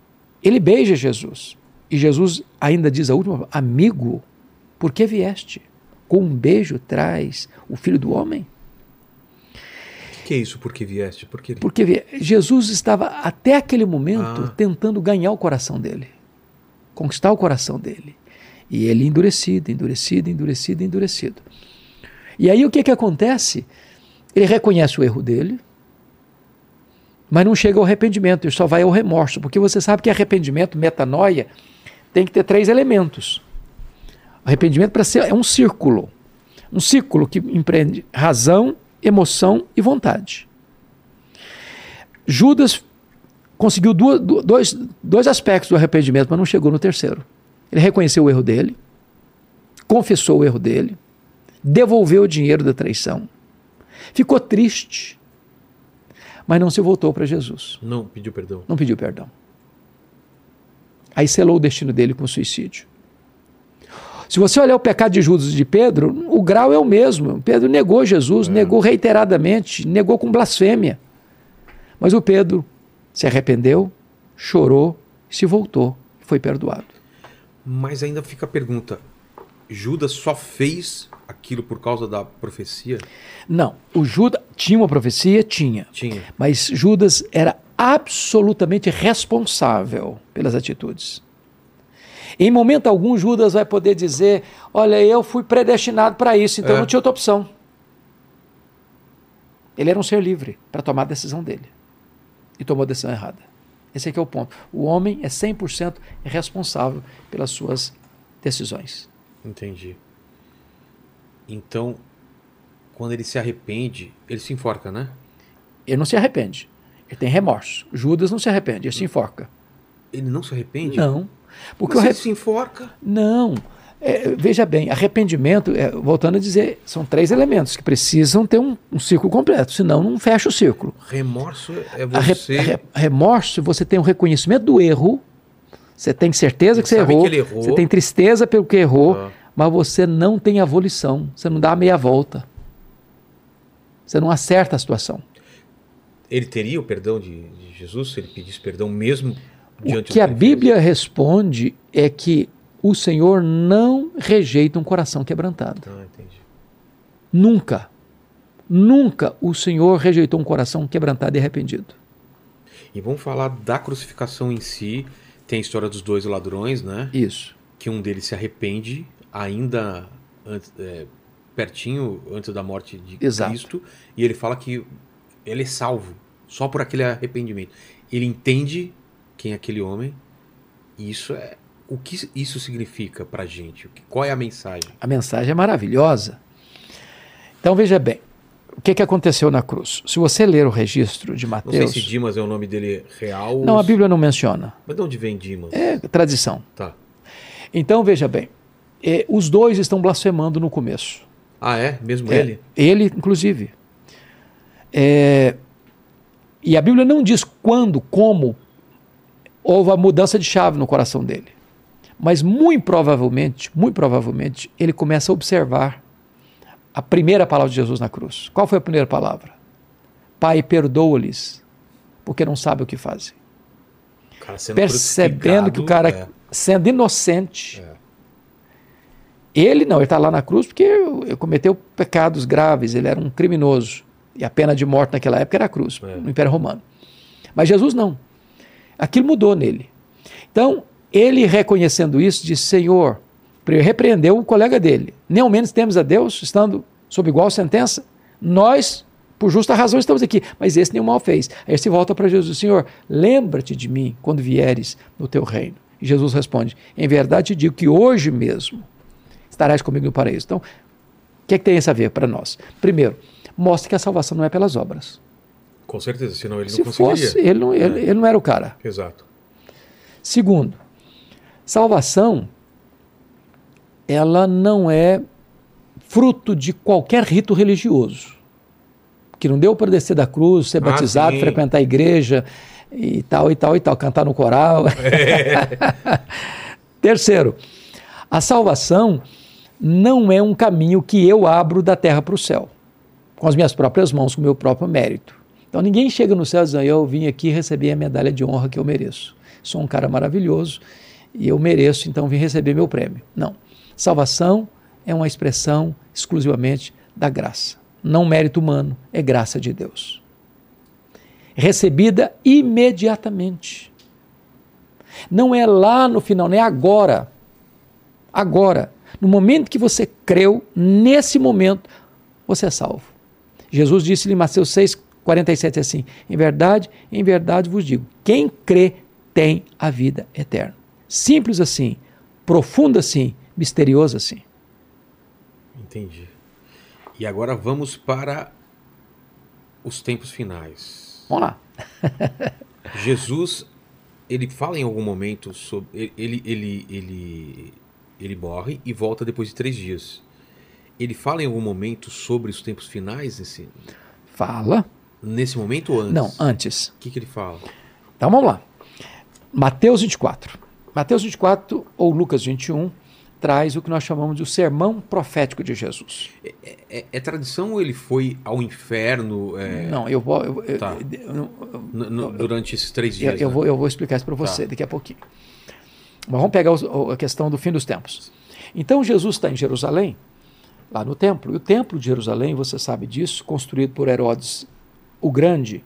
ele beija Jesus. E Jesus ainda diz a última, amigo, por que vieste? Com um beijo traz o filho do homem? Que é isso? Por que vieste? Por que... Porque Jesus estava até aquele momento Ah. tentando ganhar o coração dele, conquistar o coração dele. E ele endurecido, endurecido, endurecido, endurecido. E aí o que, que acontece? Ele reconhece o erro dele, Mas não chega ao arrependimento, ele só vai ao remorso, porque você sabe que arrependimento, metanoia, tem que ter três elementos. Arrependimento para ser é um círculo. Um círculo que empreende razão, emoção e vontade. Judas conseguiu duas, dois, dois aspectos do arrependimento, mas não chegou no terceiro. Ele reconheceu o erro dele, confessou o erro dele, devolveu o dinheiro da traição, ficou triste, mas não se voltou para Jesus. Não pediu perdão. Não pediu perdão. Aí selou o destino dele com suicídio. Se você olhar o pecado de Judas e de Pedro, o grau é o mesmo. Pedro negou Jesus, é. negou reiteradamente, negou com blasfêmia. Mas o Pedro se arrependeu, chorou, se voltou, foi perdoado. Mas ainda fica a pergunta: Judas só fez aquilo por causa da profecia? Não, o Judas tinha uma profecia, tinha. Tinha. Mas Judas era absolutamente responsável pelas atitudes. Em momento algum, Judas vai poder dizer: Olha, eu fui predestinado para isso, então é. não tinha outra opção. Ele era um ser livre para tomar a decisão dele. E tomou a decisão errada. Esse aqui é o ponto. O homem é 100% responsável pelas suas decisões. Entendi. Então, quando ele se arrepende, ele se enforca, né? Ele não se arrepende. Ele tem remorso. Judas não se arrepende, ele se enforca. Ele não se arrepende? Não. Porque Mas ele se enforca? Não. É, veja bem, arrependimento, é, voltando a dizer, são três elementos que precisam ter um, um círculo completo, senão não fecha o círculo. Remorso é você. Re, remorso, você tem um reconhecimento do erro, você tem certeza que você errou, que errou, você tem tristeza pelo que errou, ah. mas você não tem a volição, você não dá a meia volta. Você não acerta a situação. Ele teria o perdão de, de Jesus se ele pedisse perdão mesmo diante O que a Bíblia responde é que o Senhor não rejeita um coração quebrantado. Ah, entendi. Nunca, nunca o Senhor rejeitou um coração quebrantado e arrependido. E vamos falar da crucificação em si. Tem a história dos dois ladrões, né? Isso. Que um deles se arrepende ainda antes, é, pertinho antes da morte de Exato. Cristo e ele fala que ele é salvo só por aquele arrependimento. Ele entende quem é aquele homem e isso é o que isso significa para a gente? Qual é a mensagem? A mensagem é maravilhosa. Então veja bem, o que, que aconteceu na cruz? Se você ler o registro de Mateus. Não sei se Dimas é o nome dele real. Não, a Bíblia não menciona. Mas de onde vem Dimas? É tradição. Tá. Então veja bem, é, os dois estão blasfemando no começo. Ah, é? Mesmo é, ele? Ele, inclusive. É, e a Bíblia não diz quando, como houve a mudança de chave no coração dele. Mas muito provavelmente, muito provavelmente, ele começa a observar a primeira palavra de Jesus na cruz. Qual foi a primeira palavra? Pai, perdoa-lhes, porque não sabem o que fazem. Percebendo que o cara, é. sendo inocente, é. ele não, ele está lá na cruz porque cometeu pecados graves, ele era um criminoso. E a pena de morte naquela época era a cruz, é. no Império Romano. Mas Jesus não. Aquilo mudou nele. Então, ele reconhecendo isso, disse: Senhor, repreendeu o colega dele. Nem ao menos temos a Deus, estando sob igual sentença. Nós, por justa razão, estamos aqui. Mas esse nenhum mal fez. Aí se volta para Jesus: Senhor, lembra-te de mim quando vieres no teu reino. E Jesus responde: Em verdade te digo que hoje mesmo estarás comigo no paraíso. Então, o que, é que tem isso a ver para nós? Primeiro, mostra que a salvação não é pelas obras. Com certeza, senão ele Se não conseguiria. Fosse, ele não, ele, ele não era o cara. Exato. Segundo, Salvação, ela não é fruto de qualquer rito religioso. Que não deu para descer da cruz, ser ah, batizado, sim. frequentar a igreja e tal e tal e tal, cantar no coral. É. <laughs> Terceiro, a salvação não é um caminho que eu abro da terra para o céu, com as minhas próprias mãos, com o meu próprio mérito. Então ninguém chega no céu dizendo, eu vim aqui receber a medalha de honra que eu mereço. Sou um cara maravilhoso e eu mereço então vir receber meu prêmio. Não. Salvação é uma expressão exclusivamente da graça. Não mérito humano, é graça de Deus. Recebida imediatamente. Não é lá no final, não é agora. Agora, no momento que você creu, nesse momento, você é salvo. Jesus disse em Mateus 6, 47 é assim: Em verdade, em verdade vos digo, quem crê tem a vida eterna. Simples assim, profundo assim, misterioso assim. Entendi. E agora vamos para os tempos finais. Vamos lá. <laughs> Jesus, ele fala em algum momento sobre. Ele, ele, ele, ele morre e volta depois de três dias. Ele fala em algum momento sobre os tempos finais? Nesse... Fala. Nesse momento ou antes? Não, antes. O que, que ele fala? Então vamos lá. Mateus 24. Mateus 24 ou Lucas 21 traz o que nós chamamos de o sermão profético de Jesus. É, é, é tradição ou ele foi ao inferno? É... Não, eu vou. Eu, tá. eu, eu, durante esses três dias. Eu, né? vou, eu vou explicar isso para você tá. daqui a pouquinho. Mas vamos pegar os, a questão do fim dos tempos. Então Jesus está em Jerusalém, lá no templo. E o templo de Jerusalém, você sabe disso, construído por Herodes o Grande,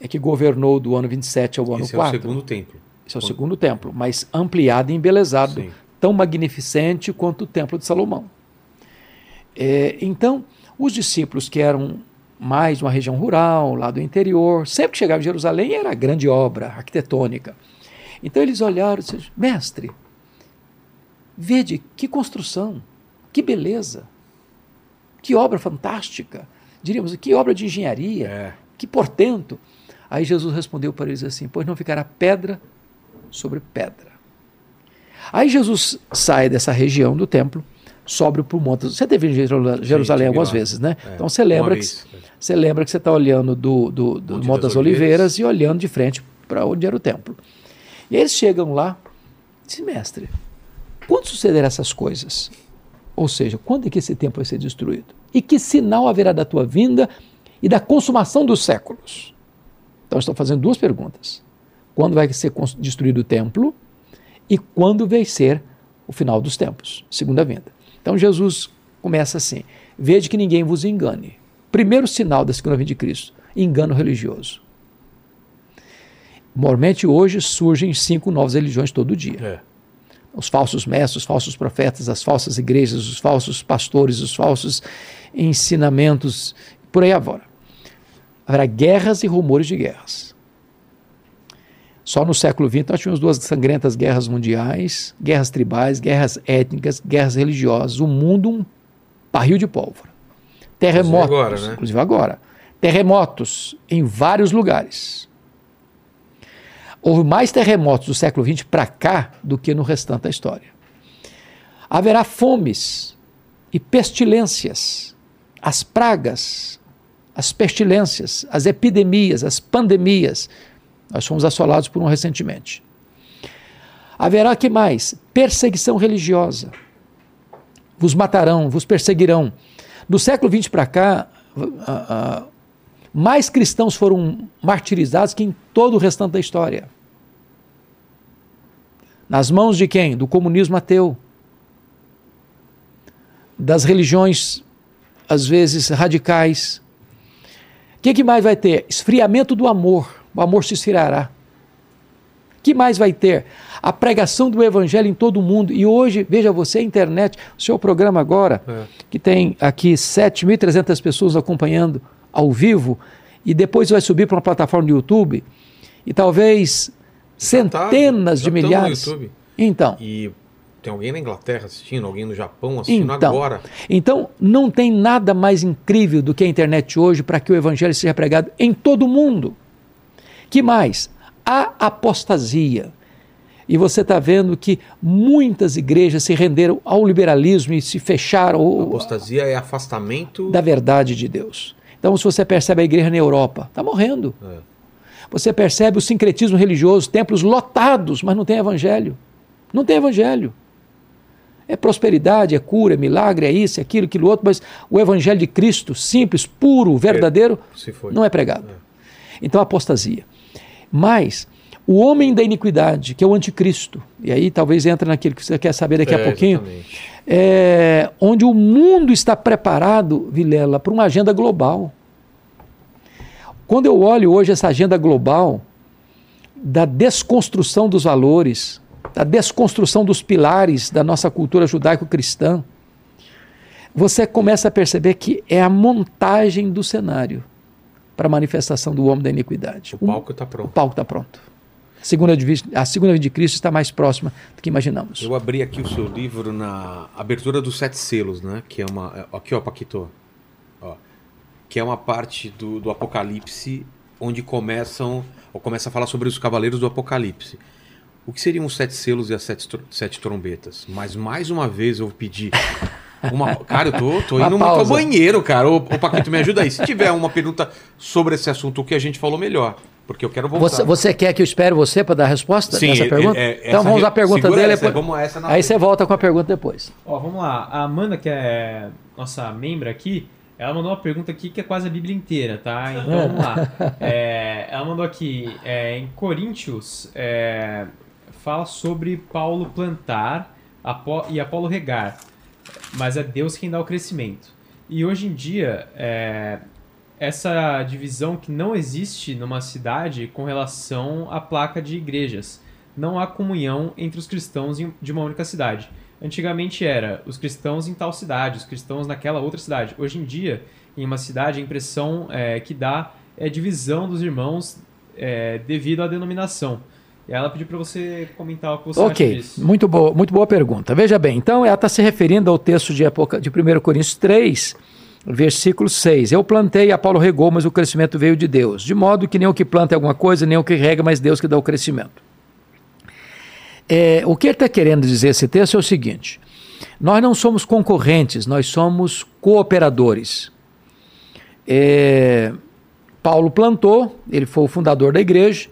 é que governou do ano 27 ao ano Esse 4. é o segundo templo. Esse é o segundo templo, mas ampliado e embelezado, Sim. tão magnificente quanto o templo de Salomão. É, então, os discípulos que eram mais de uma região rural, lá do interior, sempre que chegavam em Jerusalém era grande obra arquitetônica. Então eles olharam e disseram, mestre, vede que construção, que beleza, que obra fantástica, diríamos, que obra de engenharia, É. que portento. Aí Jesus respondeu para eles assim: Pois não ficará pedra sobre pedra. Aí Jesus sai dessa região do templo, sobe para o monte. Você teve em Jeru- Jerusalém algumas vezes, né? É, Então você lembra que é. você lembra que você está olhando do, do, do Monte Monte das das Oliveiras e olhando de frente para onde era o templo. E eles chegam lá e dizem, mestre, quando sucederão essas coisas? Ou seja, quando é que esse templo vai ser destruído? E que sinal haverá da tua vinda e da consumação dos séculos? Então estão fazendo duas perguntas. Quando vai ser destruído o templo e quando vai ser o final dos tempos, segunda vinda. Então Jesus começa assim: Vede que ninguém vos engane. Primeiro sinal da segunda vinda de Cristo: engano religioso. Normalmente hoje surgem cinco novas religiões todo dia É. os falsos mestres, os falsos profetas, as falsas igrejas, os falsos pastores, os falsos ensinamentos, por aí afora. Haverá guerras e rumores de guerras. Só no século XX nós tivemos duas sangrentas guerras mundiais, guerras tribais, guerras étnicas, guerras religiosas, o mundo um barril de pólvora. Terremotos, agora, né? inclusive agora. Terremotos em vários lugares. Houve mais terremotos do século XX para cá do que no restante da história. Haverá fomes e pestilências, as pragas, as pestilências, as epidemias, as pandemias. Nós fomos assolados por um recentemente. Haverá que mais? Perseguição religiosa. Vos matarão, vos perseguirão. Do século XX para cá, mais cristãos foram martirizados que em todo o restante da história. Nas mãos de quem? Do comunismo ateu. Das religiões, às vezes, radicais. O que, que mais vai ter? Esfriamento do amor. O amor se esfriará. O que mais vai ter? A pregação do evangelho em todo o mundo. E hoje, veja você, a internet, o seu programa agora, É. que tem aqui 7.300 pessoas acompanhando ao vivo, e depois vai subir para uma plataforma do YouTube, e talvez centenas Já de milhares. no YouTube. Então, E tem alguém na Inglaterra assistindo, alguém no Japão assistindo então, agora. então, não tem nada mais incrível do que a internet hoje para que o evangelho seja pregado em todo o mundo. Que mais? A apostasia. E você está vendo que muitas igrejas se renderam ao liberalismo e se fecharam ao- Apostasia é afastamento. da verdade de Deus. Então, se você percebe a igreja na Europa, está morrendo. É. Você percebe o sincretismo religioso, templos lotados, mas não tem evangelho. Não tem evangelho. É prosperidade, é cura, é milagre, é isso, é aquilo, aquilo outro, mas o evangelho de Cristo, simples, puro, verdadeiro, não é pregado. Então, apostasia. Mas o homem da iniquidade, que é o anticristo, e aí talvez entra naquilo que você quer saber daqui É, a pouquinho, é, onde o mundo está preparado, Vilela, para uma agenda global. Quando eu olho hoje essa agenda global da desconstrução dos valores, da desconstrução dos pilares da nossa cultura judaico-cristã, você começa a perceber que é a montagem do cenário. Para a manifestação do homem da iniquidade. O palco está pronto. O palco está pronto. A segunda, a segunda vinda de Cristo está mais próxima do que imaginamos. Eu abri aqui o seu livro na abertura dos sete selos, né? Que é uma. Aqui, ó, Paquito. Ó, que é uma parte do, do Apocalipse onde começam. Ou começa a falar sobre os cavaleiros do Apocalipse. O que seriam os sete selos e as sete, sete trombetas? Mas mais uma vez eu pedi uma, cara, eu tô, tô indo muito ao banheiro, cara. Ô, ô, Paquito, me ajuda aí. Se tiver uma pergunta sobre esse assunto, o que a gente falou melhor. Porque eu quero voltar. Você, você quer que eu espere você para dar a resposta Sim, nessa pergunta? É, é, então vamos à pergunta dele. Essa, depois... vamos essa aí você volta com a pergunta depois. Ó, vamos lá. A Amanda, que é nossa membra aqui, ela mandou uma pergunta aqui que é quase a Bíblia inteira, tá? Então vamos lá. <laughs> É, ela mandou aqui, é, em Coríntios, é, fala sobre Paulo plantar e Apolo regar mas é Deus quem dá o crescimento. E hoje em dia, é, essa divisão que não existe numa cidade com relação à placa de igrejas. Não há comunhão entre os cristãos de uma única cidade. Antigamente era os cristãos em tal cidade, os cristãos naquela outra cidade. Hoje em dia, em uma cidade, a impressão é, que dá é divisão dos irmãos é, devido à denominação. E ela pediu para você comentar o que você okay. acha disso. muito boa, muito boa pergunta. Veja bem, então ela está se referindo ao texto de, época, de 1 Coríntios 3, versículo 6. Eu plantei, a Paulo regou, mas o crescimento veio de Deus. De modo que nem o que planta é alguma coisa, nem o que rega, mas Deus que dá o crescimento. É, o que ele está querendo dizer esse texto é o seguinte: nós não somos concorrentes, nós somos cooperadores. É, Paulo plantou, ele foi o fundador da igreja,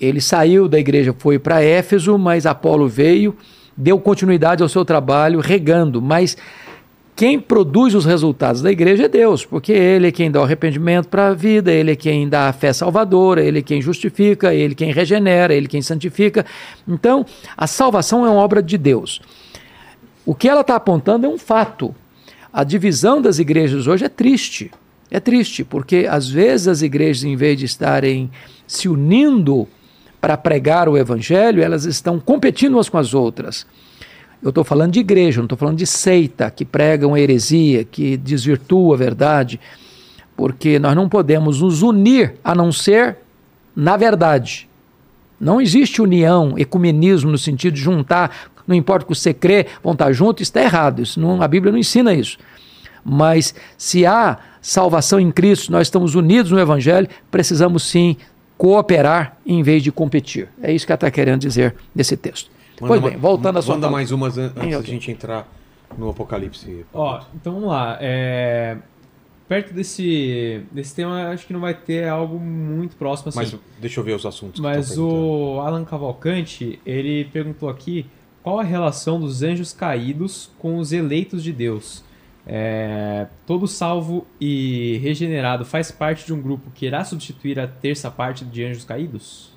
ele saiu da igreja, foi para Éfeso, mas Apolo veio, deu continuidade ao seu trabalho, regando. Mas quem produz os resultados da igreja é Deus, porque Ele é quem dá o arrependimento para a vida, Ele é quem dá a fé salvadora, Ele é quem justifica, Ele é quem regenera, Ele é quem santifica. Então, a salvação é uma obra de Deus. O que ela está apontando é um fato. A divisão das igrejas hoje é triste. É triste, porque às vezes as igrejas, em vez de estarem se unindo para pregar o evangelho, elas estão competindo umas com as outras. Eu estou falando de igreja, não estou falando de seita que pregam heresia, que desvirtua a verdade, porque nós não podemos nos unir a não ser na verdade. Não existe união, ecumenismo no sentido de juntar, não importa o que você crê, vão estar juntos, está errado. Isso não, a Bíblia não ensina isso. Mas se há salvação em Cristo, nós estamos unidos no Evangelho, precisamos sim cooperar em vez de competir. É isso que ela está querendo dizer nesse texto. Manda pois bem, voltando à sua. Manda mais umas antes da okay. gente entrar no Apocalipse. Ó, então vamos lá. É... Perto desse, desse tema, acho que não vai ter algo muito próximo assim. Mas deixa eu ver os assuntos. Mas o Alan Cavalcante, ele perguntou aqui qual a relação dos anjos caídos com os eleitos de Deus. É, todo salvo e regenerado faz parte de um grupo que irá substituir a terça parte de anjos caídos?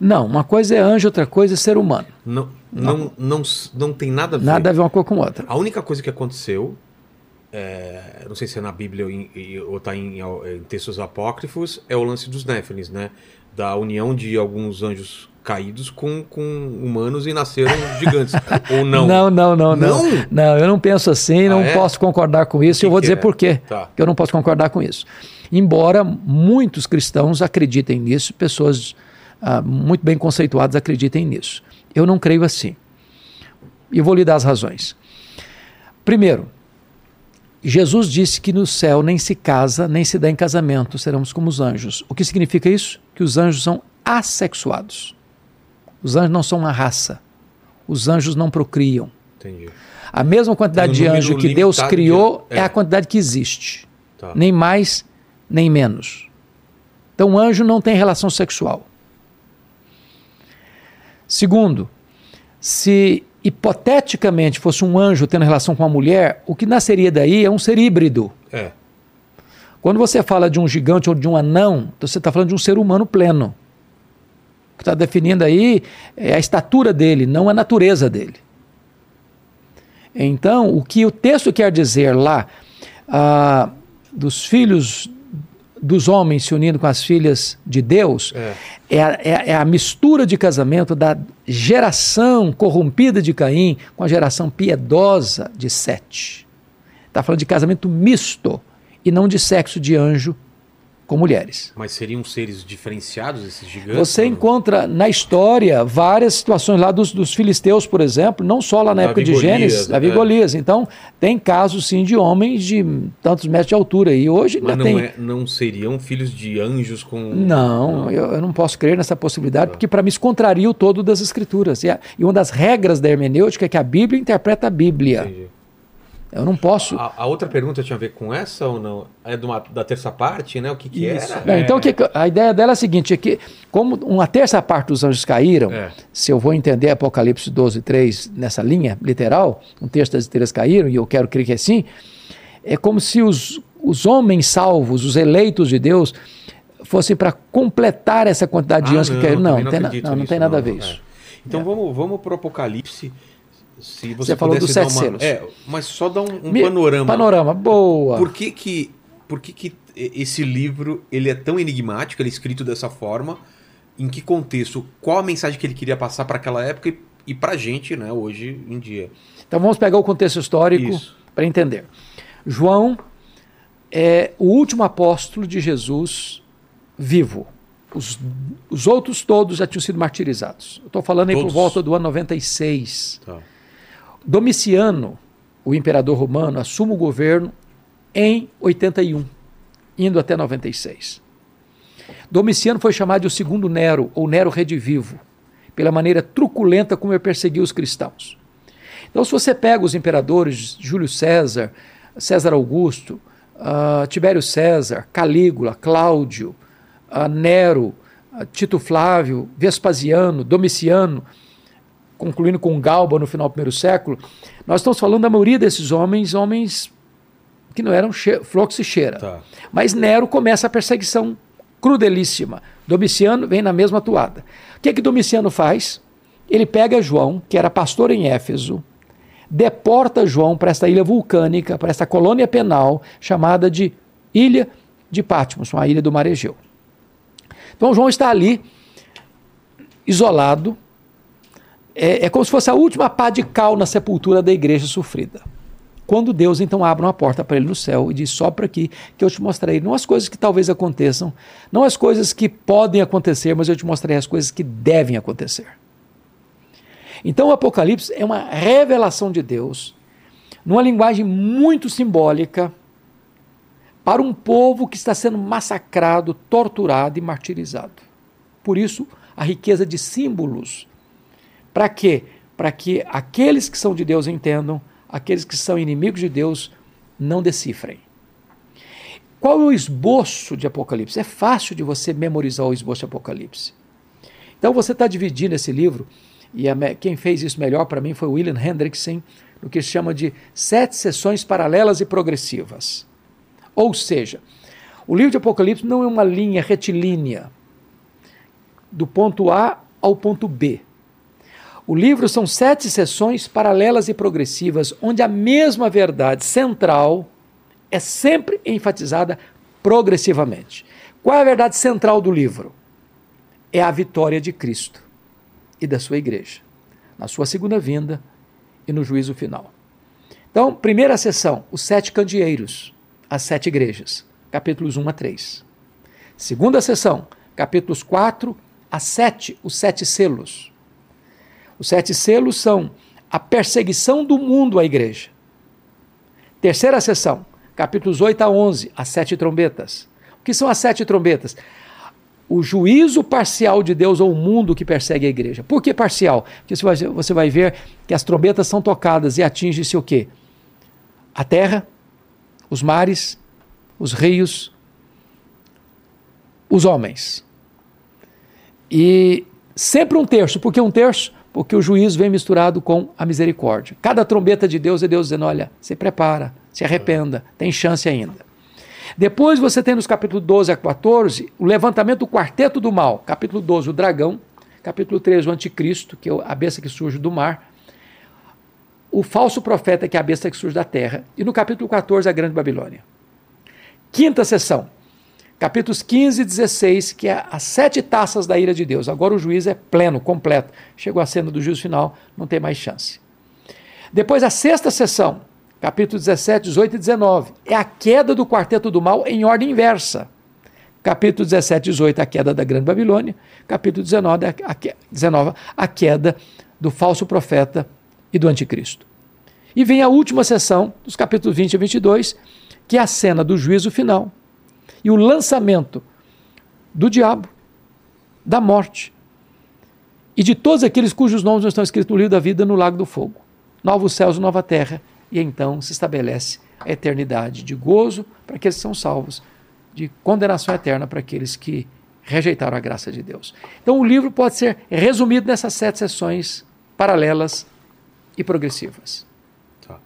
Não, uma coisa é anjo, outra coisa é ser humano. Não, não, não, não tem nada a ver. Nada a ver uma coisa com outra. A única coisa que aconteceu, é, não sei se é na Bíblia ou está em, em, textos apócrifos, é o lance dos Néfilins, né? Da união de alguns anjos caídos com, com humanos e nasceram gigantes. <laughs> Ou não? Não, não, não, não. Não, eu não penso assim, não ah, é? posso concordar com isso. Que eu vou dizer é? por quê tá. que eu não posso concordar com isso. Embora muitos cristãos acreditem nisso, pessoas ah, muito bem conceituadas acreditem nisso. Eu não creio assim. E vou lhe dar as razões. Primeiro, Jesus disse que no céu nem se casa, nem se dá em casamento, seremos como os anjos. O que significa isso? Que os anjos são assexuados. Os anjos não são uma raça. Os anjos não procriam. Entendi. A mesma quantidade de anjo que Deus criou de... é. é. a quantidade que existe. Tá. Nem mais, nem menos. Então, anjo não tem relação sexual. Segundo, se hipoteticamente fosse um anjo tendo relação com uma mulher, o que nasceria daí é um ser híbrido. É. Quando você fala de um gigante ou de um anão, você está falando de um ser humano pleno. Que está definindo aí é a estatura dele, não a natureza dele. Então, o que o texto quer dizer lá, ah, dos filhos dos homens se unindo com as filhas de Deus, é. É, é, é, a mistura de casamento da geração corrompida de Caim com a geração piedosa de Sete. Está falando de casamento misto e não de sexo de anjo com mulheres. Mas seriam seres diferenciados, esses gigantes? Você encontra na história várias situações lá dos, dos filisteus, por exemplo, não só lá na Davi época de Gênesis, Davi é. Golias. Então, tem casos sim de homens de tantos metros de altura. E hoje Mas não, tem... é, não seriam filhos de anjos com. Não, não. Eu, eu, não posso crer nessa possibilidade, porque para mim isso contraria o todo das escrituras. E, a, e uma das regras da hermenêutica é que a Bíblia interpreta a Bíblia. Entendi. Eu não posso. A, a, outra pergunta tinha a ver com essa ou não? É uma, da terça parte, né? O que, que Isso. era? É, então, que, a ideia dela é a seguinte: é que, como uma terça parte dos anjos caíram, é. se eu vou entender Apocalipse 12, 3 nessa linha literal, um terço das estrelas caíram, e eu quero crer que é assim, é como se os, os homens salvos, os eleitos de Deus, fossem para completar essa quantidade de ah, anjos não, que caíram. Não, não, tem, não, não tem nada a ver isso. É. Então vamos, vamos para o Apocalipse se você, você falou dos sete uma, selos. É, mas só dá um, um Me, panorama. Panorama, boa. Por que que, por que que esse livro ele é tão enigmático, ele é escrito dessa forma? Em que contexto? Qual a mensagem que ele queria passar para aquela época e, e para a gente, né, hoje em dia? Então vamos pegar o contexto histórico para entender. João é o último apóstolo de Jesus vivo. Os, os outros todos já tinham sido martirizados. Estou falando aí todos? por volta do ano 96. Tá. Domiciano, o imperador romano, assume o governo em 81, indo até 96. Domiciano foi chamado de o segundo Nero, ou Nero redivivo, pela maneira truculenta como ele perseguiu os cristãos. Então, se você pega os imperadores, Júlio César, César Augusto, uh, Tibério César, Calígula, Cláudio, uh, Nero, uh, Tito Flávio, Vespasiano, Domiciano, concluindo com Galba no final do primeiro século, nós estamos falando da maioria desses homens, homens que não eram fluxo e cheira. Tá. Mas Nero começa a perseguição crudelíssima. Domiciano vem na mesma toada. O que, é que Domiciano faz? Ele pega João, que era pastor em Éfeso, deporta João para esta ilha vulcânica, para esta colônia penal chamada de Ilha de Patmos, uma ilha do mar Egeu. Então João está ali, isolado, é, é como se fosse a última pá de cal na sepultura da igreja sofrida. Quando Deus então abre uma porta para ele no céu e diz: Sopra aqui, que eu te mostrarei. Não as coisas que talvez aconteçam, não as coisas que podem acontecer, mas eu te mostrarei as coisas que devem acontecer. Então o Apocalipse é uma revelação de Deus, numa linguagem muito simbólica, para um povo que está sendo massacrado, torturado e martirizado. Por isso, a riqueza de símbolos para quê? Para que aqueles que são de Deus entendam, aqueles que são inimigos de Deus não decifrem. Qual é o esboço de Apocalipse? É fácil de você memorizar o esboço de Apocalipse. Então você está dividindo esse livro, e a, quem fez isso melhor para mim foi William Hendrickson, no que se chama de sete sessões paralelas e progressivas. Ou seja, o livro de Apocalipse não é uma linha retilínea do ponto A ao ponto B. O livro são sete sessões paralelas e progressivas, onde a mesma verdade central é sempre enfatizada progressivamente. Qual é a verdade central do livro? É a vitória de Cristo e da sua igreja, na sua segunda vinda e no juízo final. Então, primeira sessão, os sete candeeiros, as sete igrejas, capítulos 1 a 3. Segunda sessão, capítulos 4 a 7, os sete selos. Os sete selos são a perseguição do mundo à igreja. Terceira sessão, capítulos 8 a 11, as sete trombetas. O que são as sete trombetas? O juízo parcial de Deus ao mundo que persegue a igreja. Por que parcial? Porque você vai ver que as trombetas são tocadas e atingem-se o quê? A terra, os mares, os rios, os homens. E sempre um terço, porque um terço porque o juízo vem misturado com a misericórdia. Cada trombeta de Deus é Deus dizendo: olha, se prepara, se arrependa, tem chance ainda. Depois você tem nos capítulos 12 a 14 o levantamento do quarteto do mal. Capítulo 12, o dragão. Capítulo 13, o anticristo, que é a besta que surge do mar. O falso profeta, que é a besta que surge da terra. E no capítulo 14, a grande Babilônia. Quinta sessão, capítulos 15 e 16, que é as sete taças da ira de Deus. Agora o juiz é pleno, completo. Chegou a cena do juízo final, não tem mais chance. Depois a sexta sessão, capítulos 17, 18 e 19, é a queda do quarteto do mal em ordem inversa. Capítulo 17 e 18, a queda da Grande Babilônia. Capítulo 19, a, a, 19, a queda do falso profeta e do anticristo. E vem a última sessão, dos capítulos 20 e 22, que é a cena do juízo final e o lançamento do diabo, da morte e de todos aqueles cujos nomes não estão escritos no livro da vida no lago do fogo. Novos céus e nova terra, e então se estabelece a eternidade de gozo para aqueles que são salvos, de condenação eterna para aqueles que rejeitaram a graça de Deus. Então o livro pode ser resumido nessas sete sessões paralelas e progressivas. Tá.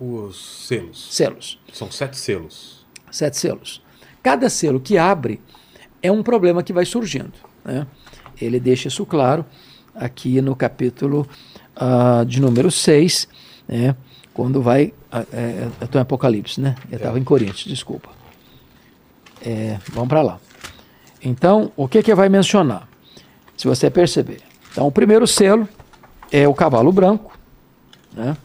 Os selos. Selos. São sete selos. Sete selos. Cada selo que abre é um problema que vai surgindo. Né? Ele deixa isso claro aqui no capítulo uh, de número 6, né? quando vai. Uh, é, eu estou em Apocalipse, né? Eu estava é. em Coríntios, desculpa. É, vamos para lá. Então, o que, que vai mencionar? Se você perceber. Então, o primeiro selo é o cavalo branco. Né?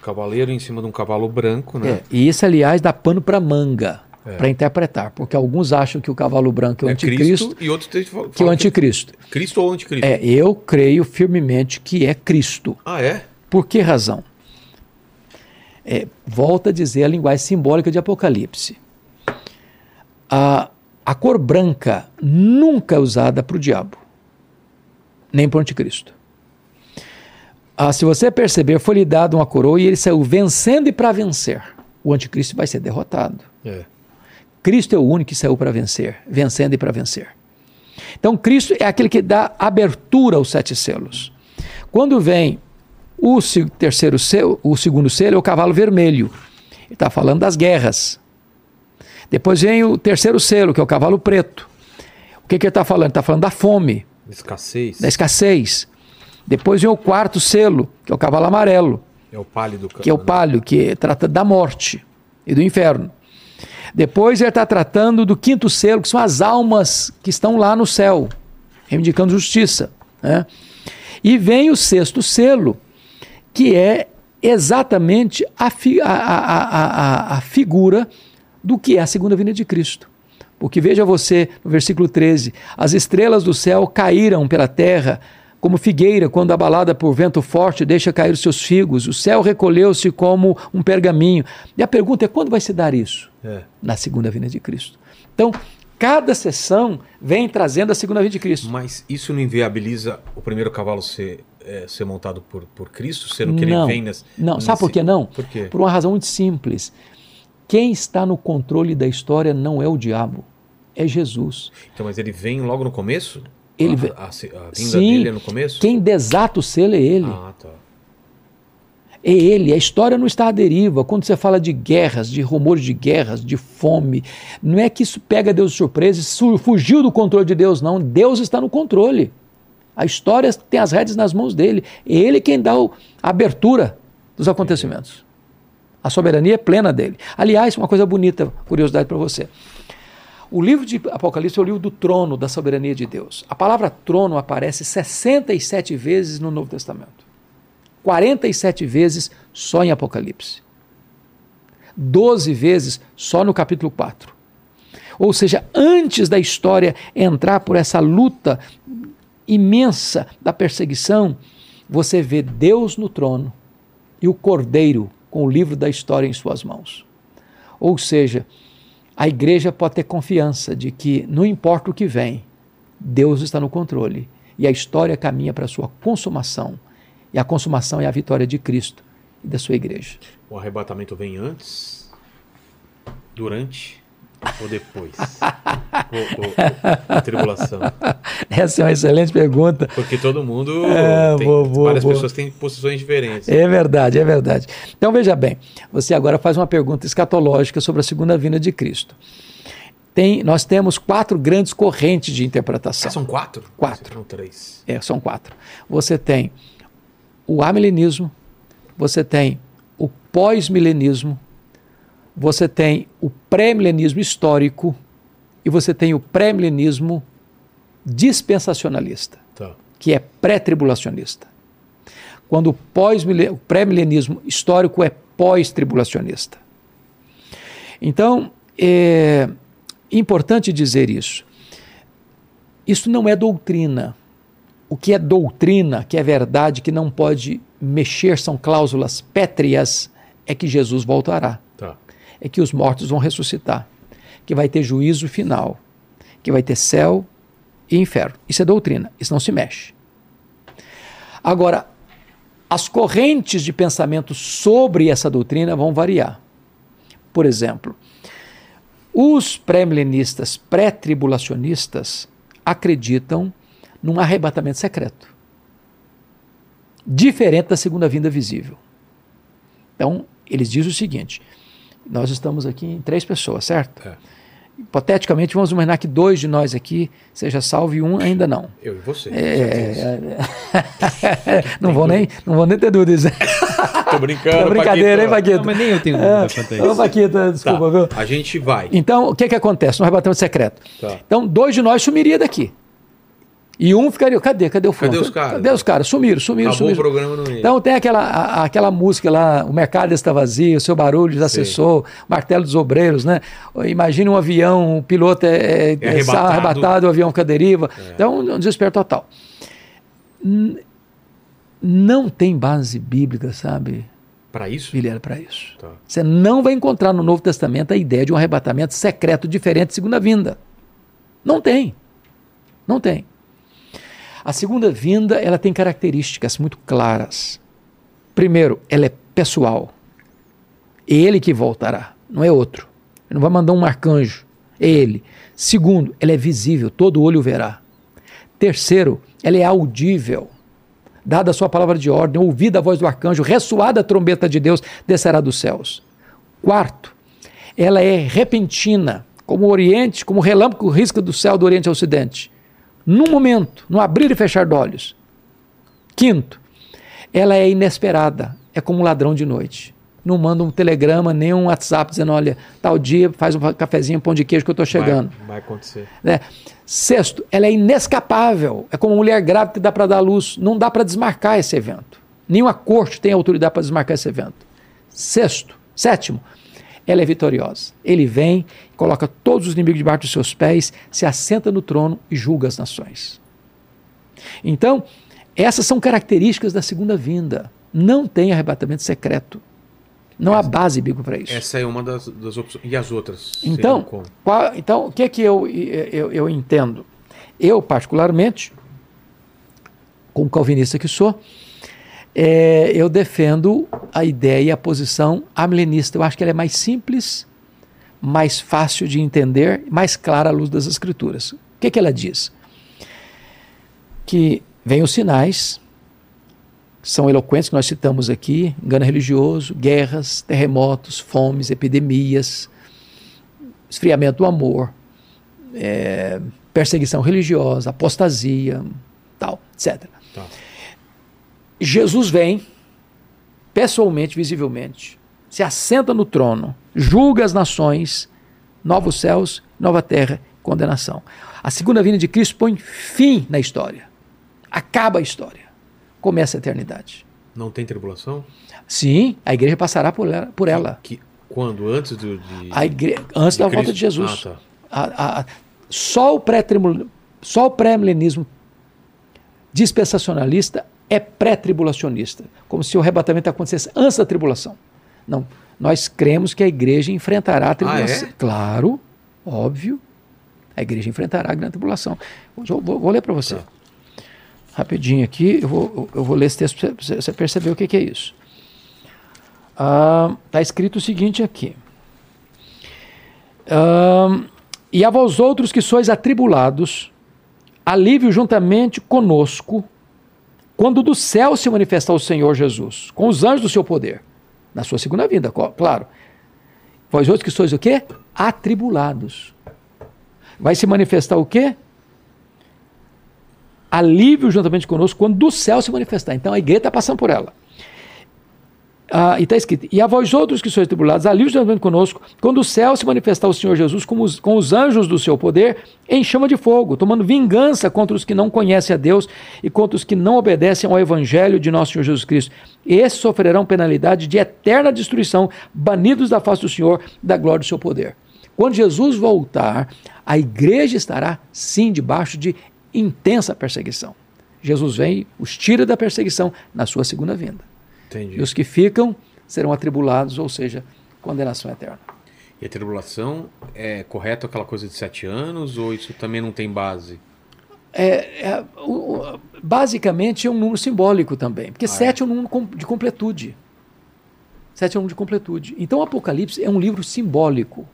Cavaleiro em cima de um cavalo branco, né? É, e isso, aliás, dá pano para manga é. para interpretar, porque alguns acham que o cavalo branco é o é anticristo Cristo, e outros falam que é o anticristo. Cristo ou anticristo? É, eu creio firmemente que é Cristo. Ah, é? Por que razão? É, volta a dizer a linguagem simbólica de Apocalipse. A, a cor branca nunca é usada para o diabo, nem para o anticristo. Ah, se você perceber, foi lhe dado uma coroa e ele saiu vencendo e para vencer. O anticristo vai ser derrotado. É. Cristo é o único que saiu para vencer, vencendo e para vencer. Então, Cristo é aquele que dá abertura aos sete selos. Quando vem o terceiro selo, o segundo selo é o cavalo vermelho. Ele está falando das guerras. Depois vem o terceiro selo, que é o cavalo preto. O que, que ele está falando? Ele está falando da fome. Escassez. Da escassez. Depois vem o quarto selo, que é o cavalo amarelo. É o pálido. Que é o pálido, que trata da morte e do inferno. Depois ele está tratando do quinto selo, que são as almas que estão lá no céu, reivindicando justiça. Né? E vem o sexto selo, que é exatamente a, fi, a, a, a, figura do que é a segunda vinda de Cristo. Porque veja você, no versículo 13: as estrelas do céu caíram pela terra como figueira, quando abalada por vento forte, deixa cair os seus figos. O céu recolheu-se como um pergaminho. E a pergunta é: quando vai se dar isso? É. Na segunda vinda de Cristo. Então, cada sessão vem trazendo a segunda vinda de Cristo. Mas isso não inviabiliza o primeiro cavalo ser, é, ser montado por, por Cristo, sendo que não, ele vem nesse. Não, nesse... sabe por que não? Por quê? Por uma razão muito simples. Quem está no controle da história não é o diabo, é Jesus. Então, mas ele vem logo no começo? Ele, a, a, a vinda sim, dele é no começo? Quem desata o selo é ele. Ah, tá. É ele, a história não está à deriva. Quando você fala de guerras, de rumores de guerras, de fome, não é que isso pega Deus de surpresa e fugiu do controle de Deus, não. Deus está no controle. A história tem as rédeas nas mãos dele. É ele quem dá a abertura dos acontecimentos. A soberania é plena dele. Aliás, uma coisa bonita, curiosidade para você. O livro de Apocalipse é o livro do trono, da soberania de Deus. A palavra trono aparece 67 vezes no Novo Testamento. 47 vezes só em Apocalipse. 12 vezes só no capítulo 4. Ou seja, antes da história entrar por essa luta imensa da perseguição, você vê Deus no trono e o Cordeiro com o livro da história em suas mãos. Ou seja, a igreja pode ter confiança de que, não importa o que vem, Deus está no controle e a história caminha para a sua consumação. E a consumação é a vitória de Cristo e da sua igreja. O arrebatamento vem antes, durante ou depois? ou, ou, a tribulação? Essa é uma excelente pergunta. Porque todo mundo. É, tem, boa, boa, várias boa. pessoas têm posições diferentes. É verdade, é verdade. Então veja bem, você agora faz uma pergunta escatológica sobre a segunda vinda de Cristo. Tem, nós temos quatro grandes correntes de interpretação. Ah, são quatro? Quatro. São três. É, são quatro. Você tem o amilenismo, você tem o pós-milenismo, você tem o pré-milenismo histórico e você tem o pré-milenismo dispensacionalista, tá. que é pré-tribulacionista. Quando o, o pré-milenismo histórico é pós-tribulacionista. Então, é, importante dizer isso. Isso não é doutrina. O que é doutrina, que é verdade, que não pode mexer, são cláusulas pétreas, é que Jesus voltará. É que os mortos vão ressuscitar. Que vai ter juízo final. Que vai ter céu e inferno. Isso é doutrina. Isso não se mexe. Agora, as correntes de pensamento sobre essa doutrina vão variar. Por exemplo, os pré-milenistas, pré-tribulacionistas, acreditam num arrebatamento secreto, diferente da segunda vinda visível. Então, eles dizem o seguinte: nós estamos aqui em três pessoas, certo? É. Hipoteticamente, vamos imaginar que dois de nós aqui seja salvo e um ainda não. Eu e você. É, é, é. <laughs> não, vou nem, não vou nem ter dúvidas. <laughs> Tô brincando. Tô brincadeira, hein, Paquito? Não, mas nem eu tenho dúvida é. quanto isso. Ô, Paquito, desculpa, tá. viu? A gente vai. Então, o que que acontece no arrebatamento secreto? Tá. Então, dois de nós sumiria daqui. E um ficaria, cadê? Cadê o fulano? Cadê os caras? Cadê os caras? Sumiram, sumiram, Acabou sumiram. o programa não ia. Então tem aquela, a, aquela música lá, o mercado está vazio, o seu barulho já cessou, o martelo dos obreiros, né? Imagina um avião, um piloto é, é, é arrebatado. arrebatado, o avião fica deriva. É. Então, um desespero total. Não tem base bíblica, sabe? Para isso? Ele era para isso. Tá. Você não vai encontrar no Novo Testamento a ideia de um arrebatamento secreto diferente segunda vinda. Não tem. Não tem. A segunda vinda, ela tem características muito claras. Primeiro, ela é pessoal. Ele que voltará, não é outro. Ele não vai mandar um arcanjo, é ele. Segundo, ela é visível, todo olho verá. Terceiro, ela é audível. Dada a sua palavra de ordem, ouvida a voz do arcanjo, ressoada a trombeta de Deus, descerá dos céus. Quarto, ela é repentina, como o Oriente, como o relâmpago risca do céu do Oriente ao Ocidente num momento, no abrir e fechar de olhos. Quinto, ela é inesperada, é como um ladrão de noite. Não manda um telegrama, nem um WhatsApp dizendo: olha, tal dia faz um cafezinho, um pão de queijo que eu estou chegando. Vai, vai acontecer. Né? Sexto, ela é inescapável. É como uma mulher grávida que dá para dar luz. Não dá para desmarcar esse evento. Nenhuma corte tem autoridade para desmarcar esse evento. Sexto, sétimo, ela é vitoriosa. Ele vem, coloca todos os inimigos debaixo dos seus pés, se assenta no trono e julga as nações. Então, essas são características da segunda vinda. Não tem arrebatamento secreto. Não essa, há base bíblica para isso. Essa é uma das, das, opções. E as outras? Então, qual, então o que é que eu, eu, eu entendo? Eu, particularmente, como calvinista que sou, é, eu defendo a ideia e a posição amilenista. Eu acho que ela é mais simples, mais fácil de entender, mais clara à luz das Escrituras. O que, que ela diz? Que vem os sinais, são eloquentes que nós citamos aqui: engano religioso, guerras, terremotos, fomes, epidemias, esfriamento do amor, é, perseguição religiosa, apostasia, tal, etc. Tá. Jesus vem, pessoalmente, visivelmente, se assenta no trono, julga as nações, novos céus, nova terra, condenação. A segunda vinda de Cristo põe fim na história. Acaba a história. Começa a eternidade. Não tem tribulação? Sim, a igreja passará por ela. Por ela. Que, quando? Antes do, de, a igre... Antes de da Cristo? volta de Jesus. Ah, tá. a, a, só o pré-milenismo dispensacionalista é pré-tribulacionista, como se o arrebatamento acontecesse antes da tribulação. Não, nós cremos que a igreja enfrentará a tribulação. Ah, é? Claro, óbvio. A igreja enfrentará a grande tribulação. Vou, vou, vou ler para você. Tá. Rapidinho aqui, eu vou, eu vou ler esse texto para você perceber o que, que é isso. Está ah, escrito o seguinte aqui. Ah, e a vós outros que sois atribulados, alívio juntamente conosco quando do céu se manifestar o Senhor Jesus, com os anjos do seu poder, na sua segunda vinda, claro. Vós outros que sois o quê? Atribulados. Vai se manifestar o quê? Alívio juntamente conosco quando do céu se manifestar. Então a igreja está passando por ela. Ah, e está escrito: E a vós outros que sois tribulados, alívio juntamente conosco, quando o céu se manifestar o Senhor Jesus com os, com os anjos do seu poder, em chama de fogo, tomando vingança contra os que não conhecem a Deus e contra os que não obedecem ao Evangelho de nosso Senhor Jesus Cristo. Esses sofrerão penalidade de eterna destruição, banidos da face do Senhor, da glória do seu poder. Quando Jesus voltar, a igreja estará sim debaixo de intensa perseguição. Jesus vem, os tira da perseguição na sua segunda vinda. Entendi. E os que ficam serão atribulados, ou seja, condenação eterna. E a tribulação é correto aquela coisa de sete anos ou isso também não tem base? É, é, o, o, basicamente é um número simbólico também, porque Ah, sete é? um número de completude. Sete é um número de completude. Então o Apocalipse é um livro simbólico.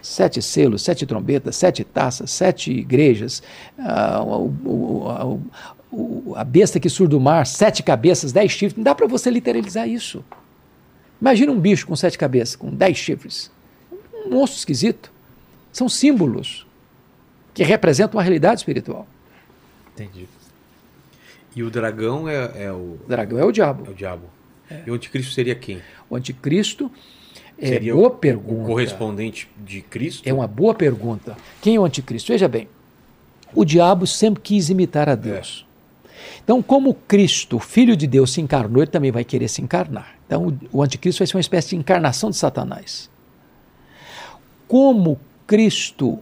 Sete selos, sete trombetas, sete taças, sete igrejas, ah, o, a, o, a besta que surge do mar, sete cabeças, dez chifres. Não dá para você literalizar isso. Imagina um bicho com sete cabeças, com dez chifres. Um monstro esquisito. São símbolos que representam uma realidade espiritual. Entendi. E o dragão é, é o, O dragão é o diabo. é o diabo. E o anticristo seria quem? O anticristo é Seria boa o, pergunta. o correspondente de Cristo? É uma boa pergunta. Quem é o anticristo? Veja bem, o diabo sempre quis imitar a Deus. Então, como Cristo, filho de Deus, se encarnou, ele também vai querer se encarnar. Então, o, anticristo vai ser uma espécie de encarnação de Satanás. Como Cristo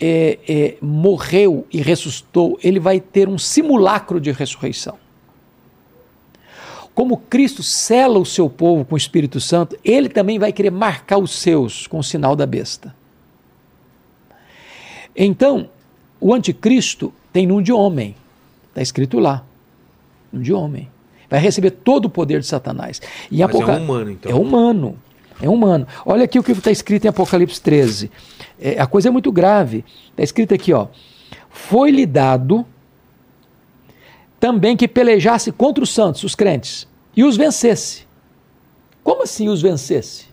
é, é, morreu e ressuscitou, ele vai ter um simulacro de ressurreição. Como Cristo sela o seu povo com o Espírito Santo, ele também vai querer marcar os seus com o sinal da besta. Então, o anticristo tem num de homem, está escrito lá, de homem. Vai receber todo o poder de Satanás. E Mas Apoca- é um humano, então. É humano. É humano. Olha aqui o que está escrito em Apocalipse 13. É, a coisa é muito grave. Está escrito aqui, ó. Foi-lhe dado também que pelejasse contra os santos, os crentes, e os vencesse. Como assim os vencesse?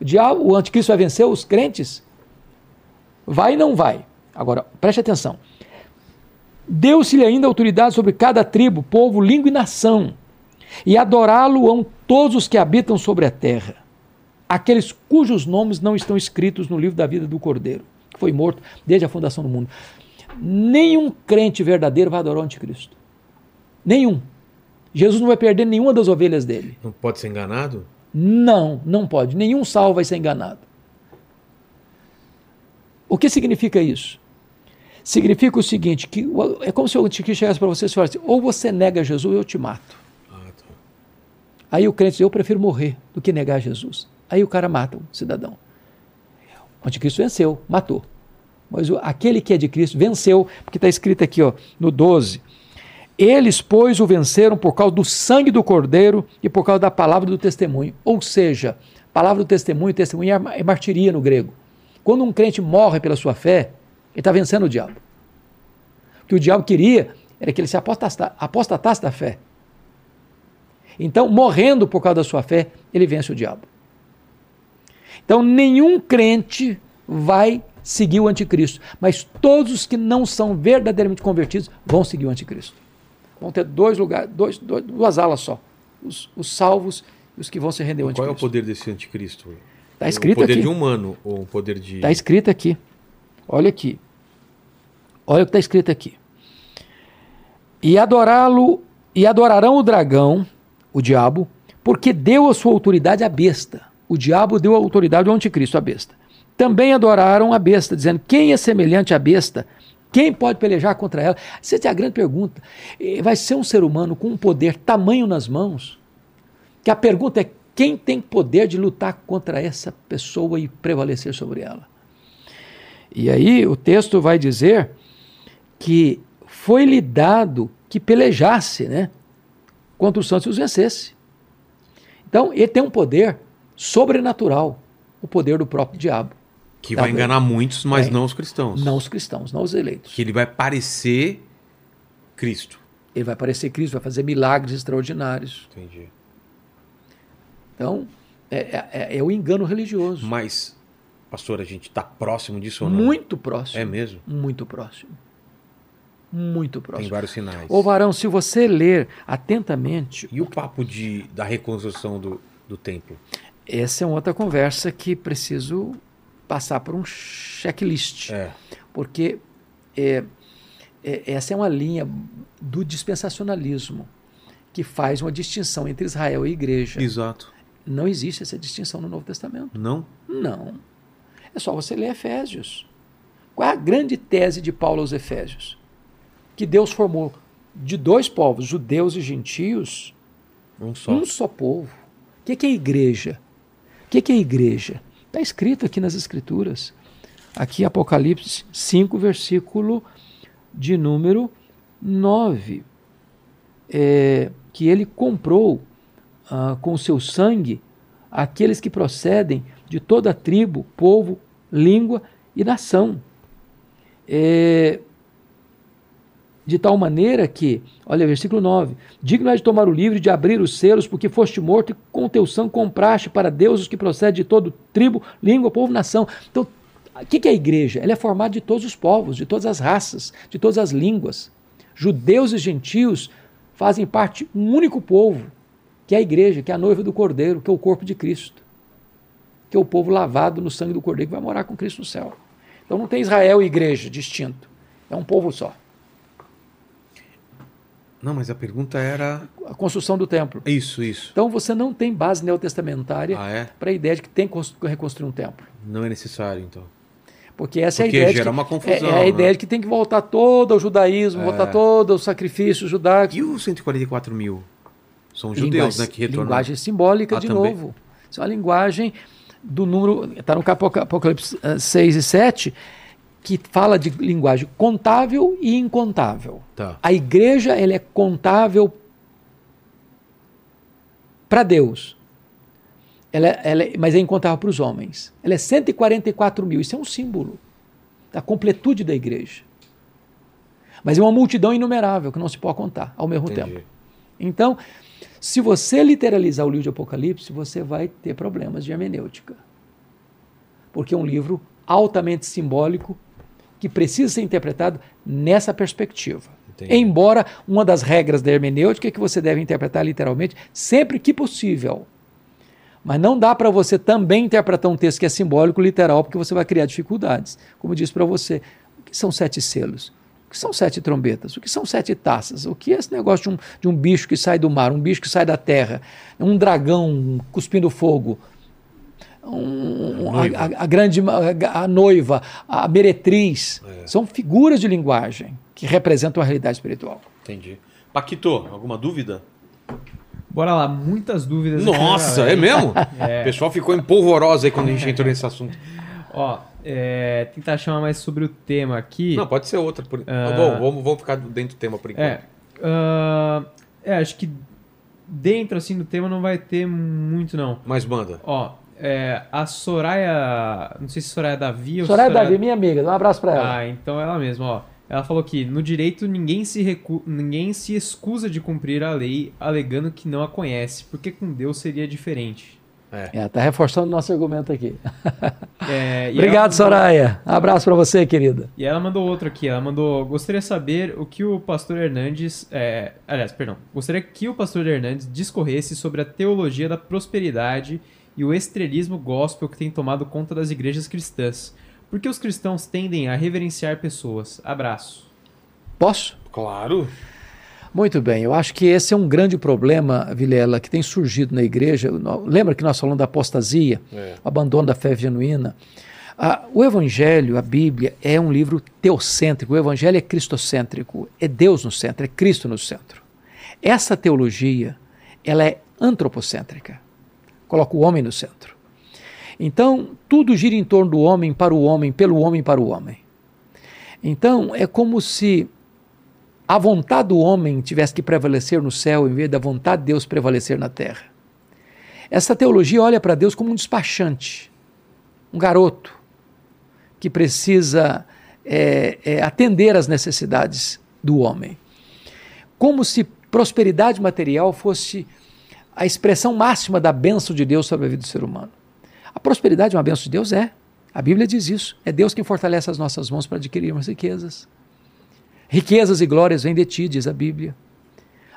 O diabo, o anticristo vai vencer os crentes? Vai e não vai. Agora, preste atenção. Deu-se-lhe ainda autoridade sobre cada tribo, povo, língua e nação, e adorá-lo-ão todos os que habitam sobre a terra, aqueles cujos nomes não estão escritos no livro da vida do Cordeiro, que foi morto desde a fundação do mundo. Nenhum crente verdadeiro vai adorar o anticristo. Nenhum. Jesus não vai perder nenhuma das ovelhas dele. Não pode ser enganado? Não, não pode. Nenhum salvo vai ser enganado. O que significa isso? Significa o seguinte, que é como se o anticristo chegasse para você e falasse, ou você nega Jesus ou eu te mato. Ah, tá. Aí o crente diz, eu prefiro morrer do que negar Jesus. Aí o cara mata o cidadão. O anticristo venceu, matou. Mas o- aquele que é de Cristo venceu, porque está escrito aqui ó, no 12. Eles, pois, o venceram por causa do sangue do cordeiro e por causa da palavra do testemunho. Ou seja, palavra do testemunho, testemunho é é martiria no grego. Quando um crente morre pela sua fé, ele está vencendo o diabo. O que o diabo queria era que ele se apostata- apostatasse da fé. Então, morrendo por causa da sua fé, ele vence o diabo. Então, nenhum crente vai seguir o anticristo, mas todos os que não são verdadeiramente convertidos vão seguir o anticristo. Vão ter dois lugares, dois, dois- duas alas só: os, os salvos e os que vão se render ao Qual é o anticristo. poder desse anticristo? Está escrito um poder aqui. de humano ou um poder de. Está escrito aqui. Olha aqui. Olha o que está escrito aqui. E adorá-lo, e adorarão o dragão, o diabo, porque deu a sua autoridade à besta. O diabo deu a autoridade ao anticristo, à besta. Também adoraram a besta, dizendo: quem é semelhante à besta? Quem pode pelejar contra ela? Essa é a grande pergunta. Vai ser um ser humano com um poder tamanho nas mãos, que a pergunta é: quem tem poder de lutar contra essa pessoa e prevalecer sobre ela? E aí o texto vai dizer que foi-lhe dado que pelejasse né, contra os santos e os vencesse. Então ele tem um poder sobrenatural, o poder do próprio diabo. Que Tá vai bem. enganar muitos, mas É. não os cristãos. Não os cristãos, não os eleitos. Que ele vai parecer Cristo. Ele vai parecer Cristo, vai fazer milagres extraordinários. Entendi. Então, é, é- é o engano religioso. Mas, pastor, a gente está próximo disso ou não? Muito próximo. É mesmo? Muito próximo. Muito Tem próximo. vários sinais. Ô varão, se você ler atentamente, E o papo de, da reconstrução do, do templo? essa é uma outra conversa que preciso passar por um checklist. É. Porque é, é- essa é uma linha do dispensacionalismo que faz uma distinção entre Israel e igreja. Exato. Não existe essa distinção no Novo Testamento. Não? Não. É só você ler Efésios. Qual é a grande tese de Paulo aos Efésios? Que Deus formou de dois povos, judeus e gentios, Um só. um só povo. O que é igreja? O que é igreja? Está escrito aqui nas Escrituras. Aqui, Apocalipse 5, versículo de número 9. É, que ele comprou ah, com seu sangue aqueles que procedem de toda tribo, povo, língua e nação. É, de tal maneira que, olha, versículo 9: Digno é de tomar o livro de abrir os selos, porque foste morto e com teu sangue compraste para Deus os que procedem de todo tribo, língua, povo, nação. Então, o que é a igreja? Ela é formada de todos os povos, de todas as raças, de todas as línguas. Judeus e gentios fazem parte de um único povo, que é a igreja, que é a noiva do Cordeiro, que é o corpo de Cristo, que é o povo lavado no sangue do Cordeiro, que vai morar com Cristo no céu. Então não tem Israel e igreja distinto, é um povo só. Não, mas a pergunta era. A construção do templo. Isso, isso. Então você não tem base neotestamentária Ah, é? para a ideia de que tem que cons- reconstruir um templo. Não é necessário, então. Porque essa Porque é a ideia. de gera uma confusão, É, é a né? ideia de que tem que voltar todo o judaísmo, É. voltar todo o sacrifício judaico. E os 144 mil? São judeus, linguagem, né? Que retornam. linguagem simbólica, Ah, de também. novo. Isso é uma linguagem do número. Está no Apoca- Apocalipse eh, 6 e 7, que fala de linguagem contável e incontável. Tá. A igreja ela é contável para Deus. Ela, ela é- mas é incontável para os homens. Ela é 144 mil. Isso é um símbolo da completude da igreja. Mas é uma multidão inumerável que não se pode contar ao mesmo Entendi. tempo. Então, se você literalizar o livro de Apocalipse, você vai ter problemas de hermenêutica. Porque é um livro altamente simbólico que precisa ser interpretado nessa perspectiva. Entendi. Embora uma das regras da hermenêutica é que você deve interpretar literalmente sempre que possível. Mas não dá para você também interpretar um texto que é simbólico literal, porque você vai criar dificuldades. Como eu disse para você, o que são sete selos? O que são sete trombetas? O que são sete taças? O que é esse negócio de um, de um bicho que sai do mar, um bicho que sai da terra, um dragão cuspindo fogo? Um- a, Noiva. a- a grande a, a noiva, a meretriz, É. são figuras de linguagem que representam a realidade espiritual. Entendi. Paquito, alguma dúvida? Bora lá, muitas dúvidas. Nossa, é mesmo? <laughs> É. O pessoal ficou empolvoroso aí quando a gente entrou nesse assunto. Ó, é, tentar chamar mais sobre o tema aqui. Não, pode ser outra. Por... Ah. Bom, vamos, vamos ficar dentro do tema por enquanto. É, ah, é, acho que dentro assim do tema não vai ter muito não. Mas manda. Ó, é, a Soraya, não sei se Soraya Davi ou Soraya Davi, minha amiga, dá um abraço para ela. Ah, então ela mesma, ó. Ela falou que no direito ninguém se, recu... ninguém se excusa de cumprir a lei alegando que não a conhece, porque com Deus seria diferente. É, tá reforçando o nosso argumento aqui. É, e <laughs> Obrigado, mandou- Soraya. Abraço para você, querida. E ela mandou outro aqui. Ela mandou: Gostaria saber o que o pastor Hernandes. É, aliás, perdão. Gostaria que o pastor Hernandes discorresse sobre a teologia da prosperidade e o estrelismo gospel que tem tomado conta das igrejas cristãs. Por que os cristãos tendem a reverenciar pessoas? Abraço. Posso? Claro. Muito bem, eu acho que esse é um grande problema, Vilela, que tem surgido na igreja. Lembra que nós falamos da apostasia, É. o abandono da fé genuína? Ah, o Evangelho, a Bíblia, é um livro teocêntrico. O Evangelho é cristocêntrico, é Deus no centro, é Cristo no centro. Essa teologia, ela é antropocêntrica, coloca o homem no centro. Então, tudo gira em torno do homem, para o homem, pelo homem, para o homem. Então, é como se a vontade do homem tivesse que prevalecer no céu em vez da vontade de Deus prevalecer na terra. Essa teologia olha para Deus como um despachante, um garoto que precisa é, é, atender às necessidades do homem. Como se prosperidade material fosse a expressão máxima da bênção de Deus sobre a vida do ser humano. A prosperidade é uma bênção de Deus? É. A Bíblia diz isso. É Deus quem fortalece as nossas mãos para adquirirmos riquezas. Riquezas e glórias vêm de ti, diz a Bíblia.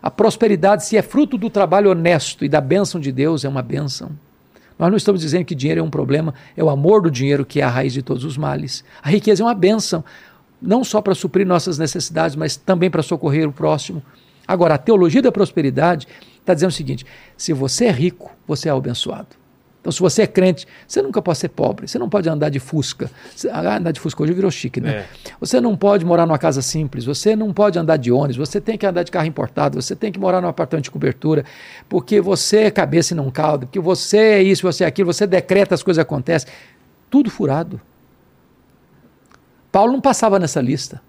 A prosperidade, se é fruto do trabalho honesto e da bênção de Deus, é uma bênção. Nós não estamos dizendo que dinheiro é um problema, é o amor do dinheiro que é a raiz de todos os males. A riqueza é uma bênção, não só para suprir nossas necessidades, mas também para socorrer o próximo. Agora, a teologia da prosperidade está dizendo o seguinte: se você é rico, você é abençoado. Então, se você é crente, você nunca pode ser pobre. Você não pode andar de Fusca. Ah, andar de Fusca hoje virou chique, né? É. Você não pode morar numa casa simples. Você não pode andar de ônibus. Você tem que andar de carro importado. Você tem que morar num apartamento de cobertura. Porque você é cabeça e não caldo. Porque você é isso, você é aquilo. Você decreta, as coisas acontecem. Tudo furado. Paulo não passava nessa lista.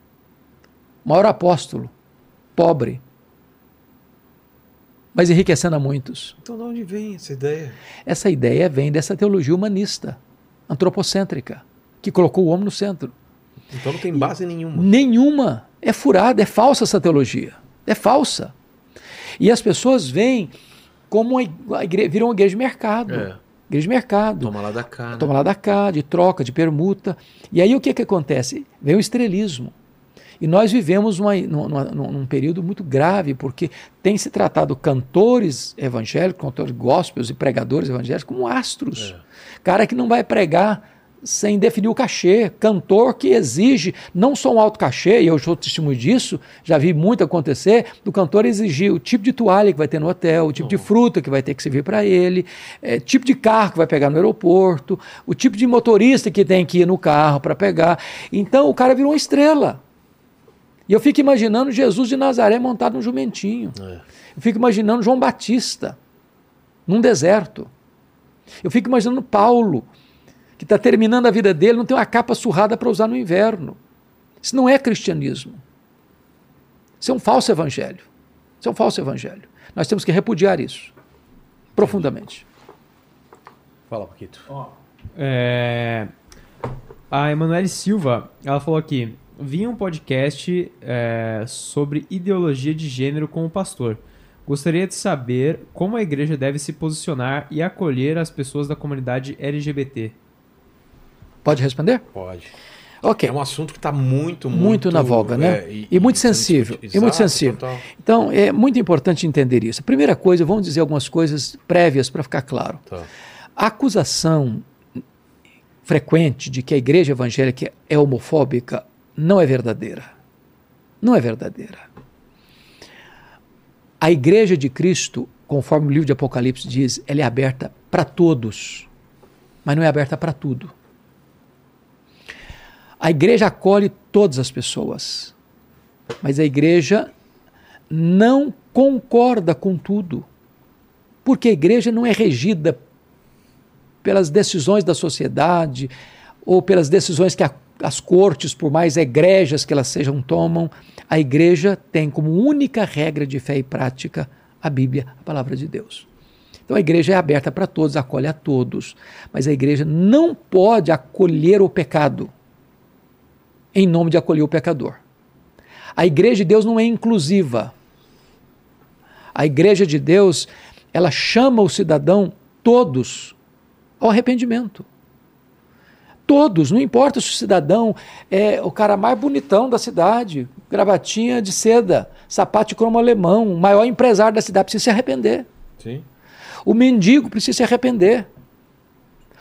Maior apóstolo. Pobre mas enriquecendo a muitos. Então, de onde vem essa ideia? Essa ideia vem dessa teologia humanista, antropocêntrica, que colocou o homem no centro. Então não tem base nenhuma. Nenhuma. É furada, é falsa essa teologia. É falsa. E as pessoas veem como a igreja, viram uma igreja de mercado. É. Igreja de mercado. Toma lá da cá. Né? Toma lá da cá, de troca, de permuta. E aí o que, que acontece? Vem o estrelismo. E nós vivemos uma, numa, num período muito grave, porque tem se tratado cantores evangélicos, cantores gospels e pregadores evangélicos como astros. É. Cara que não vai pregar sem definir o cachê. Cantor que exige não só um alto cachê, e eu sou testemunho disso, já vi muito acontecer, do cantor exigir o tipo de toalha que vai ter no hotel, o tipo oh. de fruta que vai ter que servir para ele, é, tipo de carro que vai pegar no aeroporto, o tipo de motorista que tem que ir no carro para pegar. Então o cara virou uma estrela. E eu fico imaginando Jesus de Nazaré montado num jumentinho. É. Eu fico imaginando João Batista num deserto. Eu fico imaginando Paulo, que está terminando a vida dele, não tem uma capa surrada para usar no inverno. Isso não é cristianismo. Isso é um falso evangelho. Isso é um falso evangelho. Nós temos que repudiar isso profundamente. Fala, Paquito. Oh, é... A Emanuele Silva, ela falou aqui: vi um podcast é, sobre ideologia de gênero com o pastor. Gostaria de saber como a igreja deve se posicionar e acolher as pessoas da comunidade LGBT. Pode responder? Pode. Ok. É um assunto que está muito, muito, muito na voga, né? É, e, e, muito sensível. Exato, e muito sensível. Total. Então é muito importante entender isso. Primeira coisa, vamos dizer algumas coisas prévias para ficar claro. Tá. A acusação frequente de que a igreja evangélica é homofóbica não é verdadeira. Não é verdadeira. A igreja de Cristo, conforme o livro de Apocalipse diz, ela é aberta para todos, mas não é aberta para tudo. A igreja acolhe todas as pessoas, mas a igreja não concorda com tudo, porque a igreja não é regida pelas decisões da sociedade ou pelas decisões que a as cortes, por mais egregias que elas sejam, tomam, a igreja tem como única regra de fé e prática a Bíblia, a palavra de Deus. Então a igreja é aberta para todos, acolhe a todos, mas a igreja não pode acolher o pecado em nome de acolher o pecador. A igreja de Deus não é inclusiva. A igreja de Deus, ela chama o cidadão todos ao arrependimento. Todos, não importa se o cidadão é o cara mais bonitão da cidade, gravatinha de seda, sapato de cromo alemão, o maior empresário da cidade precisa se arrepender. Sim. O mendigo precisa se arrepender.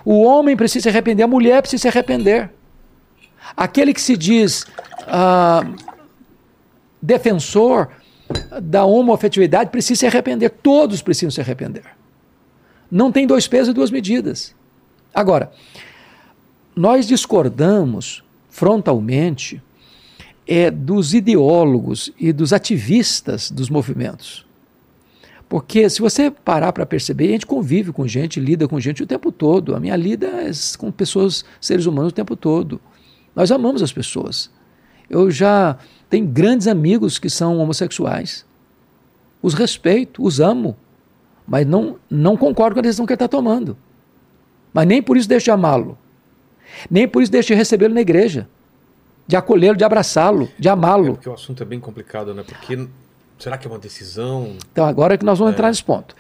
O homem precisa se arrepender, a mulher precisa se arrepender. Aquele que se diz ah, defensor da homoafetividade precisa se arrepender. Todos precisam se arrepender. Não tem dois pesos e duas medidas. Agora, nós discordamos frontalmente é, dos ideólogos e dos ativistas dos movimentos. Porque se você parar para perceber, a gente convive com gente, lida com gente o tempo todo. A minha lida é com pessoas, seres humanos o tempo todo. Nós amamos as pessoas. Eu já tenho grandes amigos que são homossexuais. Os respeito, os amo, mas não, não concordo com a decisão que ele está tomando. Mas nem por isso deixo de amá-lo. Nem por isso deixe de recebê-lo na igreja, de acolhê-lo, de abraçá-lo, de amá-lo. É porque o assunto é bem complicado, né? Porque será que é uma decisão? Então agora é que nós vamos é. entrar nesse ponto.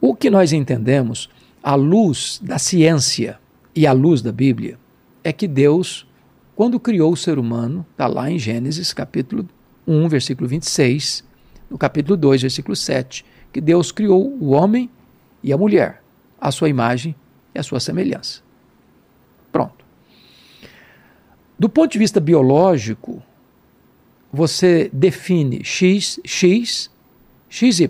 O que nós entendemos, à luz da ciência e à luz da Bíblia, é que Deus, quando criou o ser humano, está lá em Gênesis capítulo 1, versículo 26, no capítulo 2, versículo 7, que Deus criou o homem e a mulher, a sua imagem e a sua semelhança. Pronto. Do ponto de vista biológico, você define X, X, XY.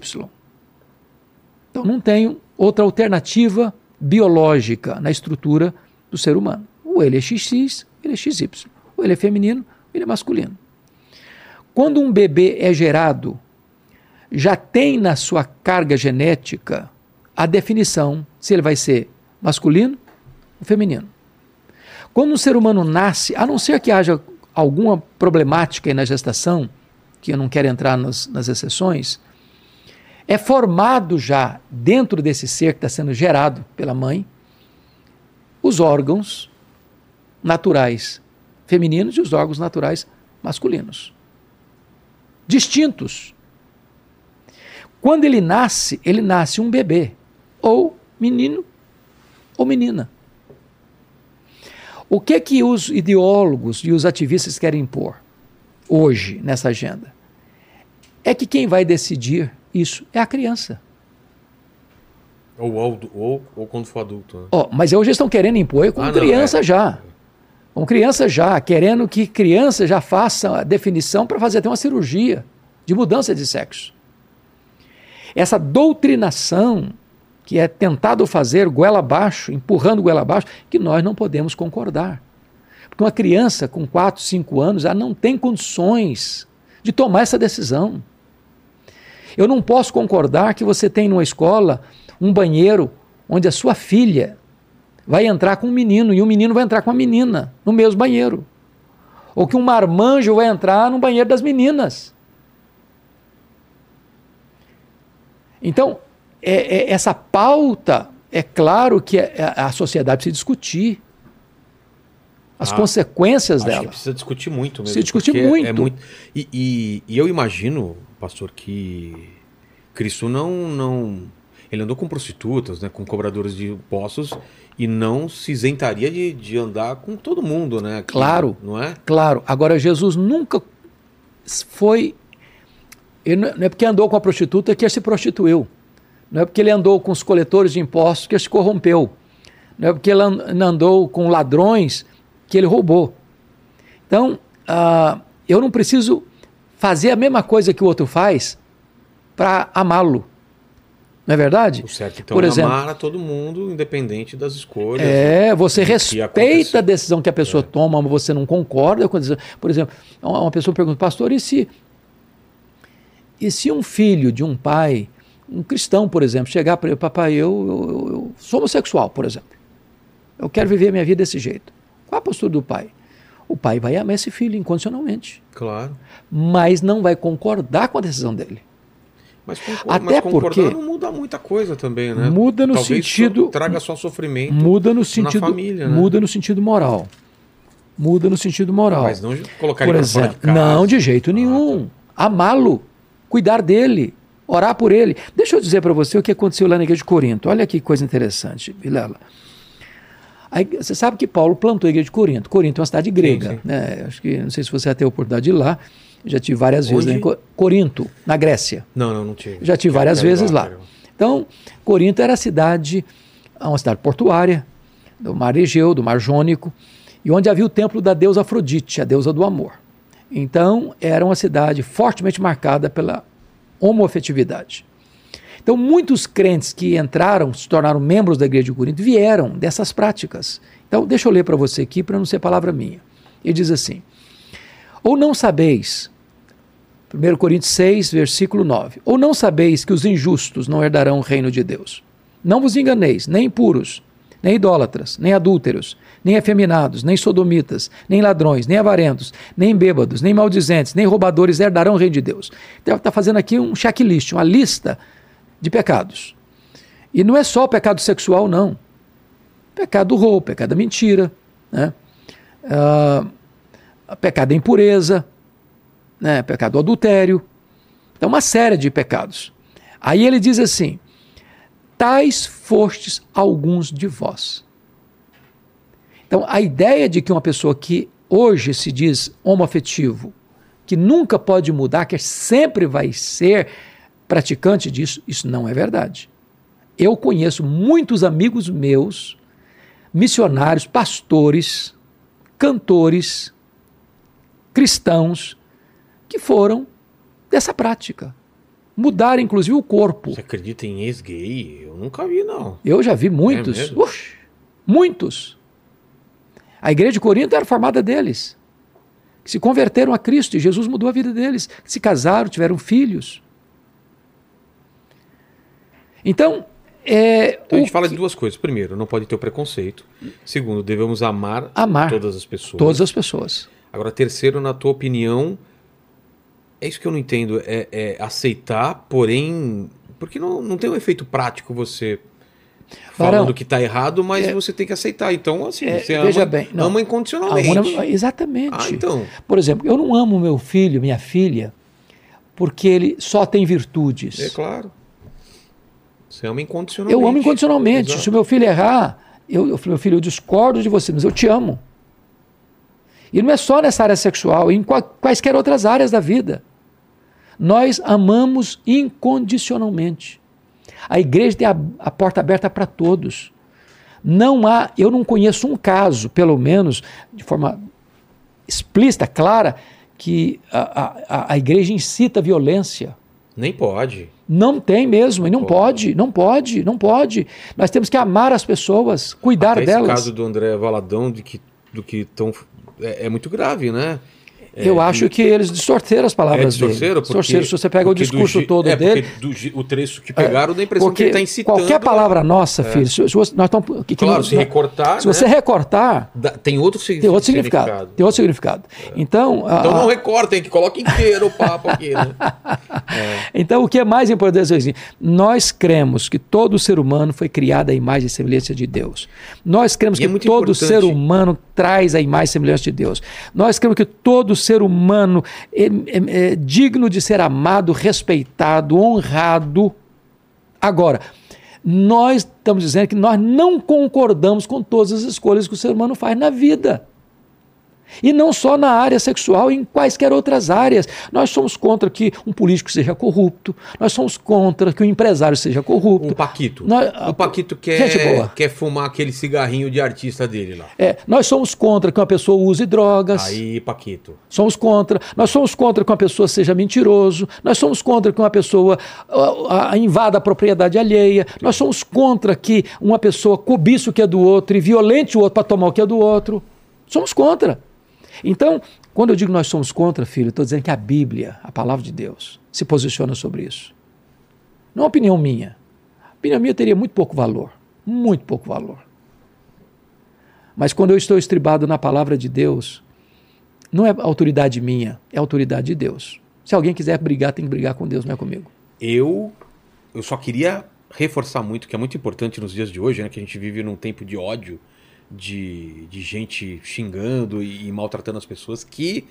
Então não tem outra alternativa biológica na estrutura do ser humano. O ele é XX, ele é XY. O ele é feminino, ele é masculino. Quando um bebê é gerado, já tem na sua carga genética a definição se ele vai ser masculino ou feminino. Quando um ser humano nasce, a não ser que haja alguma problemática na gestação, que eu não quero entrar nas, nas exceções, é formado já dentro desse ser que está sendo gerado pela mãe os órgãos naturais femininos e os órgãos naturais masculinos. Distintos. Quando ele nasce, ele nasce um bebê, ou menino ou menina. O que que os ideólogos e os ativistas querem impor hoje nessa agenda? É que quem vai decidir isso é a criança. Ou, ou, ou, ou quando for adulto. Né? Oh, mas hoje estão querendo impor com ah, criança não, é. já. Com criança já, querendo que criança já faça a definição para fazer até uma cirurgia de mudança de sexo. Essa doutrinação que é tentado fazer goela abaixo, empurrando goela abaixo, que nós não podemos concordar. Porque uma criança com 4, 5 anos, ela não tem condições de tomar essa decisão. Eu não posso concordar que você tem numa escola um banheiro onde a sua filha vai entrar com um menino e o menino vai entrar com a menina no mesmo banheiro. Ou que um marmanjo vai entrar no banheiro das meninas. Então, é, é, essa pauta, é claro que a, é, é, a sociedade precisa discutir as ah, consequências dela. precisa discutir muito mesmo. Precisa discutir muito. É muito... E, e, e, eu imagino, pastor, que Cristo não, não. Ele andou com prostitutas, né, com cobradores de impostos e não se isentaria de, de andar com todo mundo, né? Que, claro. Não é? Claro. Agora, Jesus nunca foi. Ele não é porque andou com a prostituta que ele se prostituiu. Não é porque ele andou com os coletores de impostos que ele se corrompeu. Não é porque ele andou com ladrões que ele roubou. Então, uh, eu não preciso fazer a mesma coisa que o outro faz para amá-lo. Não é verdade? O certo então Por é exemplo, amar a todo mundo, independente das escolhas. É, você respeita a decisão que a pessoa é. toma, mas você não concorda com a decisão. Por exemplo, uma pessoa pergunta, pastor, e se, e se um filho de um pai, um cristão, por exemplo, chegar para ele, papai, eu, eu, eu, sou homossexual, por exemplo. Eu quero viver a minha vida desse jeito. Qual a postura do pai? O pai vai amar esse filho incondicionalmente. Claro. Mas não vai concordar com a decisão dele. Mas, Até mas porque não muda muita coisa também, né? Muda no Talvez sentido traga só sofrimento. Muda no sentido família, né? muda no sentido moral. Muda no sentido moral. Mas não colocar por ele exemplo, de Não, de jeito nenhum. Ah, tá. Amá-lo, cuidar dele, orar por ele. Deixa eu dizer para você o que aconteceu lá na igreja de Corinto. Olha que coisa interessante, Vilela. Aí, você sabe que Paulo plantou a igreja de Corinto. Corinto é uma cidade grega. Sim, sim. Né? Acho que não sei se você vai ter a oportunidade de ir lá. Já tive várias vezes né? em Corinto, na Grécia. Não, não, não tive. Já tive várias vezes lá. Então, Corinto era a cidade, uma cidade portuária, do mar Egeu, do mar Jônico, e onde havia o templo da deusa Afrodite, a deusa do amor. Então, era uma cidade fortemente marcada pela homoafetividade. Então, muitos crentes que entraram, se tornaram membros da igreja de Corinto, vieram dessas práticas. Então, deixa eu ler para você aqui, para não ser palavra minha. Ele diz assim: Ou não sabeis 1 Coríntios 6, versículo 9. Ou não sabeis que os injustos não herdarão o reino de Deus? Não vos enganeis, nem impuros, nem idólatras, nem adúlteros, nem efeminados, nem sodomitas, nem ladrões, nem avarentos, nem bêbados, nem maldizentes, nem roubadores herdarão o reino de Deus. Então, está fazendo aqui um checklist, uma lista de pecados. E não é só o pecado sexual, não. Pecado do roubo, pecado da mentira, né? Uh, pecado da impureza, né, pecado do adultério. Então, uma série de pecados. Aí ele diz assim: tais fostes alguns de vós. Então, a ideia de que uma pessoa que hoje se diz homoafetivo, que nunca pode mudar, que sempre vai ser praticante disso, isso não é verdade. Eu conheço muitos amigos meus, missionários, pastores, cantores, cristãos, que foram dessa prática. Mudar, inclusive, o corpo. Você acredita em ex-gay? Eu nunca vi, não. Eu já vi muitos. É? Ux, muitos. A igreja de Corinto era formada deles. Que se converteram a Cristo e Jesus mudou a vida deles. Que se casaram, tiveram filhos. Então, é, Então a gente o fala que- de duas coisas. Primeiro, não pode ter o preconceito. Segundo, devemos amar, Amar. todas as pessoas. todas as pessoas. Agora, terceiro, na tua opinião, é isso que eu não entendo. É, é aceitar, porém. Porque não, não tem um efeito prático você falando Barão, que tá errado, mas é- você tem que aceitar. Então, assim, É, você veja ama, bem, não. ama incondicionalmente. Amor- exatamente. Ah, então. Por exemplo, eu não amo meu filho, minha filha, porque ele só tem virtudes. É claro. Você ama incondicionalmente. Eu amo incondicionalmente. Exato. Se o meu filho errar, eu, eu meu filho, eu discordo de você, mas eu te amo. E não é só nessa área sexual, em qua- quaisquer outras áreas da vida. Nós amamos incondicionalmente. A igreja tem a, a porta aberta para todos. Não há, eu não conheço um caso, pelo menos de forma explícita, clara, que a, a, a igreja incita violência. Nem pode. Não tem mesmo, e não Pode. pode, não pode, não pode. Nós temos que amar as pessoas, cuidar Até delas. Esse caso do André Valadão, de que, do que tão, é, é muito grave, né? Eu acho que eles distorceram as palavras É distorceiro, dele. Distorceram. Se você pega o do discurso je- todo é, dele. do o trecho que pegaram dá a impressão que Porque ele está incitando. qualquer palavra nossa, filho, se, se você, nós que- Claro, se recortar. se você né, recortar, dá- tem outro sig- tem outro significado. Tem outro significado. Então, Então a- não recortem, que coloque inteiro o papo aqui, né? <laughs> Então, o que é mais importante é seguinte: nós cremos que todo ser humano foi criado à imagem e semelhança de Deus. Nós cremos E é que todo importante- ser humano traz a imagem e semelhança de Deus. Nós cremos que todo ser humano é, é- é digno de ser amado, respeitado, honrado. Agora, nós estamos dizendo que nós não concordamos com todas as escolhas que o ser humano faz na vida. E não só na área sexual, em quaisquer outras áreas. Nós somos contra que um político seja corrupto, nós somos contra que um empresário seja corrupto. O Paquito. Nós- o Paquito quer, quer fumar aquele cigarrinho de artista dele lá. É, nós somos contra que uma pessoa use drogas. Aí, Paquito. Somos contra. Nós somos contra que uma pessoa seja mentiroso. Nós somos contra que uma pessoa ah, ah, invada a propriedade alheia. Nós somos contra que uma pessoa cobice o que é do outro e violente o outro para tomar o que é do outro. Somos contra. Então, quando eu digo nós somos contra, filho, estou dizendo que a Bíblia, a palavra de Deus, se posiciona sobre isso. Não é opinião minha. A opinião minha teria muito pouco valor. Muito pouco valor. Mas quando eu estou estribado na palavra de Deus, não é autoridade minha, é autoridade de Deus. Se alguém quiser brigar, tem que brigar com Deus, não é comigo. Eu, eu só queria reforçar muito, que é muito importante nos dias de hoje, né? Que a gente vive num tempo de ódio, de, de gente xingando e, e maltratando as pessoas, que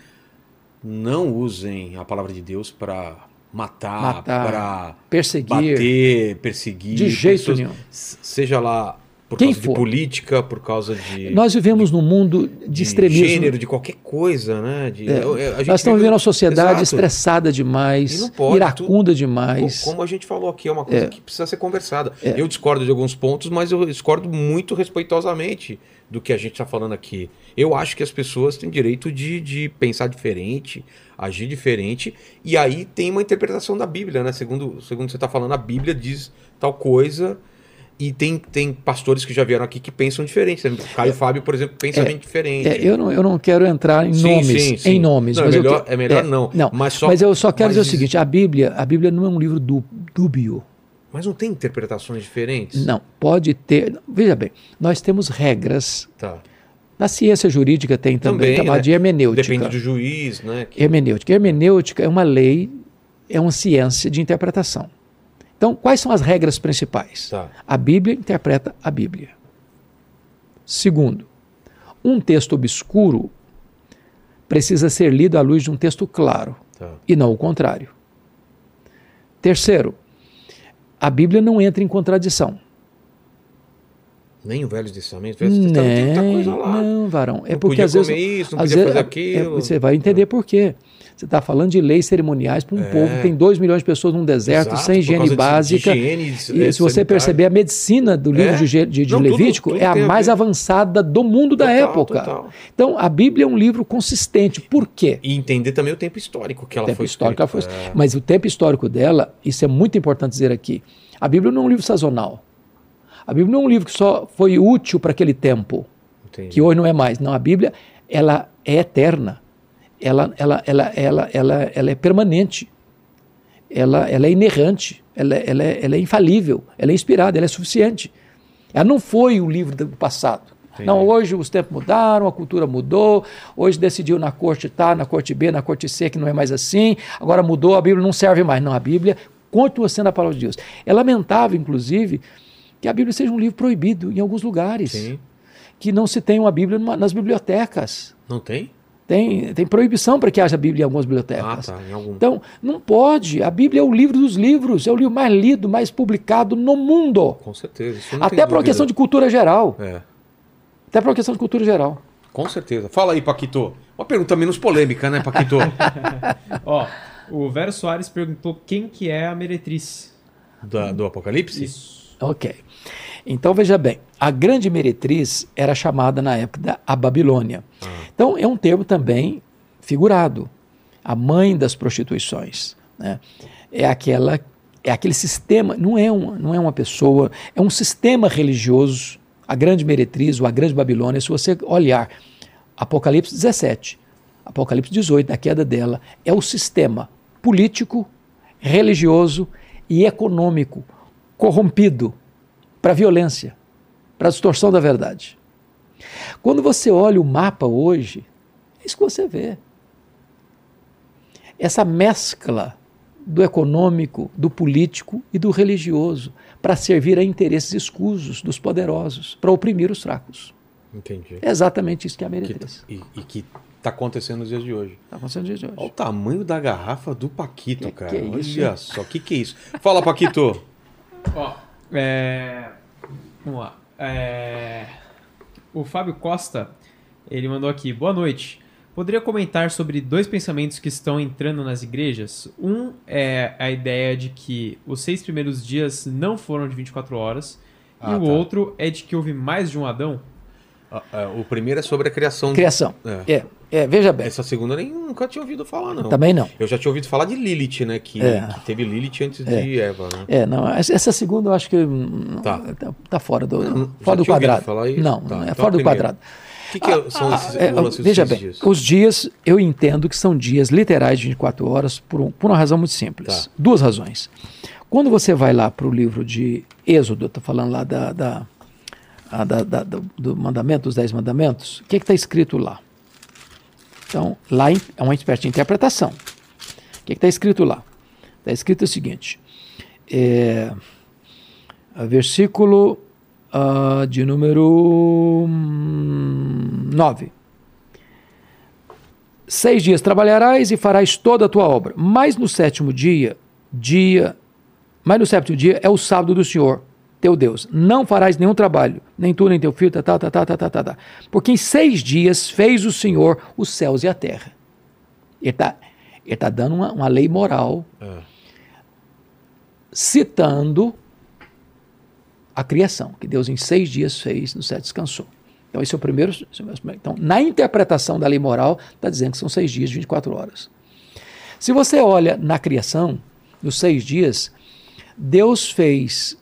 não usem a palavra de Deus para matar, Matar, para Perseguir, bater, perseguir. de jeito pessoas, nenhum. Seja lá por Quem causa for. de política, por causa de, Nós vivemos num mundo de, de extremismo. gênero, de qualquer coisa, né? De, É, Nós estamos vive- vivendo uma sociedade Exato. estressada demais, pode, iracunda demais. Co- Como a gente falou aqui, é uma coisa que precisa ser conversada. Eu discordo de alguns pontos, mas eu discordo muito respeitosamente do que a gente está falando aqui. Eu acho que as pessoas têm direito de, de pensar diferente, agir diferente, e aí tem uma interpretação da Bíblia, né? Segundo, segundo você está falando, a Bíblia diz tal coisa. E tem, tem pastores que já vieram aqui que pensam diferente. Caio Fábio, por exemplo, pensa bem diferente. É, eu, não, eu não quero entrar em Sim, nomes, sim, sim. em nomes. Não, é mas eu melhor- é melhor não, Não, mas mas, só- eu só quero mas dizer o seguinte: a Bíblia, a Bíblia não é um livro dú- dúbio. Mas não tem interpretações diferentes? Não, pode ter. Veja bem, nós temos regras. Tá. Na ciência jurídica tem também, Também, chamada né? de hermenêutica. Depende do juiz, né? que- Hermenêutica. Hermenêutica é uma lei, é uma ciência de interpretação. Então, quais são as regras principais? Tá. A Bíblia interpreta a Bíblia. Segundo, um texto obscuro precisa ser lido à luz de um texto claro Tá. e não o contrário. Terceiro, a Bíblia não entra em contradição. Nem o Velho Testamento. O Velho Testamento tem muita coisa lá. não, varão. É Não porque às vezes, comer isso, não às podia vezes fazer é- aquilo. você vai entender por quê. Você está falando de leis cerimoniais para um É. povo que tem 2 milhões de pessoas num deserto, Exato, sem higiene causa de- básica. de higiene, e é, se você perceber, a medicina do livro É. de, de- de Não, tudo- Levítico tudo é a a mais ver. avançada do mundo da Total, época. total. Então, a Bíblia é um livro consistente. Por quê? E entender também o tempo histórico que ela tempo foi histórico ela foi-. É. Mas o tempo histórico dela, isso é muito importante dizer aqui. A Bíblia não é um livro sazonal. A Bíblia não é um livro que só foi útil para aquele tempo, Entendi. que hoje não é mais. Não, a Bíblia ela é eterna. Ela, ela, ela, ela, ela, ela é permanente. Ela, ela é inerrante. Ela, ela, é, ela é infalível. Ela é inspirada. Ela é suficiente. Ela não foi o livro do passado. Entendi. Não, hoje os tempos mudaram, a cultura mudou, hoje decidiu na corte A, na corte B, na corte C, que não é mais assim, agora mudou, a Bíblia não serve mais. Não, a Bíblia continua sendo a palavra de Deus. É lamentável, inclusive, que a Bíblia seja um livro proibido em alguns lugares, Sim. que não se tenha uma Bíblia numa- nas bibliotecas. Não tem? Tem, tem proibição para que haja Bíblia em algumas Ah, bibliotecas. tá. Em algum. Então, não pode. A Bíblia é o livro dos livros, é o livro mais lido, mais publicado no mundo. Com certeza. isso não Até por uma questão de cultura geral. É. Até por uma questão de cultura geral. Com certeza. Fala aí, Paquito. Uma pergunta menos polêmica, né, Paquito? <laughs> Ó, o Vero Soares perguntou quem que é a meretriz. Da- do Apocalipse? Isso. Ok. Então veja bem, a grande meretriz era chamada na época da a Babilônia. Então é um termo também figurado, a mãe das prostituições. né? É aquela, é aquele sistema, não é uma, não é uma pessoa, é um sistema religioso. A grande meretriz ou a grande Babilônia, se você olhar Apocalipse 17, Apocalipse 18, da queda dela, é o sistema político, religioso e econômico corrompido para violência, para distorção da verdade. Quando você olha o mapa hoje, é isso que você vê. Essa mescla do econômico, do político e do religioso para servir a interesses escusos dos poderosos, para oprimir os fracos. Entendi. É exatamente isso que é a Que- meretriz. e, e que tá acontecendo nos dias de hoje. Está acontecendo nos dias de Olha o hoje. tamanho da garrafa do Paquito, Que cara. que é isso, Olha só, o que, que é isso? Fala, Paquito. <laughs> Ó, é... Vamos lá. É... O Fábio Costa, ele mandou aqui, boa noite. Poderia comentar sobre dois pensamentos que estão entrando nas igrejas? Um é a ideia de que os seis primeiros dias não foram de 24 horas, Ah, e o tá. outro é de que houve mais de um Adão. Ah, ah, o primeiro é sobre a criação. Criação. É. É, é, veja bem. Essa segunda eu nem nunca tinha ouvido falar, não. Também não. Eu já tinha ouvido falar de Lilith, né? Que, É. que teve Lilith antes de Eva, né? É, não, essa segunda eu acho que hum, Tá. tá, tá fora do, Não, fora do quadrado. Não, Tá, não, é então fora do quadrado. O que, que é- são esses É, veja bem, dias? os dias eu entendo que são dias literais de 24 horas por, um- por uma razão muito simples. Tá. Duas razões. Quando você vai lá para o livro de Êxodo, estou falando lá da, da, a da- da- do, mandamento, dos Dez Mandamentos, o que está escrito lá? Então, lá é uma espécie de interpretação. O que está escrito lá? Está escrito o seguinte: é, versículo ah, de número 9. Seis dias trabalharás e farás toda a tua obra, mas no sétimo dia, dia, mas no sétimo dia é o sábado do Senhor, teu Deus. Não farás nenhum trabalho, nem tu, nem teu filho, tá, tá, tá, tá, tá, tá, tá, tá. Porque em seis dias fez o Senhor os céus e a terra. Ele está ele tá dando uma, uma lei moral, é. citando a criação, que Deus em seis dias fez, no sete descansou. Então, esse é o primeiro. É então, na interpretação da lei moral, está dizendo que são seis dias, 24 horas. Se você olha na criação, nos seis dias, Deus fez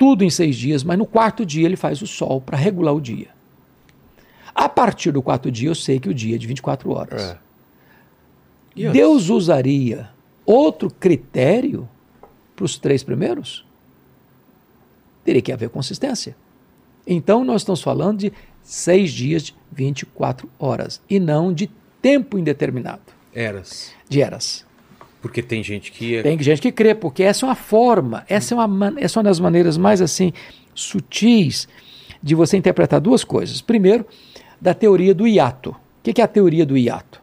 tudo em seis dias, mas no quarto dia ele faz o sol para regular o dia. A partir do quarto dia, eu sei que o dia é de 24 horas. É. Deus usaria outro critério para os três primeiros? Teria que haver consistência. Então, nós estamos falando de seis dias de 24 horas e não de tempo indeterminado, Eras. de eras. Porque tem gente que é. Tem gente que crê, porque essa é uma forma, essa é uma, essa é uma das maneiras mais assim sutis de você interpretar duas coisas. Primeiro, da teoria do hiato. O que que é a teoria do hiato?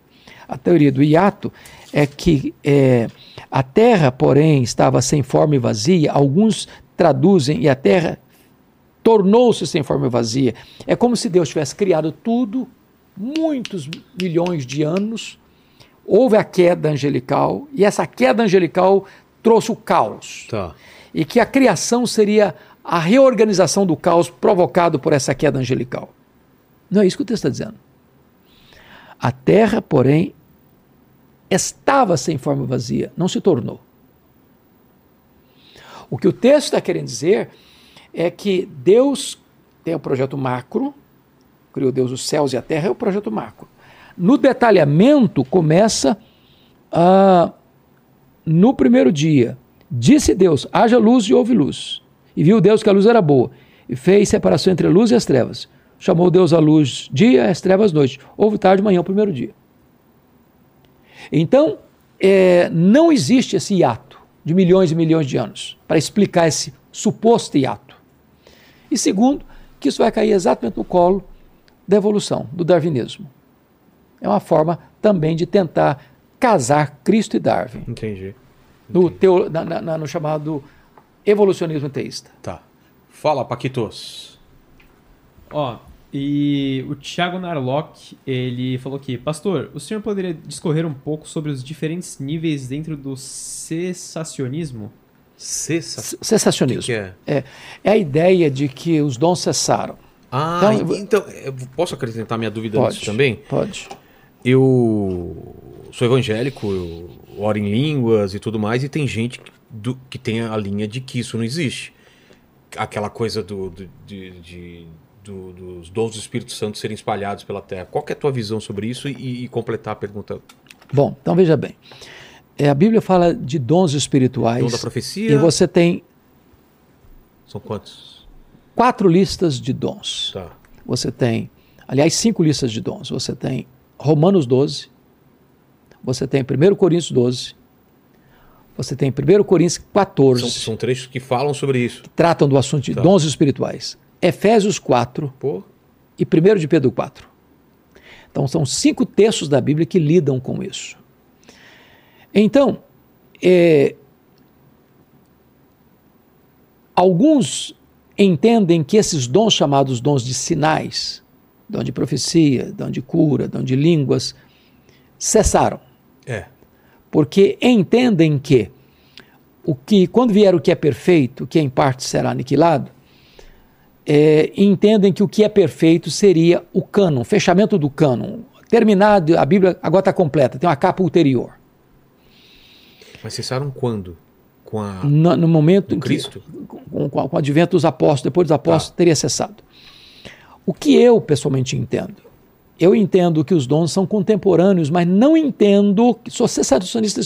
A teoria do hiato é que é, a Terra, porém, estava sem forma e vazia. Alguns traduzem e a Terra tornou-se sem forma e vazia. É como se Deus tivesse criado tudo muitos milhões de anos houve a queda angelical e essa queda angelical trouxe o caos. Tá. E que a criação seria a reorganização do caos provocado por essa queda angelical. Não é isso que o texto está dizendo. A terra, porém, estava sem forma vazia, não se tornou. O que o texto está querendo dizer é que Deus tem o projeto macro, criou Deus os céus e a terra, é o projeto macro. No detalhamento, começa a, no primeiro dia. Disse Deus: haja luz e houve luz. E viu Deus que a luz era boa, e fez separação entre a luz e as trevas. Chamou Deus a luz dia as trevas noite. Houve tarde manhã o primeiro dia. Então, é, não existe esse hiato de milhões e milhões de anos para explicar esse suposto hiato. E segundo, que isso vai cair exatamente no colo da evolução, do darwinismo. É uma forma também de tentar casar Cristo e Darwin. Entendi. No, teo, na, na, no chamado evolucionismo teísta. Tá. Fala, Paquitos. Ó, e o Thiago Narlock, ele falou aqui, Pastor, o senhor poderia discorrer um pouco sobre os diferentes níveis dentro do cessacionismo? Cessa... Cessacionismo. Que que é? É, é a ideia de que os dons cessaram. Ah, Então, então, eu posso acrescentar minha dúvida Pode. nisso também? Pode. Eu sou evangélico, eu oro em línguas e tudo mais, e tem gente que, do- que tem a linha de que isso não existe. Aquela coisa do, do- de- de- do- dos dons do Espírito Santo serem espalhados pela terra. Qual é a tua visão sobre isso e, e completar a pergunta? Bom, então veja bem. É, a Bíblia fala de dons espirituais. Dom da profecia? E você tem São quantos? quatro listas de dons. Tá. Você tem, aliás, cinco listas de dons. Você tem Romanos 12, você tem 1 Coríntios 12, você tem 1 Coríntios 14, São, são trechos que falam sobre isso. tratam do assunto de Tá. dons espirituais. Efésios 4 Pô, e 1 de Pedro 4. Então, são cinco textos da Bíblia que lidam com isso. Então, é, alguns entendem que esses dons chamados dons de sinais, dom de profecia, dom de cura, dom de línguas, cessaram, é. porque entendem que o que quando vier o que é perfeito, que em parte será aniquilado, é, entendem que o que é perfeito seria o cânon, fechamento do cânon. Terminado, a Bíblia agora está completa, tem uma capa ulterior. Mas cessaram quando? Com a. No, no momento Do em que, Cristo? com, com, com o advento dos apóstolos, depois dos apóstolos, teria cessado. O que eu pessoalmente entendo? Eu entendo que os dons são contemporâneos, mas não entendo, sou cessacionista,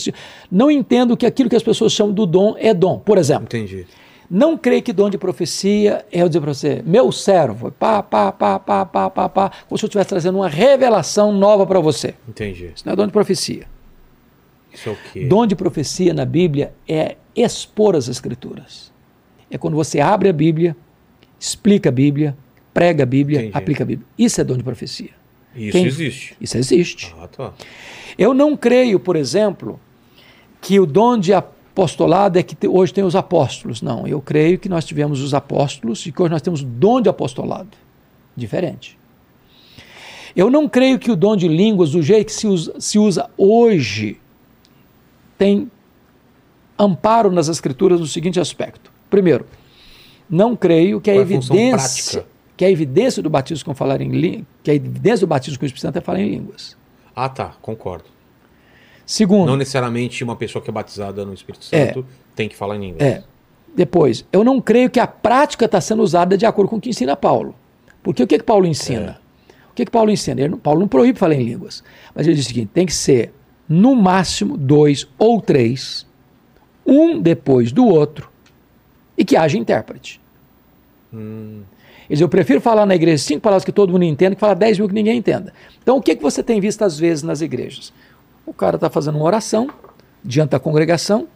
não entendo que aquilo que as pessoas chamam do dom é dom. Por exemplo, Entendi. não creio que dom de profecia é eu dizer para você, meu servo, pá, pá, pá, pá, pá, pá, pá, como se eu estivesse trazendo uma revelação nova para você. Entendi. Isso não é dom de profecia. Isso é o quê? Dom de profecia na Bíblia é expor as Escrituras. É quando você abre a Bíblia, explica a Bíblia, prega a Bíblia, Entendi. aplica a Bíblia. Isso é dom de profecia. Isso Quem- existe. Isso existe. Ah, tá. Eu não creio, por exemplo, que o dom de apostolado é que hoje tem os apóstolos. Não, eu creio que nós tivemos os apóstolos e que hoje nós temos o dom de apostolado. Diferente. Eu não creio que o dom de línguas, do jeito que se usa, se usa hoje, tem amparo nas escrituras no seguinte aspecto. Primeiro, não creio que a Qual é evidência? Que a evidência do batismo com falar em línguas, que a evidência do batismo com o Espírito Santo é falar em línguas. Ah, tá. Concordo. Segundo, Não necessariamente uma pessoa que é batizada no Espírito É. Santo tem que falar em línguas. É. Depois, eu não creio que a prática está sendo usada de acordo com o que ensina Paulo. Porque o que, que Paulo ensina? O que, que Paulo ensina? Ele Paulo não proíbe falar em línguas. Mas ele diz o seguinte: tem que ser, no máximo, dois ou três, um depois do outro, e que haja intérprete. Hum, Eu prefiro falar na igreja cinco palavras que todo mundo entenda que falar dez mil que ninguém entenda. Então, o que, que você tem visto às vezes nas igrejas? O cara está fazendo uma oração diante da congregação,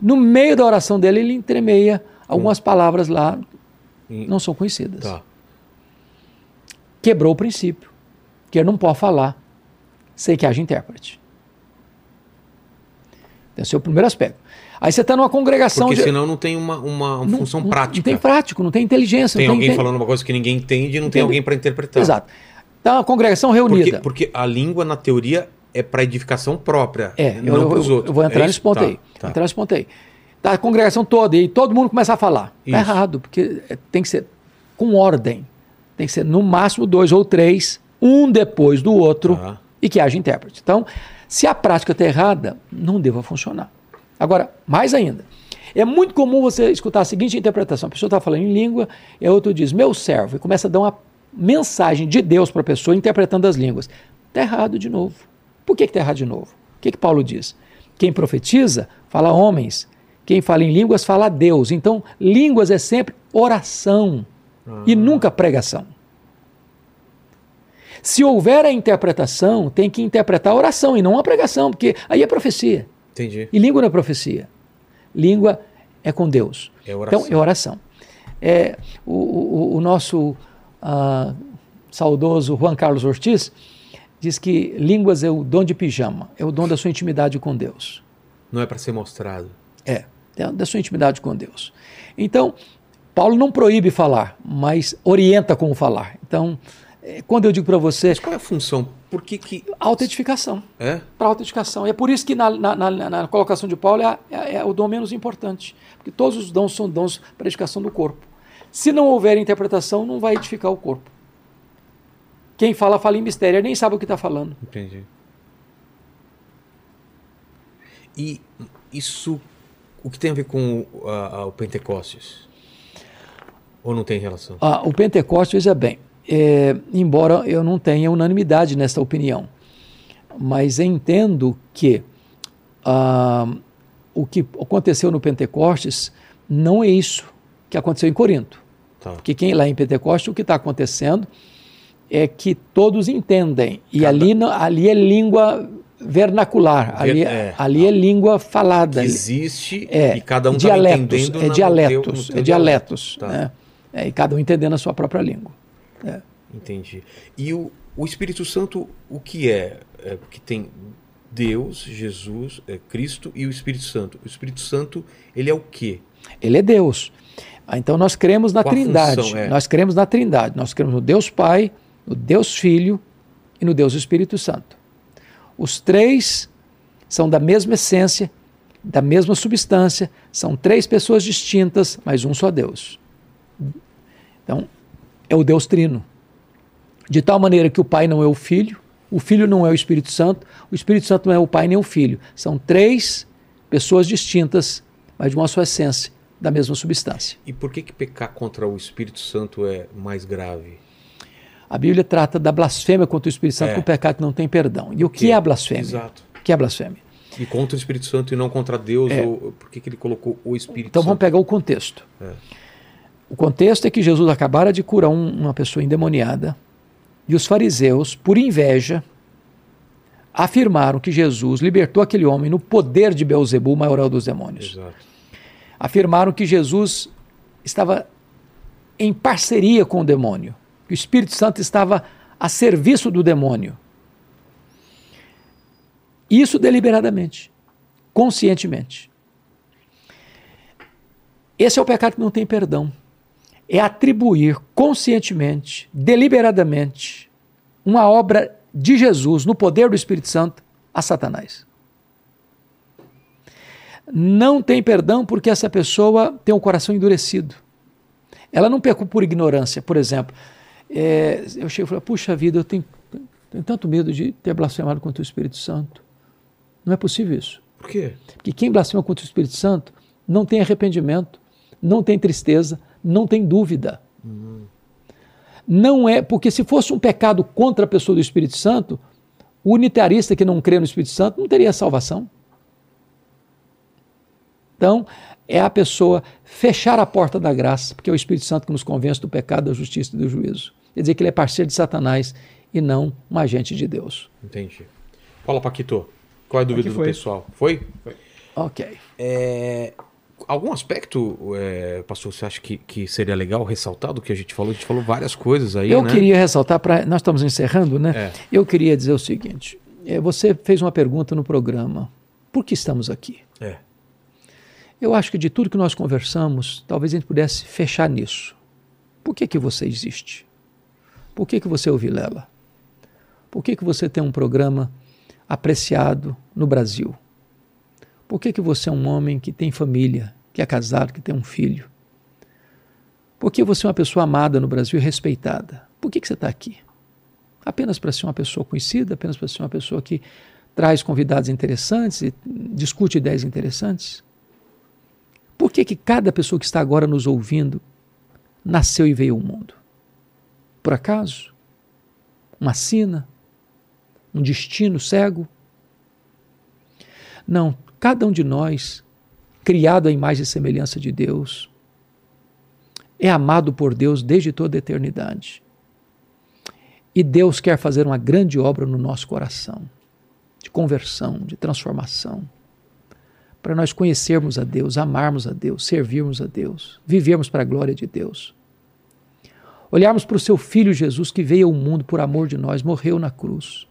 no meio da oração dele ele entremeia algumas palavras lá, em- não são conhecidas. Tá. Quebrou o princípio, que ele não pode falar sem que haja intérprete. Esse é o primeiro aspecto. Aí você está numa congregação Porque de- senão não tem uma, uma não- função prática. Não tem prático, não tem inteligência. Tem não alguém tem, falando uma coisa que ninguém entende e não tem alguém para interpretar. Exato. Então, a congregação Porque, reunida. porque a língua, na teoria, é para edificação própria, é, não para os outros. Eu vou entrar é nesse ponto tá, aí. Tá. Entrar nesse ponto aí. Tá a congregação toda e todo mundo começa a falar. Tá errado, porque tem que ser com ordem. Tem que ser no máximo dois ou três, um depois do outro, tá. e que haja intérprete. Então, se a prática está errada, não deva funcionar. Agora, mais ainda, é muito comum você escutar a seguinte interpretação: a pessoa está falando em língua, e a outra diz, meu servo, e começa a dar uma mensagem de Deus para a pessoa interpretando as línguas. Está errado de novo. Por que está errado de novo? O que, que Paulo diz? Quem profetiza, fala homens. Quem fala em línguas, fala Deus. Então, línguas é sempre oração ah. e nunca pregação. Se houver a interpretação, tem que interpretar a oração e não a pregação, porque aí é profecia. Entendi. E língua não é profecia. Língua é com Deus. É oração. Então, é oração. É, o, o, o nosso uh, saudoso Juan Carlos Ortiz diz que línguas é o dom de pijama, é o dom da sua intimidade com Deus. Não é para ser mostrado. É, é da sua intimidade com Deus. Então, Paulo não proíbe falar, mas orienta como falar. Então, quando eu digo para você. Mas qual é a função? Por que. que... Autentificação. É? Para autentificação. E é por isso que na, na, na, na colocação de Paulo é, é, é, o dom menos importante. Porque todos os dons são dons para edificação do corpo. Se não houver interpretação, não vai edificar o corpo. Quem fala, fala em mistério, nem sabe o que está falando. Entendi. E isso o que tem a ver com uh, o Pentecostes? Ou não tem relação? Ah, o Pentecostes, veja bem, é, embora eu não tenha unanimidade nessa opinião, mas entendo que ah, o que aconteceu no Pentecostes não é isso que aconteceu em Corinto. Tá. Porque quem lá em Pentecostes, o que está acontecendo é que todos entendem. E Cada... ali, ali é língua vernacular. Ali, é, ali é língua falada. existe é, e cada um tá dialetos, entendendo. É dialetos, teu, é dialetos. Tá. Né? É, e cada um entendendo a sua própria língua. É. Entendi. E o, o Espírito Santo, o que é? é porque tem Deus, Jesus, é, Cristo e o Espírito Santo. O Espírito Santo, ele é o quê? Ele é Deus. Ah, então nós cremos na Qual Trindade. Função, é? Nós cremos na Trindade. Nós cremos no Deus Pai, no Deus Filho e no Deus Espírito Santo. Os três são da mesma essência, da mesma substância, são três pessoas distintas, mas um só Deus. Então, é o Deus Trino. De tal maneira que o Pai não é o Filho, o Filho não é o Espírito Santo, o Espírito Santo não é o Pai nem o Filho. São três pessoas distintas, mas de uma só essência, da mesma substância. E por que, que pecar contra o Espírito Santo é mais grave? A Bíblia trata da blasfêmia contra o Espírito Santo é. com o pecado que não tem perdão. E o que, que é a blasfêmia? Exato. O que é a blasfêmia? E contra o Espírito Santo e não contra Deus? É. Ou, por que, que ele colocou o Espírito então Santo? vamos pegar o contexto. É. O contexto é que Jesus acabara de curar um, uma pessoa endemoniada e os fariseus, por inveja, afirmaram que Jesus libertou aquele homem no poder de Beuzebu, o maioral dos demônios. Exato. Afirmaram que Jesus estava em parceria com o demônio que o Espírito Santo estava a serviço do demônio. Isso deliberadamente, conscientemente. Esse é o pecado que não tem perdão. É atribuir conscientemente, deliberadamente, uma obra de Jesus no poder do Espírito Santo a Satanás. Não tem perdão porque essa pessoa tem o um coração endurecido. Ela não pecou por ignorância, por exemplo é, eu chego e falo, puxa vida, eu tenho, tenho tanto medo de ter blasfemado contra o Espírito Santo. Não é possível isso. Por quê? Porque quem blasfema contra o Espírito Santo não tem arrependimento, não tem tristeza, não tem dúvida. Uhum. Não é, porque se fosse um pecado contra a pessoa do Espírito Santo, o unitarista que não crê no Espírito Santo não teria salvação. Então, é a pessoa fechar a porta da graça, porque é o Espírito Santo que nos convence do pecado, da justiça e do juízo. Quer dizer que ele é parceiro de Satanás e não um agente de Deus. Entendi. Fala, Paquito. Qual é a dúvida do pessoal? Foi? Foi. Ok. É, algum aspecto, é, pastor, você acha que, que seria legal ressaltar do que a gente falou? A gente falou várias coisas aí, Eu né? queria ressaltar, pra, nós estamos encerrando, né? É. Eu queria dizer o seguinte, é, você fez uma pergunta no programa, por que estamos aqui? É. Eu acho que de tudo que nós conversamos, talvez a gente pudesse fechar nisso. Por que, que você existe? Por que, que você ouve Lela? Por que, que você tem um programa apreciado no Brasil? Por que, que você é um homem que tem família, que é casado, que tem um filho? Por que você é uma pessoa amada no Brasil e respeitada? Por que, que você está aqui? Apenas para ser uma pessoa conhecida, apenas para ser uma pessoa que traz convidados interessantes e discute ideias interessantes? Por que, que cada pessoa que está agora nos ouvindo nasceu e veio ao mundo? Por acaso? Uma sina? Um destino cego? Não, cada um de nós, criado à imagem e semelhança de Deus, é amado por Deus desde toda a eternidade. E Deus quer fazer uma grande obra no nosso coração, de conversão, de transformação, para nós conhecermos a Deus, amarmos a Deus, servirmos a Deus, vivermos para a glória de Deus. Olharmos para o seu Filho Jesus que veio ao mundo por amor de nós, morreu na cruz,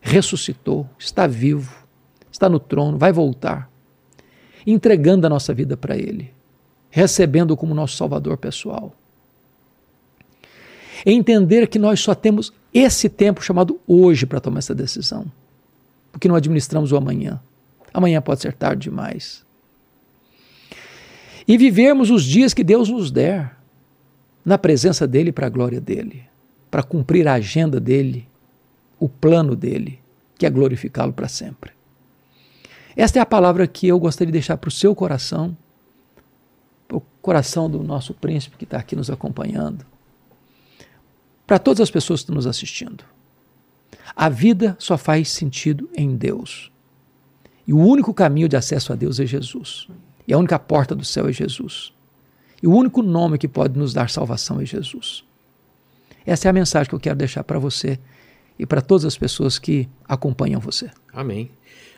ressuscitou, está vivo, está no trono, vai voltar, entregando a nossa vida para Ele, recebendo como nosso Salvador pessoal entender que nós só temos esse tempo chamado hoje para tomar essa decisão. Porque não administramos o amanhã. Amanhã pode ser tarde demais. E vivermos os dias que Deus nos der, na presença dEle para a glória dEle, para cumprir a agenda dEle, o plano dEle, que é glorificá-lo para sempre. Esta é a palavra que eu gostaria de deixar para o seu coração, para o coração do nosso príncipe que está aqui nos acompanhando para todas as pessoas que estão nos assistindo. A vida só faz sentido em Deus. E o único caminho de acesso a Deus é Jesus. E a única porta do céu é Jesus. E o único nome que pode nos dar salvação é Jesus. Essa é a mensagem que eu quero deixar para você e para todas as pessoas que acompanham você. Amém.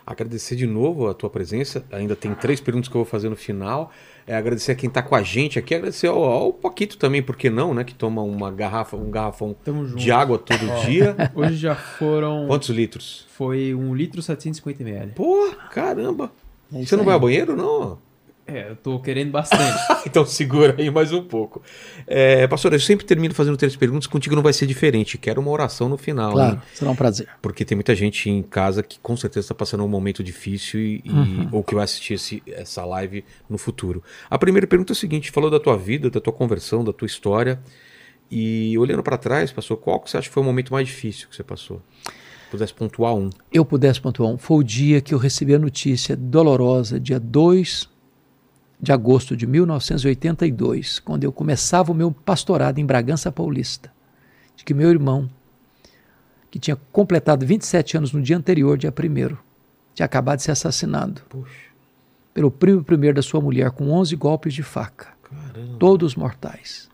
Agradecer de novo a tua presença. Ainda tem três perguntas que eu vou fazer no final. É agradecer a quem está com a gente aqui, agradecer ao, ao Paquito também, por que não, né? Que toma uma garrafa, um garrafão de água todo <laughs> dia. Hoje já foram. Quantos litros? Foi 1 litro e 750 ml. Pô, caramba! É Você não aí. vai ao banheiro, não? É, eu tô querendo bastante. <laughs> então segura aí mais um pouco. É, pastor, eu sempre termino fazendo três perguntas, contigo não vai ser diferente. Quero uma oração no final. Claro, hein? será um prazer. Porque tem muita gente em casa que com certeza está passando um momento difícil e, uhum. ou que vai assistir esse, essa live no futuro. A primeira pergunta é a seguinte: falou da tua vida, da tua conversão, da tua história. E olhando para trás, pastor, qual que você acha que foi o momento mais difícil que você passou? Pudesse pontuar um. Eu pudesse pontuar um. Foi o dia que eu recebi a notícia dolorosa, dia 2 de agosto de 1982, quando eu começava o meu pastorado em Bragança Paulista, de que meu irmão, que tinha completado 27 anos no dia anterior, dia 1 tinha acabado de ser assassinado Puxa. pelo primo primeiro da sua mulher, com 11 golpes de faca, Caramba. todos mortais.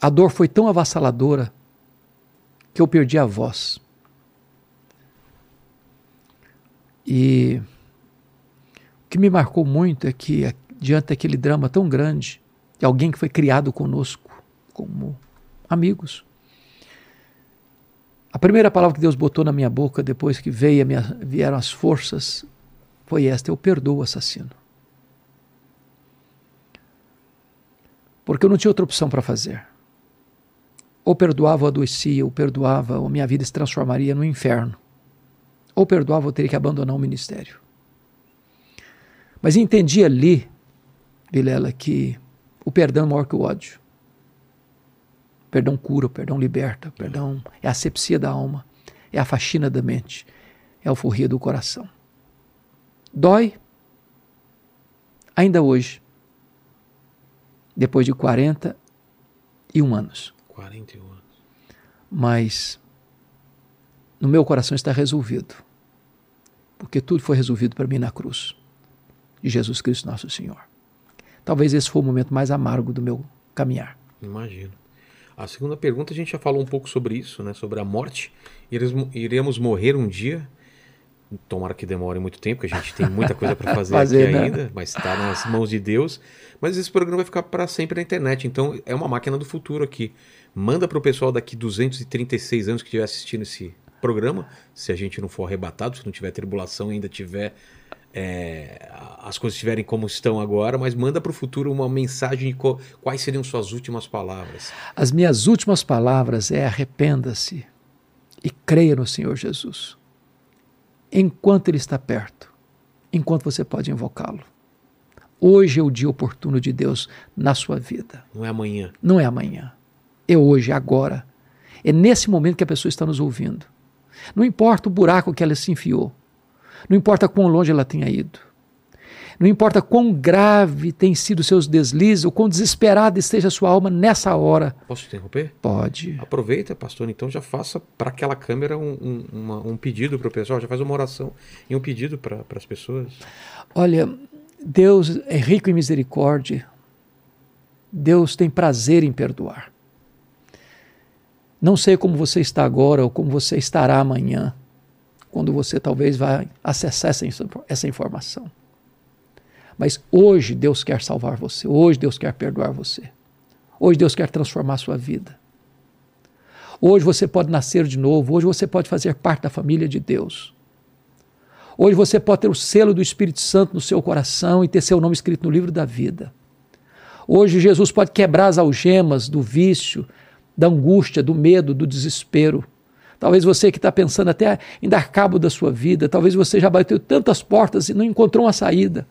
A dor foi tão avassaladora que eu perdi a voz. E que me marcou muito é que, diante daquele drama tão grande, de alguém que foi criado conosco como amigos, a primeira palavra que Deus botou na minha boca depois que veio minha, vieram as forças foi esta: Eu perdoo o assassino. Porque eu não tinha outra opção para fazer. Ou perdoava ou adoecia, ou perdoava ou minha vida se transformaria no inferno. Ou perdoava ou teria que abandonar o ministério. Mas entendi ali, Vilela, que o perdão é maior que o ódio. O perdão cura, o perdão liberta, o perdão é a asepsia da alma, é a faxina da mente, é a alforria do coração. Dói ainda hoje, depois de 41 anos. 41 anos. Mas no meu coração está resolvido, porque tudo foi resolvido para mim na cruz de Jesus Cristo nosso Senhor. Talvez esse foi o momento mais amargo do meu caminhar. Imagino. A segunda pergunta a gente já falou um pouco sobre isso, né? Sobre a morte. Iremos morrer um dia. Tomara que demore muito tempo, porque a gente tem muita coisa para <laughs> fazer, fazer, aqui né? ainda, mas está nas mãos de Deus. Mas esse programa vai ficar para sempre na internet, então é uma máquina do futuro aqui. Manda para o pessoal daqui 236 anos que estiver assistindo esse programa, se a gente não for arrebatado, se não tiver tribulação ainda tiver é, as coisas estiverem como estão agora, mas manda para o futuro uma mensagem de quais seriam suas últimas palavras. As minhas últimas palavras é arrependa-se e creia no Senhor Jesus. enquanto Ele está perto, enquanto você pode invocá-lo. Hoje é o dia oportuno de Deus na sua vida. Não é amanhã. Não é amanhã. É hoje, é agora. É nesse momento que a pessoa está nos ouvindo. Não importa o buraco que ela se enfiou. Não importa quão longe ela tenha ido. Não importa quão grave tem sido seus deslizes, ou quão desesperada esteja a sua alma nessa hora. Posso interromper? Pode. Aproveita, pastor, então já faça para aquela câmera um, um, uma, um pedido para o pessoal, já faz uma oração e um pedido para as pessoas. Olha, Deus é rico em misericórdia. Deus tem prazer em perdoar. Não sei como você está agora ou como você estará amanhã, quando você talvez vai acessar essa, essa informação. Mas hoje Deus quer salvar você, hoje Deus quer perdoar você. Hoje Deus quer transformar a sua vida. Hoje você pode nascer de novo, hoje você pode fazer parte da família de Deus. Hoje você pode ter o selo do Espírito Santo no seu coração e ter seu nome escrito no livro da vida. Hoje Jesus pode quebrar as algemas do vício, da angústia, do medo, do desespero. Talvez você que está pensando até em dar cabo da sua vida, talvez você já bateu tantas portas e não encontrou uma saída.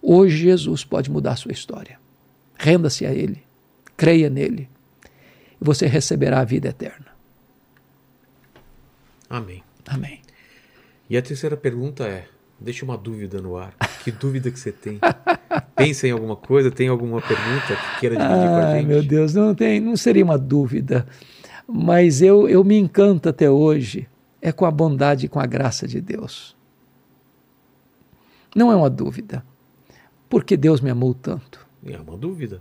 Hoje Jesus pode mudar a sua história. Renda-se a Ele, creia nele, e você receberá a vida eterna. Amém. Amém. E a terceira pergunta é: deixa uma dúvida no ar. Que dúvida que você tem? <laughs> Pensa em alguma coisa? Tem alguma pergunta que queira dividir ah, com a gente? Meu Deus, não tem, não seria uma dúvida, mas eu, eu me encanto até hoje é com a bondade e com a graça de Deus. Não é uma dúvida. Por que Deus me amou tanto? É uma dúvida.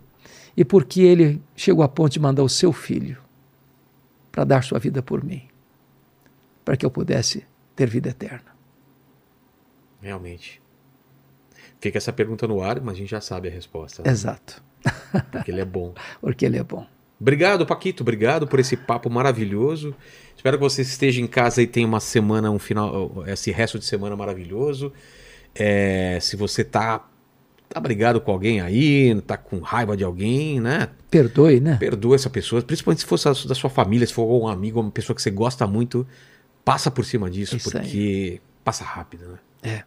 E porque Ele chegou a ponto de mandar o seu filho para dar sua vida por mim, para que eu pudesse ter vida eterna. Realmente. Fica essa pergunta no ar, mas a gente já sabe a resposta. Né? Exato. <laughs> Porque ele é bom. Porque ele é bom. Obrigado, Paquito. Obrigado por esse papo maravilhoso. Espero que você esteja em casa e tenha uma semana, um final, esse resto de semana maravilhoso. É, se você tá tá brigado com alguém aí, tá com raiva de alguém, né? Perdoe, né? Perdoe essa pessoa, principalmente se for da sua família, se for um amigo, uma pessoa que você gosta muito, passa por cima disso, Isso porque aí. passa rápido, né? É.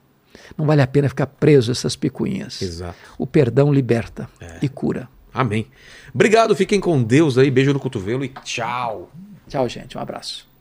Não vale a pena ficar preso a essas picuinhas. Exato. O perdão liberta é. e cura. Amém. Obrigado, fiquem com Deus aí, beijo no cotovelo e tchau. Tchau, gente. Um abraço.